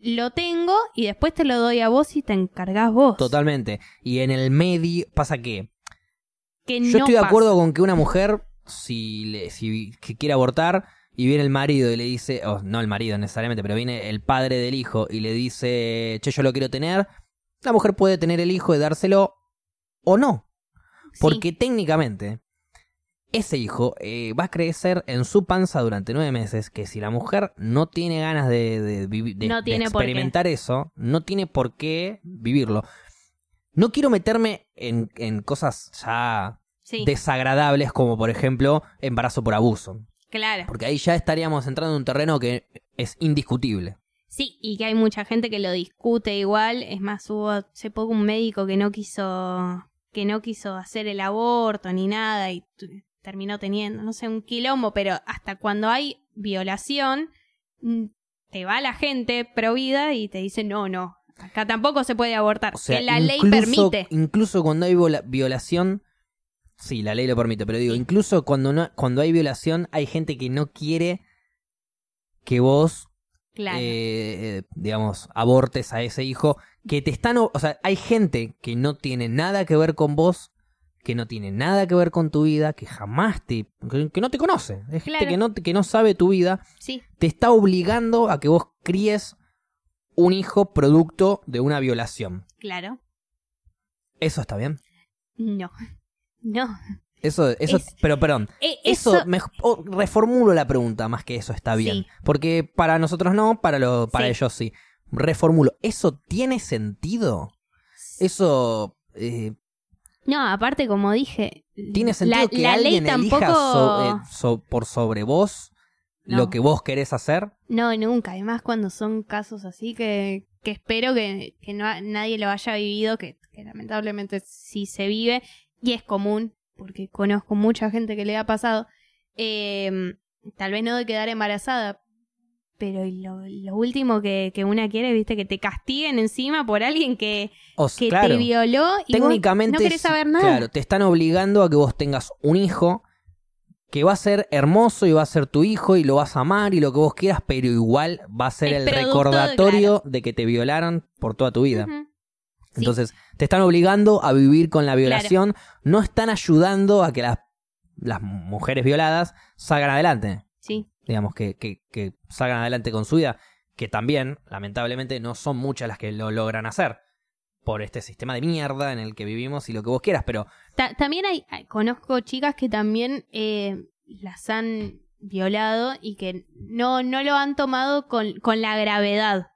lo tengo y después te lo doy a vos y te encargás vos. Totalmente. Y en el medio pasa que que Yo no estoy de pasa. acuerdo con que una mujer, si, le, si que quiere abortar y viene el marido y le dice, o no el marido necesariamente, pero viene el padre del hijo y le dice, che, yo lo quiero tener, la mujer puede tener el hijo y dárselo o no. Sí, Porque técnicamente ese hijo eh, va a crecer en su panza durante nueve meses, que si la mujer no tiene ganas de, de de- No tiene experimentar eso, no tiene por qué vivirlo. No quiero meterme en, en cosas ya sí, desagradables como por ejemplo embarazo por abuso, claro. porque ahí ya estaríamos entrando en un terreno que es indiscutible. Sí, y que hay mucha gente que lo discute igual. Es más, hubo hace poco un médico que no quiso que no quiso hacer el aborto ni nada y terminó teniendo, no sé, un quilombo, pero hasta cuando hay violación, mm, te va la gente pro vida y te dice, no, no, acá tampoco se puede abortar. O sea, que la ley permite. Incluso cuando hay viola- violación, sí, la ley lo permite, pero digo, incluso cuando no, cuando hay violación, hay gente que no quiere que vos, Claro. eh, digamos, abortes a ese hijo, que te están, o sea, hay gente que no tiene nada que ver con vos, que no tiene nada que ver con tu vida, que jamás te, que, que no te conoce, es gente Claro. que no, que no sabe tu vida, sí, te está obligando a que vos críes un hijo producto de una violación. claro. ¿Eso está bien? No. No. Eso, eso, Es- pero perdón, Eh, eso, eso, me- o reformulo la pregunta más que eso está bien. Sí. Porque para nosotros no, para, lo, para Sí. ellos sí. Reformulo, ¿eso tiene sentido? Eso eh, No, aparte, como dije, tiene sentido la, que la ley alguien tampoco. elija so- eh, so- por sobre vos No. lo que vos querés hacer. No, nunca. Además, cuando son casos así que, que espero que, que no, nadie lo haya vivido, que, que lamentablemente sí se vive y es común, porque conozco mucha gente que le ha pasado. eh, tal vez no de quedar embarazada, pero lo, lo último que, que una quiere, viste, que te castiguen encima por alguien que, O que claro, te violó y vos no querés saber nada. Claro, te están obligando a que vos tengas un hijo que va a ser hermoso y va a ser tu hijo y lo vas a amar y lo que vos quieras, pero igual va a ser el de- recordatorio de que te violaron por toda tu vida. Sí. Entonces, te están obligando a vivir con la violación, no están ayudando a que las, las mujeres violadas salgan adelante, Sí, digamos, que, que, que salgan adelante con su vida, que también, lamentablemente, no son muchas las que lo logran hacer por este sistema de mierda en el que vivimos y lo que vos quieras, pero Ta- también hay, conozco chicas que también eh, las han violado y que no, no lo han tomado con, con la gravedad.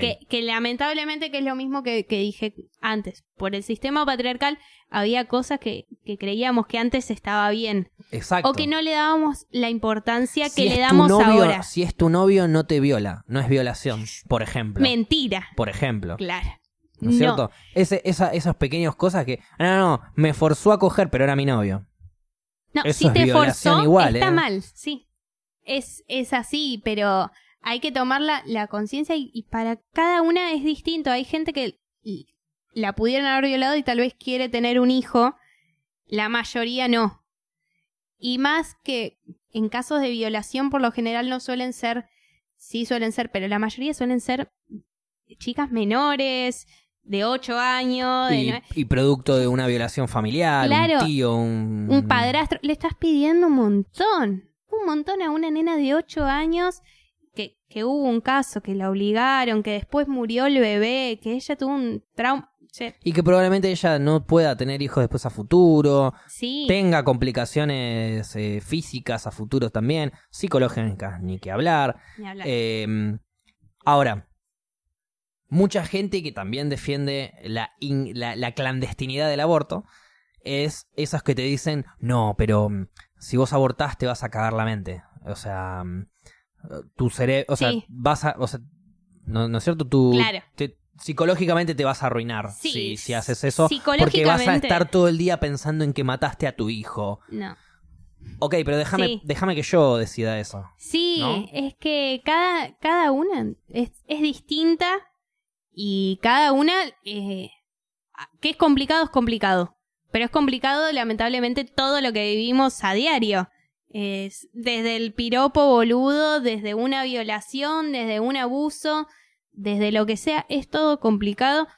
Que, que lamentablemente, que es lo mismo que, que dije antes, por el sistema patriarcal había cosas que, que creíamos que antes estaba bien Exacto. o que no le dábamos la importancia Si que le damos novio- ahora. Si es tu novio, no te viola, no es violación, por ejemplo. Mentira, Por ejemplo. claro. ¿No es cierto? Ese, esa, esas pequeñas cosas que. "Ah, No, no, no, me forzó a coger, pero era mi novio. No, Eso si es te violación forzó, igual, está ¿eh? mal, sí. Es, es así, pero hay que tomar la, la conciencia y, y para cada una es distinto. Hay gente que la pudieron haber violado y tal vez quiere tener un hijo, la mayoría no. Y más que en casos de violación por lo general no suelen ser, sí suelen ser, pero la mayoría suelen ser chicas menores, de 8 años, de Y, producto de una violación familiar, Claro. un tío, un. un padrastro, le estás pidiendo un montón, un montón a una nena de 8 años que, que hubo un caso, que la obligaron, que después murió el bebé, que ella tuvo un trauma. Y que probablemente ella no pueda tener hijos después a futuro, Sí, tenga complicaciones eh, físicas a futuro también, psicológicas, ni que hablar. ni hablar. Eh, ahora, mucha gente que también defiende la, in- la, la clandestinidad del aborto es esas que te dicen, no, pero mm, si vos abortás te vas a cagar la mente. O sea, mm, tu cerebro, o sea, Sí. vas a, o sea, ¿no, no es cierto? Tu, Claro. te- psicológicamente te vas a arruinar Sí, si, si haces eso. Porque vas a estar todo el día pensando en que mataste a tu hijo. no. Ok, pero déjame, Sí. déjame que yo decida eso. Sí, ¿No? es que cada, cada una es, es distinta y cada una, eh, que es complicado, es complicado. Pero es complicado, lamentablemente, todo lo que vivimos a diario. Es desde el piropo boludo, desde una violación, desde un abuso, desde lo que sea, es todo complicado.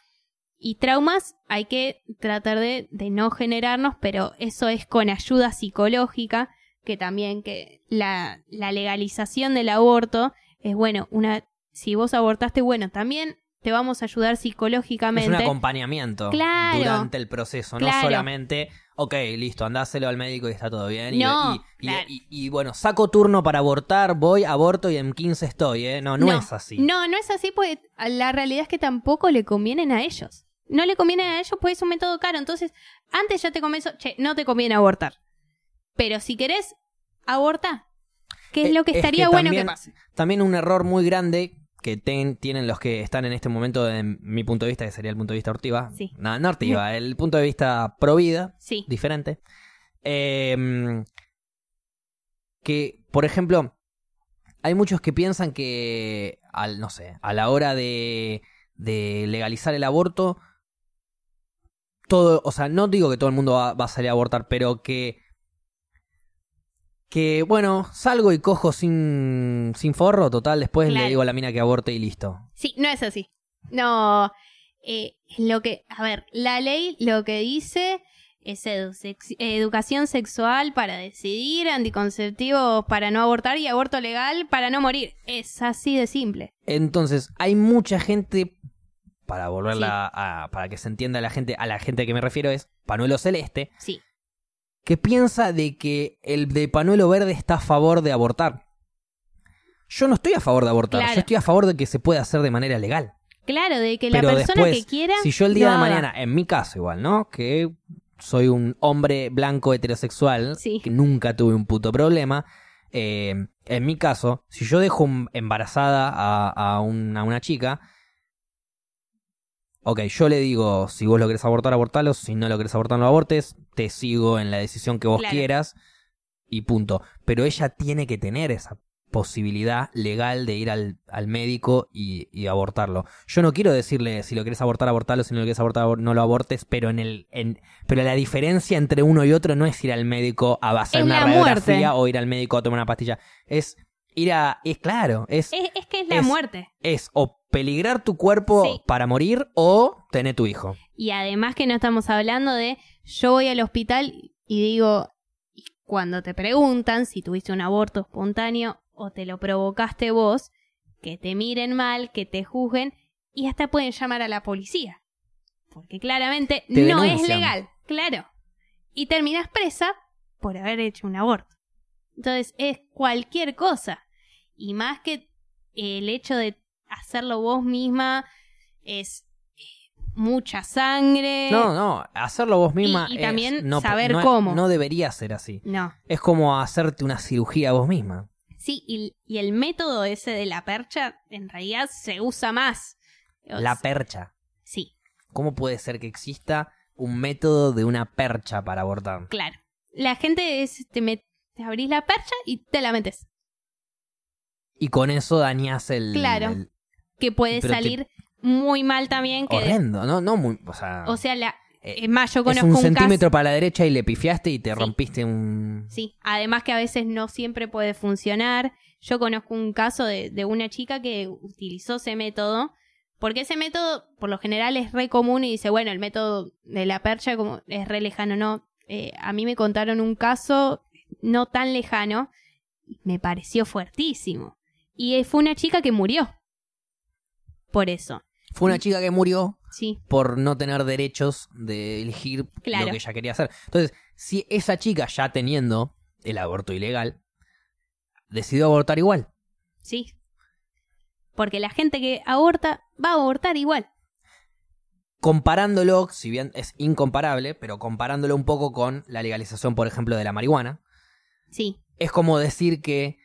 Y traumas hay que tratar de, de no generarnos, pero eso es con ayuda psicológica, que también que la, la legalización del aborto es bueno, una si vos abortaste, bueno, también te vamos a ayudar psicológicamente. Es un acompañamiento Claro. durante el proceso, no solamente, ok, listo, andáselo al médico y está todo bien. No, y, y- claro. y- y, bueno, saco turno para abortar, voy, aborto y en 15 estoy, ¿eh? No, no, es así. No, no es así, porque la realidad es que tampoco le convienen a ellos. No le conviene a ellos, pues es un método caro. Entonces, antes ya te convenzo, che, no te conviene abortar. Pero si querés, aborta. Que es Eh, lo que es estaría que bueno también- que pase. También un error muy grande que ten- tienen los que están en este momento, en mi punto de vista, que sería el punto de vista Ortiva. Sí. No, no Ortiva, [LAUGHS] el punto de vista pro vida, Sí, diferente. Eh, que, por ejemplo, hay muchos que piensan que, al, no sé, a la hora de, de legalizar el aborto, todo, o sea, no digo que todo el mundo va, va a salir a abortar, pero que, que, bueno, salgo y cojo sin, sin forro, total, después Claro. le digo a la mina que aborte y listo. sí, no es así. No, eh, lo que, a ver, la ley lo que dice es edu- sex- educación sexual para decidir, anticonceptivos para no abortar y aborto legal para no morir. Es así de simple. Entonces, hay mucha gente, para volverla a, para que se entienda la gente, a la gente que me refiero es panuelo celeste, Sí, que piensa de que el de panuelo verde está a favor de abortar. Yo no estoy a favor de abortar, Claro. yo estoy a favor de que se pueda hacer de manera legal. claro, de que la Pero persona después, que quiera. si yo el día de mañana, en mi caso igual, ¿no? Que soy un hombre blanco heterosexual, Sí. que nunca tuve un puto problema. eh, en mi caso, si yo dejo embarazada a, a una, a una chica, ok, yo le digo, si vos lo querés abortar, abortalo, si no lo querés abortar, no lo abortes, te sigo en la decisión que vos Claro. quieras y punto. Pero ella tiene que tener esa posibilidad legal de ir al, al médico y, y abortarlo. Yo no quiero decirle si lo quieres abortar, abortalo, si no lo quieres abortar, abor- no lo abortes, pero en el, en, pero la diferencia entre uno y otro no es ir al médico a hacer Es una radiografía muerte. o ir al médico a tomar una pastilla. Es ir a, es claro, es, Es, es que es la Es- muerte. es o peligrar tu cuerpo Sí. para morir o tener tu hijo. Y además que no estamos hablando de yo voy al hospital y digo, cuando te preguntan si tuviste un aborto espontáneo o te lo provocaste vos, que te miren mal, que te juzguen y hasta pueden llamar a la policía. Porque claramente Te no es legal, claro. Y terminas presa por haber hecho un aborto. Entonces es cualquier cosa. Y más que el hecho de hacerlo vos misma es eh, mucha sangre. No, no, hacerlo vos misma Y- y es- también no, saber no- cómo. No debería ser así. No. Es como hacerte una cirugía vos misma. Sí, y, y el método ese de la percha en realidad se usa más. O La sea, percha. Sí, ¿Cómo puede ser que exista un método de una percha para abortar? claro. La gente es, te, met- te abrís la percha y te la metes. Y con eso dañas el... Claro. el- Que puede Pero salir muy mal también. Que horrendo, ¿no? No muy... O sea... o sea, la, eh, es más, yo es conozco un un, centímetro caso. para la derecha y le pifiaste y te Sí. rompiste un... Sí, además que a veces no siempre puede funcionar. Yo conozco un caso de, de una chica que utilizó ese método, porque ese método por lo general es re común y dice, bueno, el método de la percha como es re lejano, no. Eh, a mí me contaron un caso no tan lejano, me pareció fuertísimo. Y fue una chica que murió. Por eso, Fue una chica que murió sí, por no tener derechos de elegir Claro. lo que ella quería hacer. Entonces, si esa chica ya teniendo el aborto ilegal, decidió abortar igual. sí. Porque la gente que aborta va a abortar igual. Comparándolo, si bien es incomparable, pero comparándolo un poco con la legalización, por ejemplo, de la marihuana, Sí, es como decir que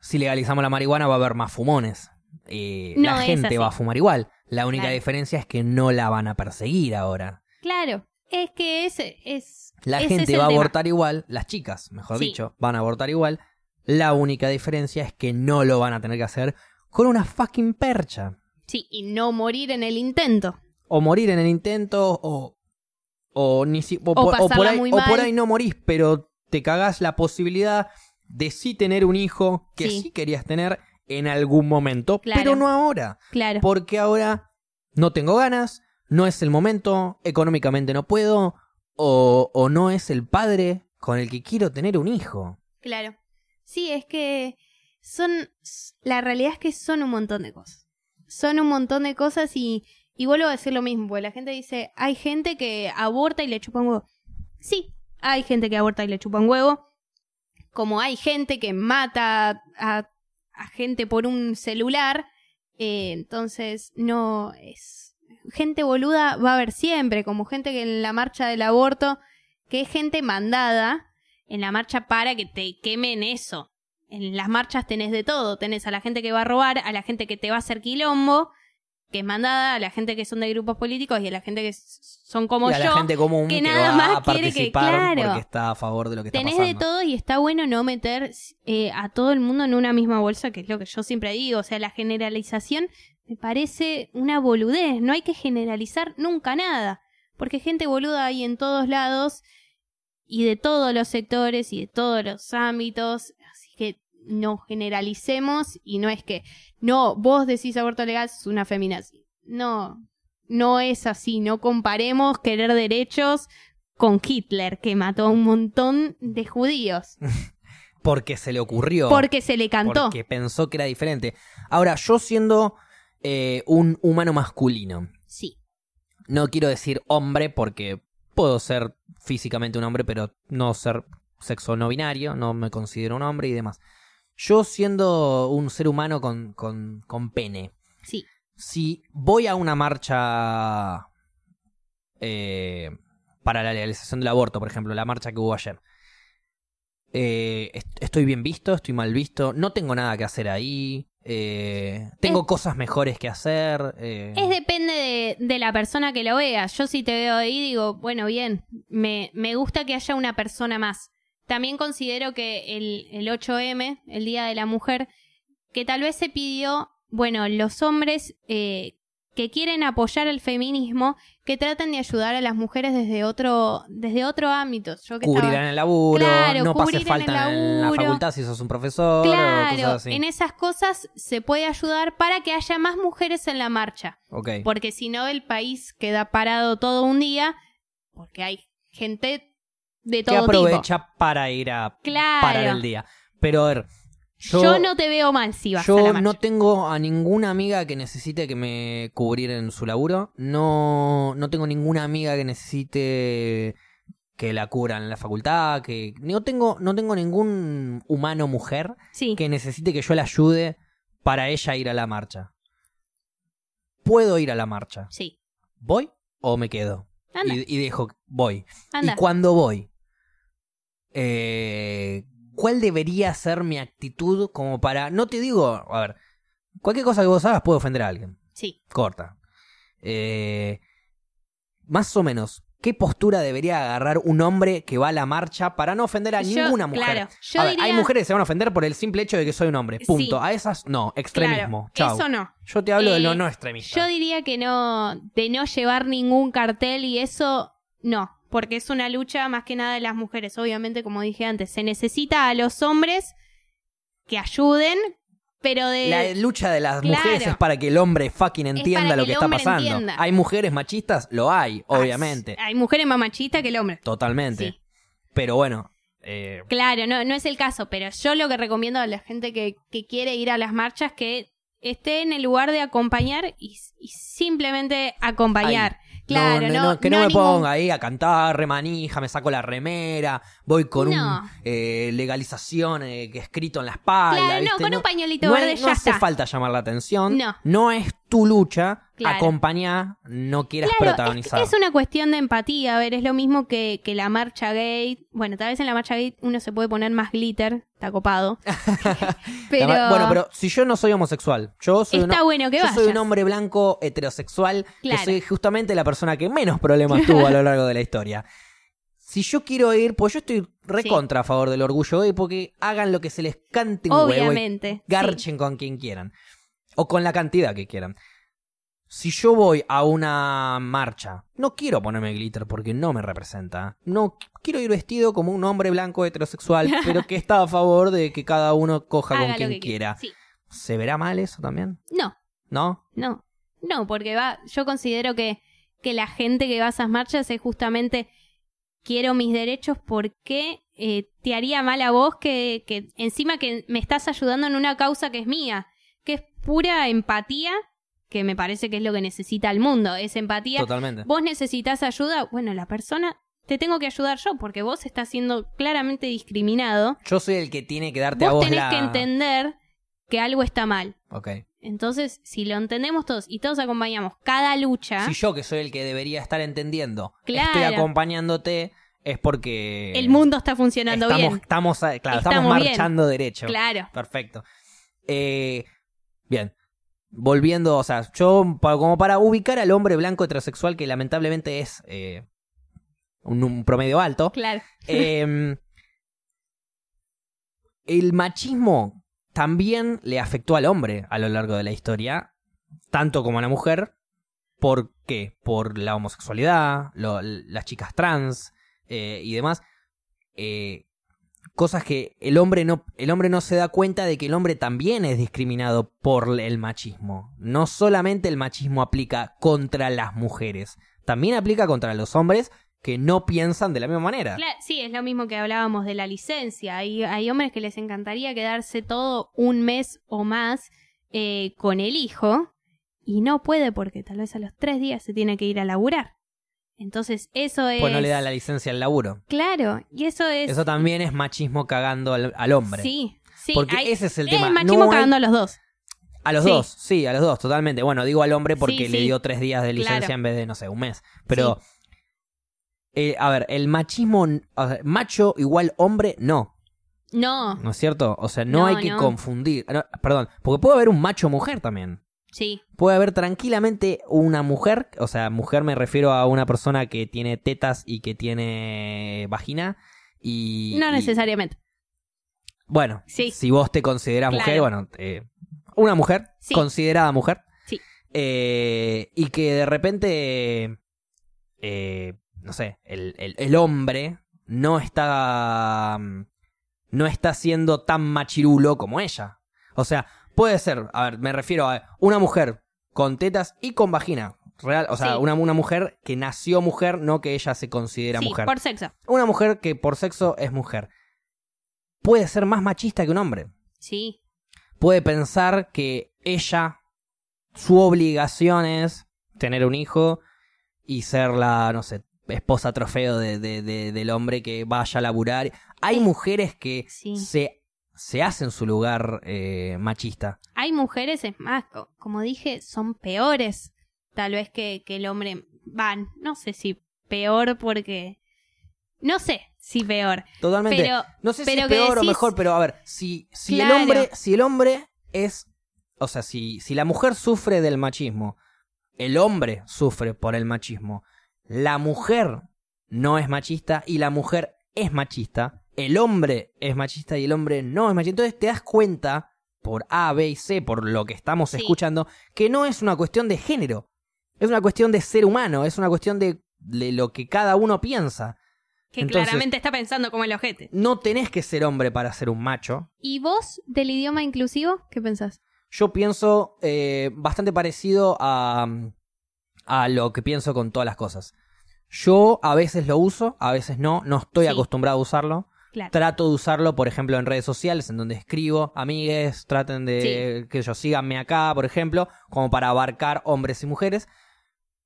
si legalizamos la marihuana va a haber más fumones. Eh, No, la gente va a fumar igual. La única Claro. diferencia es que no la van a perseguir ahora. Claro, es que ese es. La ese gente va a tema. abortar igual, las chicas, mejor Sí. dicho, van a abortar igual. La única diferencia es que no lo van a tener que hacer con una fucking percha. Sí, y no morir en el intento. O morir en el intento, o. O, ni si- o, O por- o por ahí, o por ahí no morís, pero te cagás la posibilidad de sí tener un hijo que sí, Sí. querías tener en algún momento, Claro. pero no ahora. Claro. Porque ahora no tengo ganas, no es el momento, económicamente no puedo, o, o no es el padre con el que quiero tener un hijo. Claro. Sí, es que son. La realidad es que son un montón de cosas. Son un montón de cosas y. Y vuelvo a decir lo mismo, porque la gente dice, hay gente que aborta y le chupa un huevo. Sí, hay gente que aborta y le chupa un huevo. Como hay gente que mata a, a gente por un celular. eh, entonces, no es. Gente boluda va a haber siempre, como gente que en la marcha del aborto, que es gente mandada en la marcha para que te quemen eso. En las marchas tenés de todo. Tenés a la gente que va a robar, a la gente que te va a hacer quilombo, que es mandada, a la gente que son de grupos políticos y a la gente que son como y a yo. la gente común que que, nada va más a quiere que- claro. porque está a favor de lo que está Tenés pasando. de todo y está bueno no meter eh, a todo el mundo en una misma bolsa, que es lo que yo siempre digo. O sea, la generalización me parece una boludez. No hay que generalizar nunca nada. Porque gente boluda hay en todos lados y de todos los sectores y de todos los ámbitos. No generalicemos y no es que, no, vos decís aborto legal, es una feminazi. No, no es así. No comparemos querer derechos con Hitler, que mató a un montón de judíos. [LAUGHS] Porque se le ocurrió. Porque se le cantó. Porque pensó que era diferente. Ahora, yo siendo eh, un humano masculino, Sí. no quiero decir hombre porque puedo ser físicamente un hombre, pero no ser sexo no binario, no me considero un hombre y demás. Yo siendo un ser humano con, con, con pene, Sí. si voy a una marcha eh, para la legalización del aborto, por ejemplo, la marcha que hubo ayer, eh, est- estoy bien visto, estoy mal visto, no tengo nada que hacer ahí, eh, tengo Es- cosas mejores que hacer. eh, Es depende de, de la persona que lo vea. Yo si te veo ahí digo, bueno, bien, me, me gusta que haya una persona más. También considero que el, el 8M, el Día de la Mujer, que tal vez se pidió, bueno, los hombres eh, que quieren apoyar el feminismo, que traten de ayudar a las mujeres desde otro, desde otro ámbito. Yo que cubrir estaba- en el laburo, Claro, no pase falta en, la facultad si sos un profesor, o Claro, cosas así. en esas cosas se puede ayudar para que haya más mujeres en la marcha. Porque si no, el país queda parado todo un día porque hay gente de que todo aprovecha para ir a Claro. parar el día. Pero a ver, yo, Yo, no te veo mal si vas a yo la marcha. no tengo a ninguna amiga que necesite que me cubrir en su laburo. No, no tengo ninguna amiga que necesite que la cubran en la facultad. Que no tengo, no tengo ningún humano mujer Sí, que necesite que yo la ayude para ella ir a la marcha. Puedo ir a la marcha. sí. ¿Voy o me quedo? Anda, Y, y dejo, voy. anda. Y cuando voy, eh, ¿cuál debería ser mi actitud como para... No te digo, a ver, cualquier cosa que vos hagas puede ofender a alguien. Sí, Corta. Eh, más o menos, ¿qué postura debería agarrar un hombre que va a la marcha para no ofender a Yo- ninguna mujer? claro, yo A ver, diría- Hay mujeres que se van a ofender por el simple hecho de que soy un hombre. Punto. Sí. A esas, no. Extremismo. claro. Chau. Eso no. Yo te hablo de lo Eh, no extremista. Yo diría que no, de no llevar ningún cartel y eso, no, porque es una lucha más que nada de las mujeres. Obviamente, como dije antes, se necesita a los hombres que ayuden, pero de... La lucha de las Claro. mujeres es para que el hombre fucking entienda lo que está pasando. entienda. ¿Hay mujeres machistas? Lo hay, obviamente. Hay mujeres más machistas que el hombre. Totalmente. Sí. Pero bueno, eh, Claro, no, no es el caso, pero yo lo que recomiendo a la gente que, que quiere ir a las marchas que esté en el lugar de acompañar y, y simplemente acompañar. Claro, no, no- que no, me ningún- ponga ahí a cantar, remanija, me saco la remera, voy con No. un eh, legalización eh, que escrito en la espalda. Claro, no, ¿viste? con un pañuelito no verde ya no hace está. falta llamar la atención. No. es tu lucha. Claro. Acompañá, no quieras Claro, protagonizar. Es, es una cuestión de empatía. A ver, es lo mismo que, que la marcha gay. Bueno, tal vez en la marcha gay uno se puede poner más glitter, está copado. [LAUGHS] pero, Bueno, pero si yo no soy homosexual, yo soy, está un, bueno que yo soy vayas. un hombre blanco heterosexual, Claro. que soy justamente la persona que menos problemas tuvo a lo largo de la historia. Si yo quiero ir, pues yo estoy recontra a favor del orgullo gay porque hagan lo que se les cante un huevo y Obviamente. sí. garchen con quien quieran. O con la cantidad que quieran. Si yo voy a una marcha, no quiero ponerme glitter porque no me representa. No quiero ir vestido como un hombre blanco heterosexual, [LAUGHS] pero que está a favor de que cada uno coja Haga con quien quiera. Sí. ¿Se verá mal eso también? No, ¿No? no. No, porque va, yo considero que que la gente que va a esas marchas es justamente quiero mis derechos porque eh, te haría mal a vos que, que encima que me estás ayudando en una causa que es mía, pura empatía, que me parece que es lo que necesita el mundo, es empatía. Totalmente. Vos necesitas ayuda, bueno, la persona te tengo que ayudar yo porque vos estás siendo claramente discriminado. Yo soy el que tiene que darte a Vos vos tenés la... que entender que algo está mal. Ok. Entonces, si lo entendemos todos y todos acompañamos cada lucha, Si yo, que soy el que debería estar entendiendo, Claro. estoy acompañándote, es porque... el mundo está funcionando estamos, bien. Estamos, claro, estamos, Estamos bien. marchando derecho. Claro. Perfecto. Eh, bien. Volviendo, o sea, yo, como para ubicar al hombre blanco heterosexual, que lamentablemente es eh, un, un promedio alto, Claro. eh, el machismo también le afectó al hombre a lo largo de la historia, tanto como a la mujer. ¿Por qué? Por la homosexualidad, lo- las chicas trans eh, y demás. Eh, cosas que el hombre, no, el hombre no se da cuenta de que el hombre también es discriminado por el machismo. No solamente el machismo aplica contra las mujeres, también aplica contra los hombres que no piensan de la misma manera. Cla- sí, es lo mismo que hablábamos de la licencia. Hay, hay hombres que les encantaría quedarse todo un mes o más eh, con el hijo y no puede porque tal vez a los tres días se tiene que ir a laburar. Entonces, eso es. Pues no le da la licencia al laburo. Claro, y eso es. Eso también es machismo cagando al, al hombre. Sí, sí. Porque hay- ese es el es tema. machismo No hay- cagando a los dos. A los Sí. dos, sí, a los dos, totalmente. Bueno, digo al hombre porque Sí, le dio tres días de licencia Claro. en vez de, no sé, un mes. Pero, eh, a ver, el machismo, o sea, macho igual hombre, no. No, ¿No es cierto? O sea, no, No, hay que no. confundir. no, perdón, porque puede haber un macho mujer también. Sí. Puede haber tranquilamente una mujer, o sea, mujer me refiero a una persona que tiene tetas y que tiene vagina. Y, No y- necesariamente. Bueno, Sí. si vos te consideras Claro. mujer, bueno, eh, una mujer, Sí. considerada mujer, Sí. eh, y que de repente, eh, no sé, el, el- el hombre no está, mm, no está siendo tan machirulo como ella. O sea, puede ser, a ver, me refiero a una mujer con tetas y con vagina. Real, o sea, Sí. una, una mujer que nació mujer, no que ella se considera Sí, mujer. por sexo. Una mujer que por sexo es mujer. Puede ser más machista que un hombre. Sí. Puede pensar que ella, su obligación es tener un hijo y ser la, no sé, esposa trofeo de, de- de- del hombre que vaya a laburar. Hay mujeres que Sí. se, se hacen su lugar eh, machista. Hay mujeres, es más, co- como dije, son peores. Tal vez que, que el hombre. Van, no sé si peor porque. No sé si peor. Totalmente. Pero, no sé si pero peor o mejor, pero a ver, si, si Claro. el hombre, si el hombre es, o sea, si, si la mujer sufre del machismo, el hombre sufre por el machismo, la mujer no es machista y la mujer es machista, el hombre es machista y el hombre no es machista. Entonces te das cuenta, por A, B y C, por lo que estamos Sí. escuchando, que no es una cuestión de género, es una cuestión de ser humano, es una cuestión de, de lo que cada uno piensa. que Entonces- claramente está pensando como el ojete. No tenés que ser hombre para ser un macho. ¿Y vos del idioma inclusivo? ¿Qué pensás? Yo pienso eh, bastante parecido a, a lo que pienso con todas las cosas. Yo a veces lo uso, a veces no, no estoy Sí. acostumbrado a usarlo. Claro. Trato de usarlo, por ejemplo, en redes sociales, en donde escribo, amigues, traten de que ellos síganme acá, por ejemplo, como para abarcar hombres y mujeres.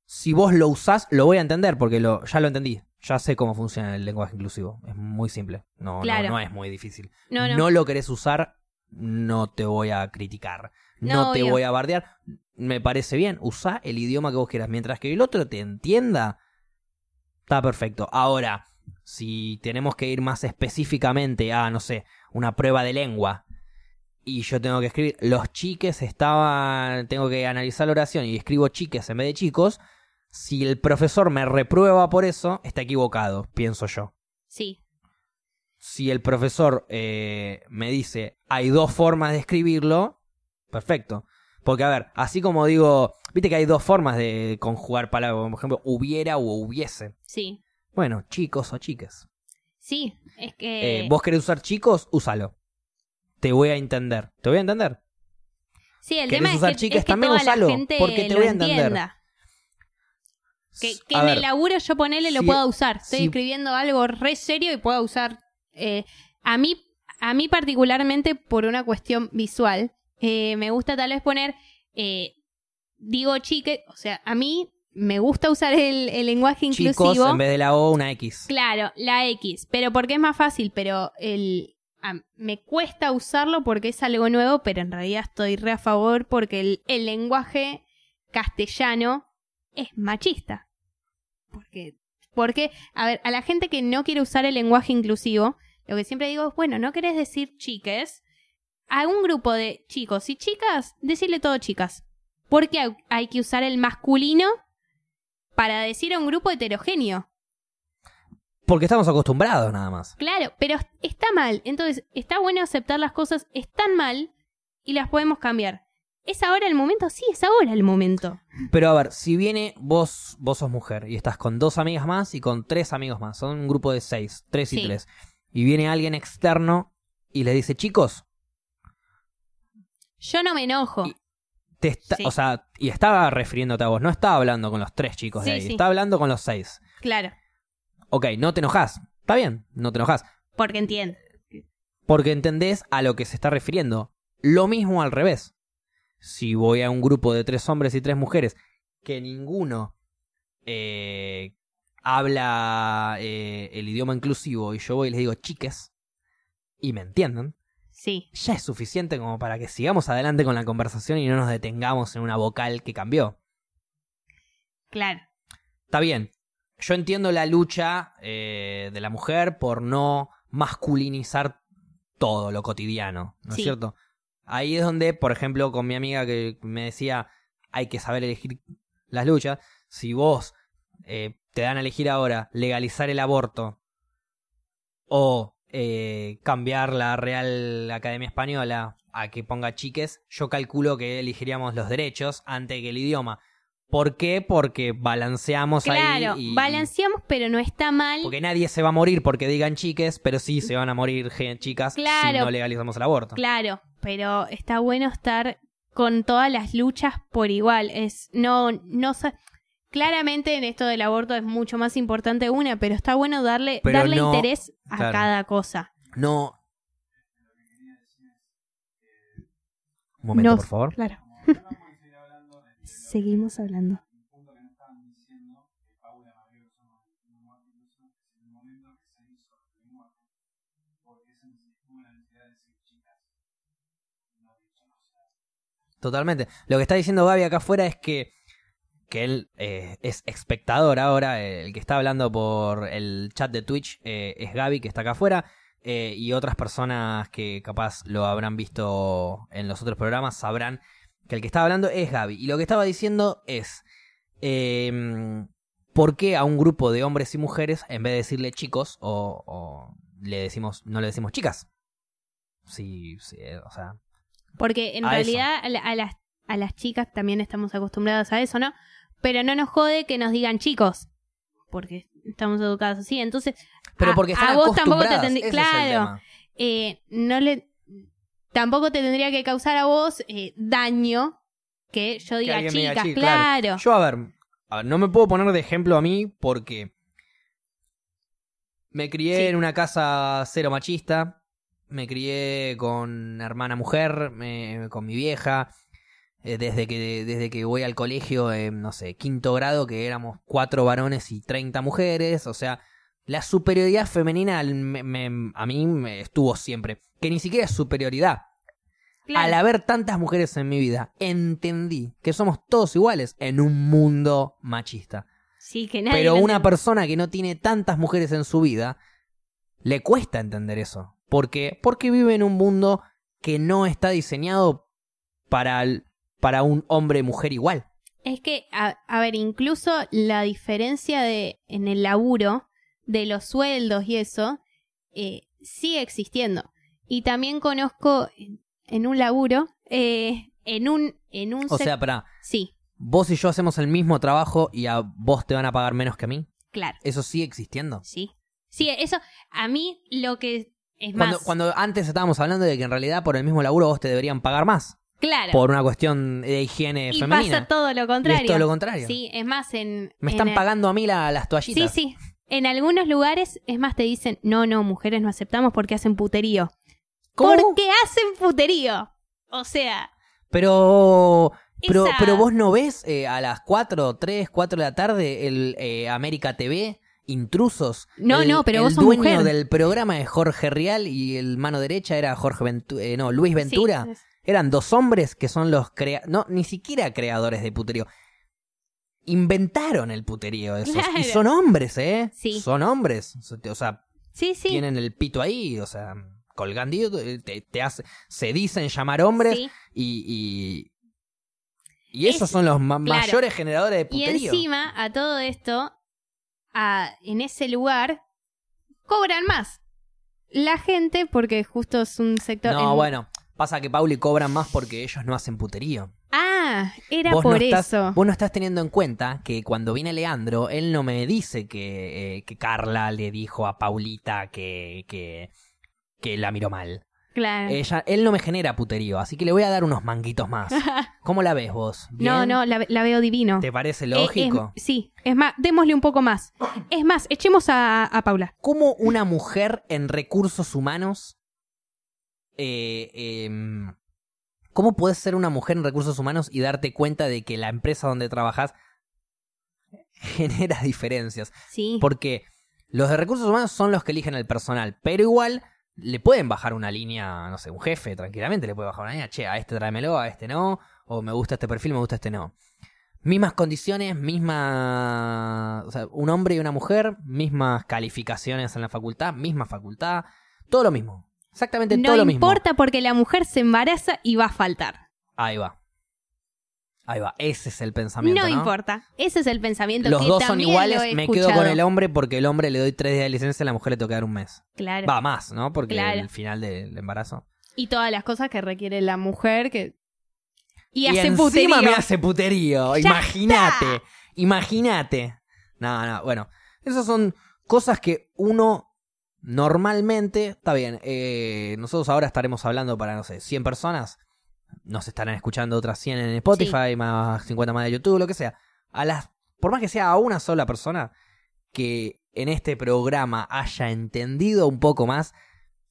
Si vos lo usás, lo voy a entender, porque lo, ya lo entendí. Ya sé cómo funciona el lenguaje inclusivo. Es muy simple. No, no- Claro. no, es muy difícil. No, no. no lo querés usar, no te voy a criticar. No, te obvio. voy a bardear. Me parece bien. Usa el idioma que vos quieras. Mientras que el otro te entienda, está perfecto. Ahora, si tenemos que ir más específicamente a, no sé, una prueba de lengua. Y yo tengo que escribir, los chiques estaban, tengo que analizar la oración y escribo chiques en vez de chicos. Si el profesor me reprueba por eso, está equivocado, pienso yo Sí. si el profesor eh, me dice hay dos formas de escribirlo, perfecto. Porque, a ver, así como digo, viste que hay dos formas de conjugar palabras, por ejemplo, hubiera o hubiese. Sí. Bueno, chicos o chiques. Sí. Es que. Eh, ¿Vos querés usar chicos? Úsalo. Te voy a entender. ¿Te voy a entender? sí, el tema es usar que, chiques, es que también toda la usalo, gente porque te lo voy a entender. entienda. Que, que en ver, el laburo yo ponele lo si- pueda usar. Estoy si- escribiendo algo re serio y puedo usar. eh, a mí, a mí particularmente por una cuestión visual, eh, me gusta tal vez poner, digo chique, o sea, a mí me gusta usar el, el lenguaje inclusivo. Chicos, en vez de la O, una X. Claro, la X, pero porque es más fácil, pero el ah, me cuesta usarlo porque es algo nuevo, pero en realidad estoy re a favor porque el, el lenguaje castellano es machista. Porque, porque, a ver, a la gente que no quiere usar el lenguaje inclusivo, lo que siempre digo es, bueno, no querés decir chiques, a un grupo de chicos y chicas, decirle todo chicas. Porque hay- hay que usar el masculino para decir a un grupo heterogéneo. Porque estamos acostumbrados nada más. Claro, pero está mal. Entonces, está bueno aceptar las cosas están mal y las podemos cambiar. ¿Es ahora el momento? Sí, es ahora el momento. Pero a ver, si viene vos, vos sos mujer y estás con dos amigas más y con tres amigos más, son un grupo de seis, tres y Sí. tres, y viene alguien externo y le dice, chicos, Yo no me enojo. Y- te está, Sí. o sea, y estaba refiriéndote a vos, no estaba hablando con los tres chicos de ahí, sí. estaba hablando con los seis. Claro, Ok, no te enojas, está bien, no te enojas, porque entiendo. porque entendés a lo que se está refiriendo. Lo mismo al revés. Si voy a un grupo de tres hombres y tres mujeres, que ninguno eh, habla eh, el idioma inclusivo y yo voy y les digo chiques y me entienden, Sí, ya es suficiente como para que sigamos adelante con la conversación y no nos detengamos en una vocal que cambió. claro. Está bien. Yo entiendo la lucha eh, de la mujer por no masculinizar todo lo cotidiano, ¿no Sí. es cierto? Ahí es donde, por ejemplo, con mi amiga que me decía, hay que saber elegir las luchas. Si vos eh, te dan a elegir ahora legalizar el aborto o eh, cambiar la Real Academia Española a que ponga chiques, yo calculo que elegiríamos los derechos antes que el idioma. ¿Por qué? Porque balanceamos Claro, ahí. y- balanceamos, pero no está mal. Porque nadie se va a morir porque digan chiques, pero sí se van a morir chicas si Claro. no legalizamos el aborto. Claro, pero está bueno estar con todas las luchas por igual. Es no no claramente en esto del aborto es mucho más importante una, pero está bueno darle Pero darle no- interés a claro. cada cosa. No. Un momento, No- por favor. Claro. [LAUGHS] Seguimos hablando. Totalmente. Lo que está diciendo Gaby acá afuera es que, que él eh, es espectador ahora. eh, El que está hablando por el chat de Twitch eh, es Gaby, que está acá afuera. eh, y otras personas que capaz lo habrán visto en los otros programas sabrán que el que está hablando es Gaby. Y lo que estaba diciendo es... eh, ¿Por qué a un grupo de hombres y mujeres, en vez de decirle chicos, o, o le decimos, no le decimos chicas? Sí, sí, o sea, Porque en realidad a las, a las chicas también estamos acostumbradas a eso, ¿no? Pero no nos jode que nos digan chicos. Porque estamos educados así. Entonces, Pero a- porque están a vos tampoco te acostumbradas, tendrí- ese es el Claro. tema. eh, no le tampoco te tendría que causar a vos eh, daño que yo diga chicas, chi- claro. Yo, a ver, a ver, no me puedo poner de ejemplo a mí porque me crié Sí. en una casa cero machista, me crié con hermana mujer, me- con mi vieja, desde que desde que voy al colegio, eh, no sé, quinto grado, que éramos cuatro varones y 30 mujeres, o sea, la superioridad femenina me- me- a mí me estuvo siempre, que ni siquiera es superioridad, Claro. al haber tantas mujeres en mi vida, entendí que somos todos iguales en un mundo machista. Sí, que nadie Pero una persona que no tiene tantas mujeres en su vida, le cuesta entender eso. ¿Por qué? Porque vive en un mundo que no está diseñado para, el- para un hombre-mujer igual. Es que, a, a ver, incluso la diferencia de en el laburo, de los sueldos y eso, eh, sigue existiendo. Y también conozco en, un laburo, eh, en un, en un O sea, para sí, vos y yo hacemos el mismo trabajo y a vos te van a pagar menos que a mí. claro, ¿Eso sigue existiendo? sí. Sí, eso, a mí lo que es Cuando, más. cuando antes estábamos hablando de que en realidad por el mismo laburo vos te deberían pagar más. Claro. por una cuestión de higiene y femenina. pasa todo lo Y contrario. es todo lo contrario. Sí, es más, en. Me en están el- pagando a mí la- las Sí, toallitas. sí. En algunos lugares, es más, te dicen, no, no, mujeres no aceptamos porque hacen puterío. ¿Cómo? Porque hacen puterío. O sea, Pero, pero, Esa- pero vos no ves eh, a las 4, 3, 4 de la tarde el eh, América TV, intrusos. No, El- no, pero el vos sos dueño mujer. del programa es Jorge Rial y el mano derecha era Jorge Ventura, no, Luis Ventura. sí, Eran dos hombres que son los crea no, ni siquiera creadores de puterío. Inventaron el puterío esos. Claro. Y son hombres, ¿eh? Sí. Son hombres. O sea, sí, sí. tienen el pito ahí, o sea, colgando, te, te hace, se dicen llamar hombres sí. y, y, y esos Es- son los ma- claro. mayores generadores de Y puterío. encima, a todo esto, a- en ese lugar, cobran más. La gente, porque justo es un sector. no, en- bueno, pasa que Pauli cobran más porque ellos no hacen puterío. Ah, era Vos por no estás, eso. Vos no estás teniendo en cuenta que cuando viene Leandro, él no me dice que, eh, que Carla le dijo a Paulita que, que, que la miró mal. Claro. Ella, él no me genera puterío, así que le voy a dar unos manguitos más. [LAUGHS] ¿Cómo la ves vos? no, ¿Bien? no, la, la veo divino. ¿Te parece Eh, lógico? es- sí, es más, démosle un poco más. Es más, echemos a, a Paula. ¿Cómo una mujer en recursos humanos... eh, em, ¿Cómo puedes ser una mujer en recursos humanos y darte cuenta de que la empresa donde trabajas [LAUGHS] genera diferencias? Sí. Porque los de recursos humanos son los que eligen el personal, pero igual le pueden bajar una línea, no sé, un jefe tranquilamente le puede bajar una línea, che, a este tráemelo, a este no, o me gusta este perfil, me gusta este no. Mismas condiciones, misma... O sea, un hombre y una mujer, mismas calificaciones en la facultad, misma facultad, todo lo mismo. Exactamente no todo lo mismo. importa porque la mujer se embaraza y va a faltar. Ahí va. Ahí va. Ese es el pensamiento. No, No, importa. Ese es el pensamiento Los que dos son iguales, me quedo con el hombre porque el hombre le doy tres días de licencia, a la mujer le toca dar un mes. Claro. Va más, ¿no? Porque Claro. el final del embarazo. Y todas las cosas que requiere la mujer que. Y, Y hace encima puterío. me hace puterío. Imagínate. Imagínate. No, no, bueno. Esas son cosas que uno normalmente. Está bien. eh, nosotros ahora estaremos hablando para, no sé, 100 personas. Nos estarán escuchando otras 100 en Spotify, más 50 más de YouTube, lo que sea. A las. Por más que sea a una sola persona que en este programa haya entendido un poco más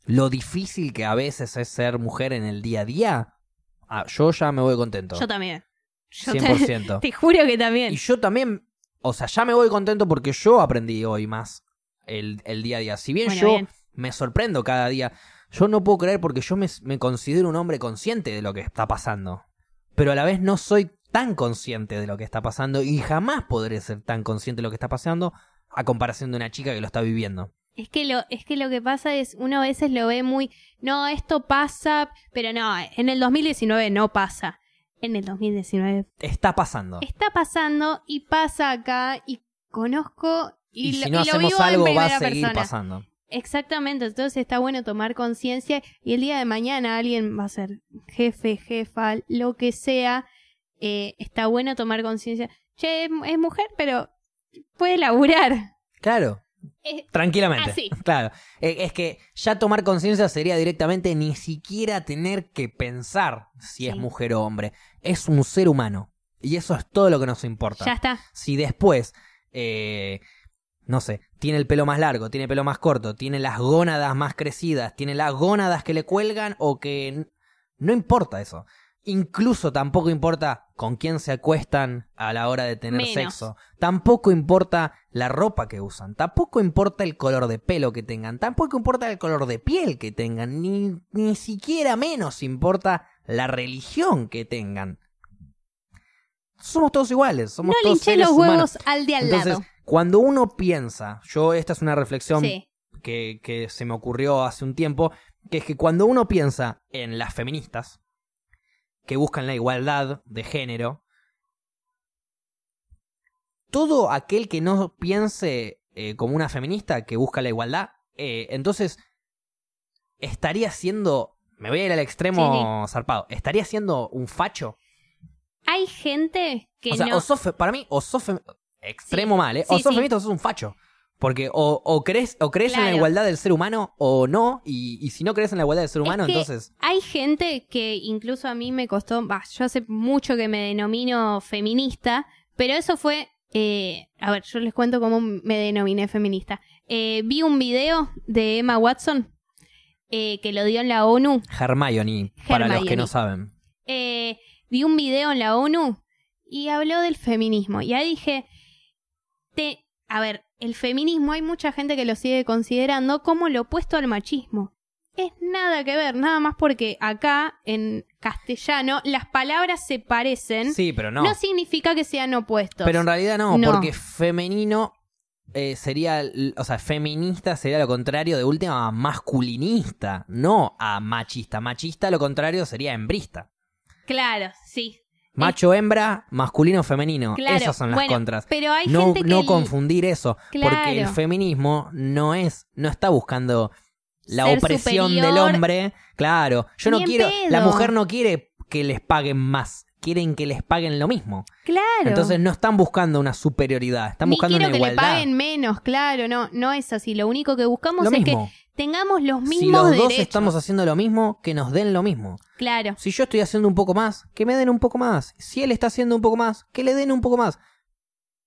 lo difícil que a veces es ser mujer en el día a día, ah, yo ya me voy contento. Yo también. Yo te- 100%. [LAUGHS] Te, juro que también. Y yo también, o sea, ya me voy contento porque yo aprendí hoy más el, el día a día. Si bien Bueno, yo bien. me sorprendo cada día, yo no puedo creer porque yo me, me considero un hombre consciente de lo que está pasando. Pero a la vez no soy tan consciente de lo que está pasando y jamás podré ser tan consciente de lo que está pasando a comparación de una chica que lo está viviendo. Es que lo, es que lo que pasa es, uno a veces lo ve muy, no, esto pasa, pero no, en el 2019 no pasa. En el 2019 Está pasando. está pasando y pasa acá y conozco y, Y, lo, si no y hacemos algo va a seguir persona. pasando. Exactamente, entonces está bueno tomar conciencia y el día de mañana alguien va a ser jefe, jefa, lo que sea, eh, está bueno tomar conciencia. Che, es, es mujer, pero puede laburar. Claro, Eh, tranquilamente. Así. [LAUGHS] Claro. Eh, Es que ya tomar conciencia sería directamente ni siquiera tener que pensar si es mujer o hombre. Es un ser humano. Y eso es todo lo que nos importa. ya está. Si después, eh, no sé, tiene el pelo más largo, tiene el pelo más corto, tiene las gónadas más crecidas, tiene las gónadas que le cuelgan o que... No importa eso. Incluso tampoco importa con quién se acuestan a la hora de tener Menos. sexo. Tampoco importa la ropa que usan. Tampoco importa el color de pelo que tengan. Tampoco importa el color de piel que tengan. Ni, ni siquiera menos importa la religión que tengan. Somos todos iguales. Somos No todos linché seres los humanos. huevos al de al Entonces, lado. Cuando uno piensa, yo esta es una reflexión Sí. que, que se me ocurrió hace un tiempo, que es que cuando uno piensa en las feministas, que buscan la igualdad de género, todo aquel que no piense eh, como una feminista que busca la igualdad, eh, entonces estaría siendo, me voy a ir al extremo zarpado, estaría siendo un facho. Hay gente que o sea, no. o sos fe- para mí, o sos extremo Sí. mal, ¿eh? Sí, o sos sí. feminista o sos un facho. Porque o, o crees, o crees en la igualdad del ser humano o no, y, y si no crees en la igualdad del ser humano, que- entonces... Hay gente que incluso a mí me costó, bah, yo hace mucho que me denomino feminista, pero eso fue, eh, a ver, yo les cuento cómo me denominé feminista. Eh, vi un video de Emma Watson eh, que lo dio en la ONU. Hermione, para los que no saben. Vi un video en la ONU y habló del feminismo. Y ahí dije, a ver, el feminismo hay mucha gente que lo sigue considerando como lo opuesto al machismo. Es nada que ver, nada más porque acá en castellano las palabras se parecen. Sí, pero no. No significa que sean opuestos. Pero en realidad no, No. porque femenino eh, sería, o sea, feminista sería lo contrario de última a masculinista, no a machista. Machista lo contrario sería hembrista. Claro, sí. Macho, hembra, masculino, femenino. Claro. Esas son las Bueno, contras. Pero hay No, gente que. no el- confundir eso, porque el feminismo no es, no está buscando la Ser opresión superior. del hombre. Claro, yo no Ni quiero, la mujer no quiere que les paguen más, quieren que les paguen lo mismo. Claro. Entonces no están buscando una superioridad, están Ni buscando quiero una que igualdad. le paguen menos, claro, no, no es así. Lo único que buscamos lo es mismo. que tengamos los mismos si los dos estamos haciendo lo mismo, que nos den lo mismo. Claro, Si yo estoy haciendo un poco más, que me den un poco más. Si él está haciendo un poco más, que le den un poco más.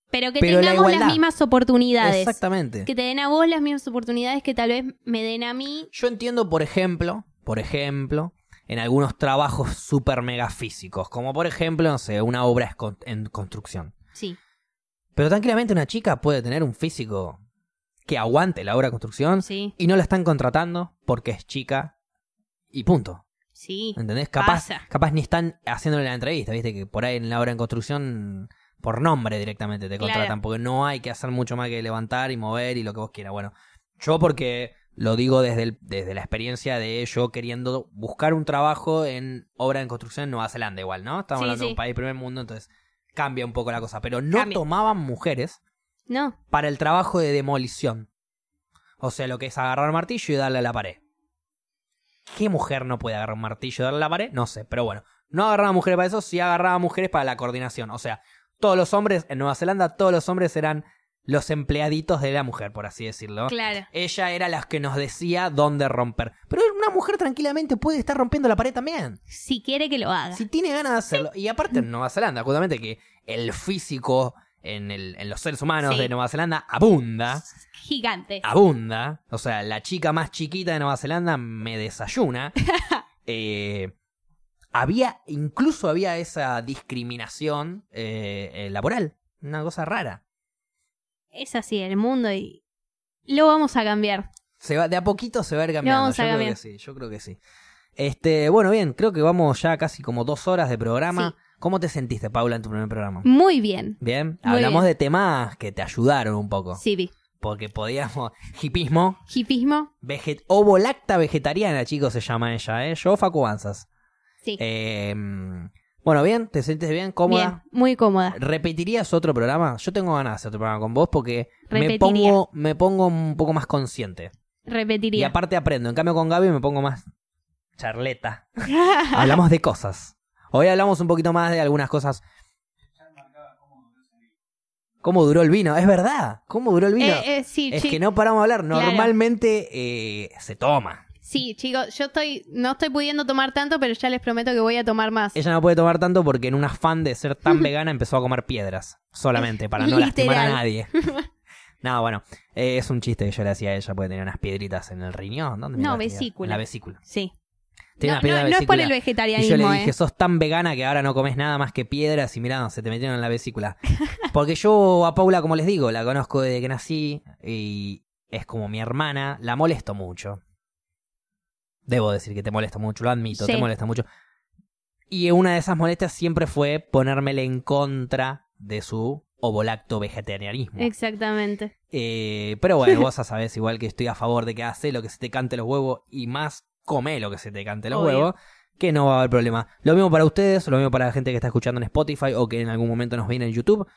pero que Pero la tengamos las mismas oportunidades. Exactamente. Que te den a vos las mismas oportunidades que tal vez me den a mí. Yo entiendo, por ejemplo, por ejemplo, en algunos trabajos súper mega físicos, como por ejemplo, no sé, una obra en construcción. Sí, Pero tranquilamente una chica puede tener un físico que aguante la obra de construcción sí, y no la están contratando porque es chica y punto. sí. ¿Entendés? Capaz, Pasa. capaz ni están haciéndole la entrevista, viste que por ahí en la obra en construcción por nombre directamente te Claro. contratan, porque no hay que hacer mucho más que levantar y mover y lo que vos quieras. Bueno, yo porque lo digo desde, el- desde la experiencia de yo queriendo buscar un trabajo en obra en construcción en Nueva Zelanda igual, ¿no? Estamos Sí, hablando de un país primer mundo, entonces cambia un poco la cosa, pero no Cambia. tomaban mujeres No, para el trabajo de demolición. O sea, lo que es agarrar martillo y darle a la pared. ¿Qué mujer no puede agarrar un martillo y darle a la pared? No sé, pero bueno. No agarraba mujeres para eso, sí agarraba mujeres para la coordinación. O sea, todos los hombres, en Nueva Zelanda, todos los hombres eran los empleaditos de la mujer, por así decirlo. claro. Ella era la que nos decía dónde romper. Pero una mujer tranquilamente puede estar rompiendo la pared también. Si quiere que lo haga. Si tiene ganas de hacerlo. Y aparte en Nueva Zelanda, justamente que el físico en, el- en los seres humanos Sí. de Nueva Zelanda abunda. Gigante. Abunda. O sea, la chica más chiquita de Nueva Zelanda me desayuna. [LAUGHS] Eh, había, incluso había esa discriminación eh, eh, laboral. Una cosa rara. Es así el mundo y lo vamos a cambiar. Se va, de a poquito se va a ir cambiando. vamos yo a creo cambiar. que sí, yo creo que sí. Este, bueno, bien, creo que vamos ya casi como dos horas de programa. Sí. ¿Cómo te sentiste, Paula, en tu primer programa? Muy bien. Bien, Muy hablamos bien. de temas que te ayudaron un poco. Sí, vi. Porque podíamos. Hipismo. Hipismo. Veget Ovolacta vegetariana, chicos, se llama ella, ¿eh? Yo, Facu Banzas. Sí. Eh, bueno, bien, ¿te sientes bien? ¿Cómoda? Bien, muy cómoda. ¿Repetirías otro programa? Yo tengo ganas de hacer otro programa con vos porque me pongo, me pongo un poco más consciente. Y Repetiría. aparte aprendo. En cambio, con Gaby me pongo más charleta. [LAUGHS] Hablamos de cosas. Hoy hablamos un poquito más de algunas cosas. ¿Cómo duró el vino? Es verdad. ¿Cómo duró el vino? Eh, eh, sí, es que no paramos de hablar. Claro. Normalmente eh, se toma. sí, chicos, yo estoy, no estoy pudiendo tomar tanto, pero ya les prometo que voy a tomar más. Ella no puede tomar tanto porque en un afán de ser tan [LAUGHS] vegana empezó a comer piedras. Solamente, para no lastimar a nadie. [LAUGHS] no, bueno. eh, es un chiste que yo le hacía a ella. Puede tener unas piedritas en el riñón. ¿Dónde No, vesícula. En la vesícula. Sí. No, una piedra no- es por el Y yo vegetarianismo, le dije, eh. sos tan vegana que ahora no comes nada más que piedras y mirá, se te metieron en la vesícula. [LAUGHS] Porque yo a Paula, como les digo, la conozco desde que nací y es como mi hermana, la molesto mucho. Debo decir que te molesto mucho, lo admito, te molesta mucho. Y una de esas molestias siempre fue ponérmele en contra de su ovolacto vegetarianismo. Exactamente. Eh, pero bueno, [LAUGHS] vos ya sabés igual que estoy a favor de que hace lo que se te cante los huevos y más come lo que se te cante los Obvio. huevos, que no va a haber problema. Lo mismo para ustedes, lo mismo para la gente que está escuchando en Spotify o que en algún momento nos viene en YouTube.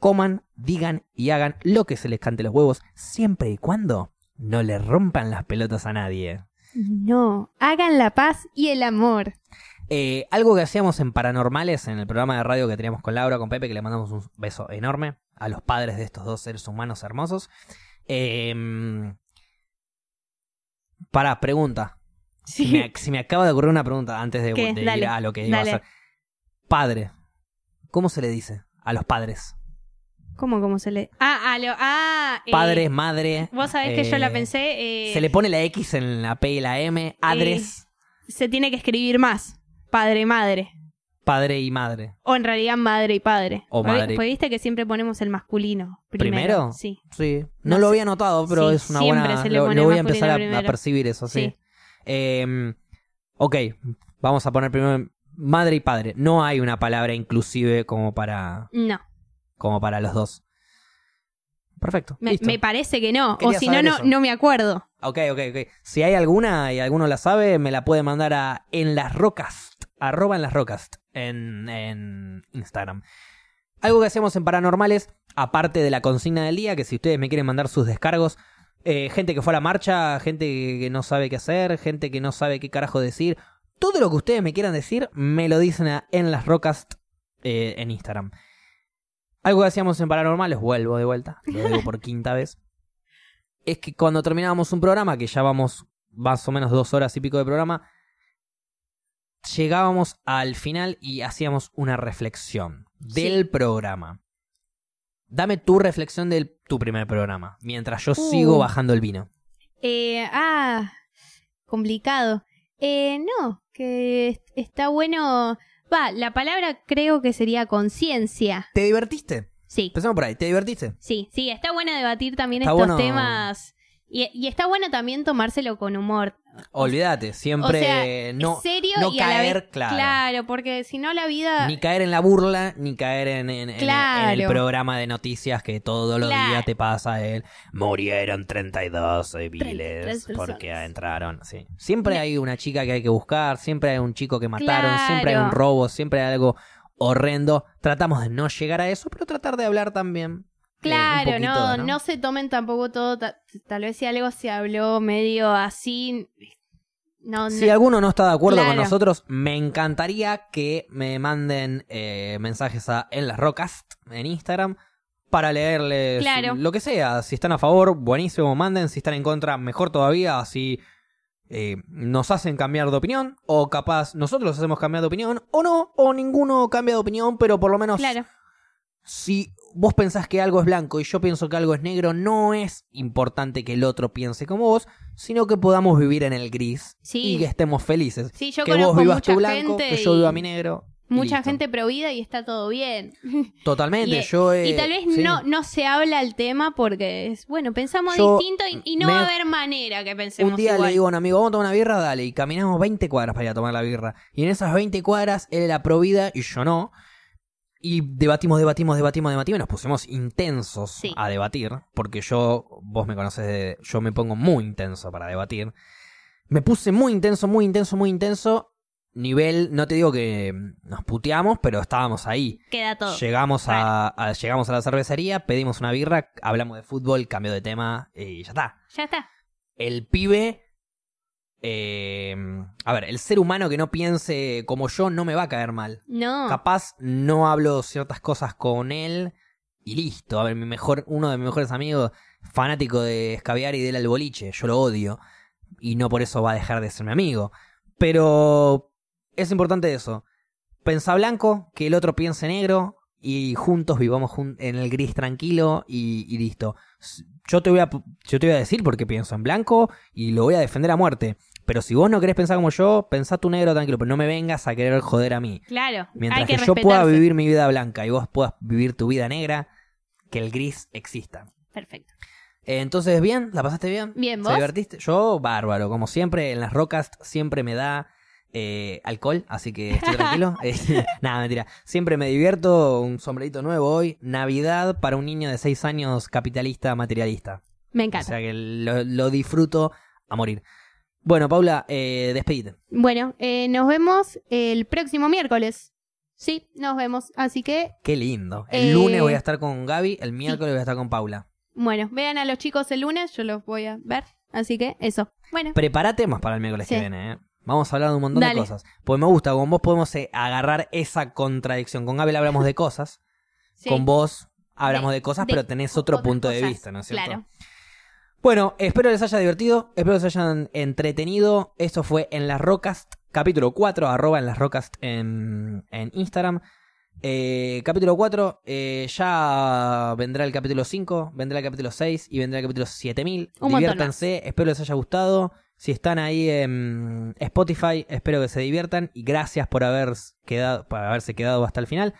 Coman, digan y hagan lo que se les cante los huevos, siempre y cuando no le rompan las pelotas a nadie. No, hagan la paz y el amor. Eh, algo que hacíamos en Paranormales, en el programa de radio que teníamos con Laura, con Pepe, que le mandamos un beso enorme a los padres de estos dos seres humanos hermosos, Eh, pará, pregunta. Sí. Si, me, acaba de ocurrir una pregunta antes de, ir a lo que iba dale. a hacer. Padre. ¿Cómo se le dice a los padres? ¿Cómo, cómo se le...? Ah, a lo... Ah, eh, Padre, madre. Vos sabés que yo eh, la pensé... eh, Se le pone la X en la P y la M. Adres, se tiene que escribir más. Padre, madre. padre y madre. O en realidad madre y padre. O madre viste que siempre ponemos el masculino primero. ¿Primero? Sí. Sí. No, No lo sé. había notado, pero Sí, es una buena. se le Lo, pone lo voy a empezar a, percibir eso, sí. Sí. Eh, ok, vamos a poner primero madre y padre. No hay una palabra inclusive como para, No. como para los dos. Perfecto. Me, parece que no. Quería o si no, no, no me acuerdo. Ok, ok, ok. Si hay alguna y alguno la sabe, me la puede mandar a en las rocas, arroba en las rocas, en, en Instagram. Algo que hacemos en Paranormales, aparte de la consigna del día, que si ustedes me quieren mandar sus descargos, eh, gente que fue a la marcha, gente que no sabe qué hacer, gente que no sabe qué carajo decir, todo lo que ustedes me quieran decir, me lo dicen a en las rocas eh, en Instagram. Algo que hacíamos en Paranormales, vuelvo de vuelta, lo digo por [LAUGHS] quinta vez es que cuando terminábamos un programa, que ya vamos más o menos dos horas y pico de programa, llegábamos al final y hacíamos una reflexión del Sí. programa. Dame tu reflexión de tu primer programa, mientras yo Uh. sigo bajando el vino. Eh, ah, complicado. Eh, no, que est- está bueno. Va, la palabra creo que sería conciencia. ¿Te divertiste? Sí, Empezamos por ahí, ¿te divertiste? sí, sí, está bueno debatir también Está estos bueno- temas. Y, y está bueno también tomárselo con humor. Olvídate, siempre o sea, no, serio no y a la vez. caer, claro. porque si no la vida. ni caer en la burla, ni caer en, en- en- en el Claro. programa de noticias que todos los Claro. días te pasa el murieron 32 civiles 33 personas. porque entraron. Sí. Siempre hay una chica que hay que buscar, siempre hay un chico que mataron, siempre hay un Claro. robo, siempre hay algo horrendo. Tratamos de no llegar a eso, pero tratar de hablar también. Eh, Claro, poquito, no, ¿no? no se tomen tampoco todo. ta- tal vez si algo se habló medio así. No, Si no- alguno no está de acuerdo con nosotros, me encantaría que me manden eh, mensajes a En las Rocas en Instagram para leerles Claro. lo que sea. Si están a favor, buenísimo, manden. Si están en contra, mejor todavía. Así eh, nos hacen cambiar de opinión. O capaz nosotros los hacemos cambiar de opinión. O no, o ninguno cambia de opinión, pero por lo menos Claro, si vos pensás que algo es blanco y yo pienso que algo es negro, no es importante que el otro piense como vos, sino que podamos vivir en el gris Sí. y que estemos felices. sí, yo que vos vivas mucha tu blanco, gente. que yo viva mi negro. Mucha listo. gente provida y está todo bien. [LAUGHS] Totalmente, y, yo... eh, y tal vez sí. no, no se habla el tema porque es, bueno, pensamos Yo distinto y, y no me- va a haber manera que pensemos Un día igual. le digo a un amigo, vamos a tomar una birra, dale, y caminamos 20 cuadras para ir a tomar la birra. Y en esas 20 cuadras él era pro vida y yo no. Y debatimos, debatimos, debatimos, debatimos y nos pusimos intensos Sí. a debatir. Porque yo, vos me conoces, de- yo me pongo muy intenso para debatir. Me puse muy intenso, muy intenso, muy intenso. Nivel, no te digo que nos puteamos, pero estábamos ahí. Queda todo. Llegamos a, a- llegamos a la cervecería, pedimos una birra, hablamos de fútbol, cambio de tema y ya está Ya está. el pibe. Eh, a ver, el ser humano que no piense como yo no me va a caer mal. No. Capaz no hablo ciertas cosas con él y listo. A ver, mi mejor, uno de mis mejores amigos, fanático de escabiar y del al boliche, yo lo odio. Y no por eso va a dejar de ser mi amigo. Pero es importante eso. Pensá blanco, que el otro piense negro y juntos vivamos jun- en el gris tranquilo y, y listo. Yo te, voy a, yo te voy a decir porque pienso en blanco y lo voy a defender a muerte. Pero si vos no querés pensar como yo, pensá tu negro tranquilo, pero no me vengas a querer joder a mí. Claro. Mientras hay que, que, yo pueda vivir mi vida blanca y vos puedas vivir tu vida negra, que el gris exista. Perfecto. Eh, entonces, bien, ¿la pasaste bien? Bien, ¿Se ¿vos? divertiste? Yo, bárbaro, como siempre, en las rocas siempre me da eh, alcohol, así que estoy tranquilo. [LAUGHS] Eh, [LAUGHS] Nada, mentira. Siempre me divierto, un sombrerito nuevo hoy. Navidad para un niño de 6 años capitalista materialista. Me O encanta. sea que lo, lo disfruto a morir. Bueno, Paula, eh, despedite. Bueno, eh, nos vemos el próximo miércoles. Sí, nos vemos. Así que, Qué lindo. El Eh, lunes voy a estar con Gaby, el miércoles voy a estar con Paula. bueno, vean a los chicos el lunes, yo los voy a ver. Así que, eso. Bueno, Prepara temas para el miércoles que viene, ¿eh? Vamos a hablar de un montón Dale. de cosas. Porque me gusta, con vos podemos eh, agarrar esa contradicción. Con Gaby hablamos de cosas, sí. con vos hablamos de, De- cosas, de pero tenés otro punto de vista, ¿no es cierto? Claro. Bueno, espero les haya divertido, espero les hayan entretenido. Esto fue En las Rocas, capítulo 4, arroba en las Rocas en, en Instagram. Eh, capítulo 4, eh, ya vendrá el capítulo 5, vendrá el capítulo 6 y vendrá el capítulo 7000. Un montón Diviértanse, espero les haya gustado. Si están ahí en Spotify, espero que se diviertan y gracias por, haber quedado, por haberse quedado hasta el final.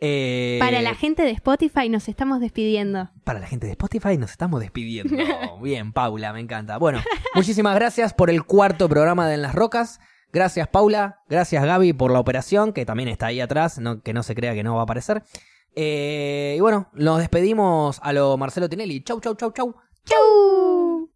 Eh, Para la gente de Spotify nos estamos despidiendo. para la gente de Spotify nos estamos despidiendo. [LAUGHS] Bien, Paula, me encanta. Bueno, muchísimas gracias por el cuarto programa de En las Rocas. Gracias, Paula. Gracias, Gaby, por la operación, que también está ahí atrás, no, que no se crea que no va a aparecer. Eh, y bueno, nos despedimos a lo Marcelo Tinelli. Chau, chau, chau, chau. ¡Chau!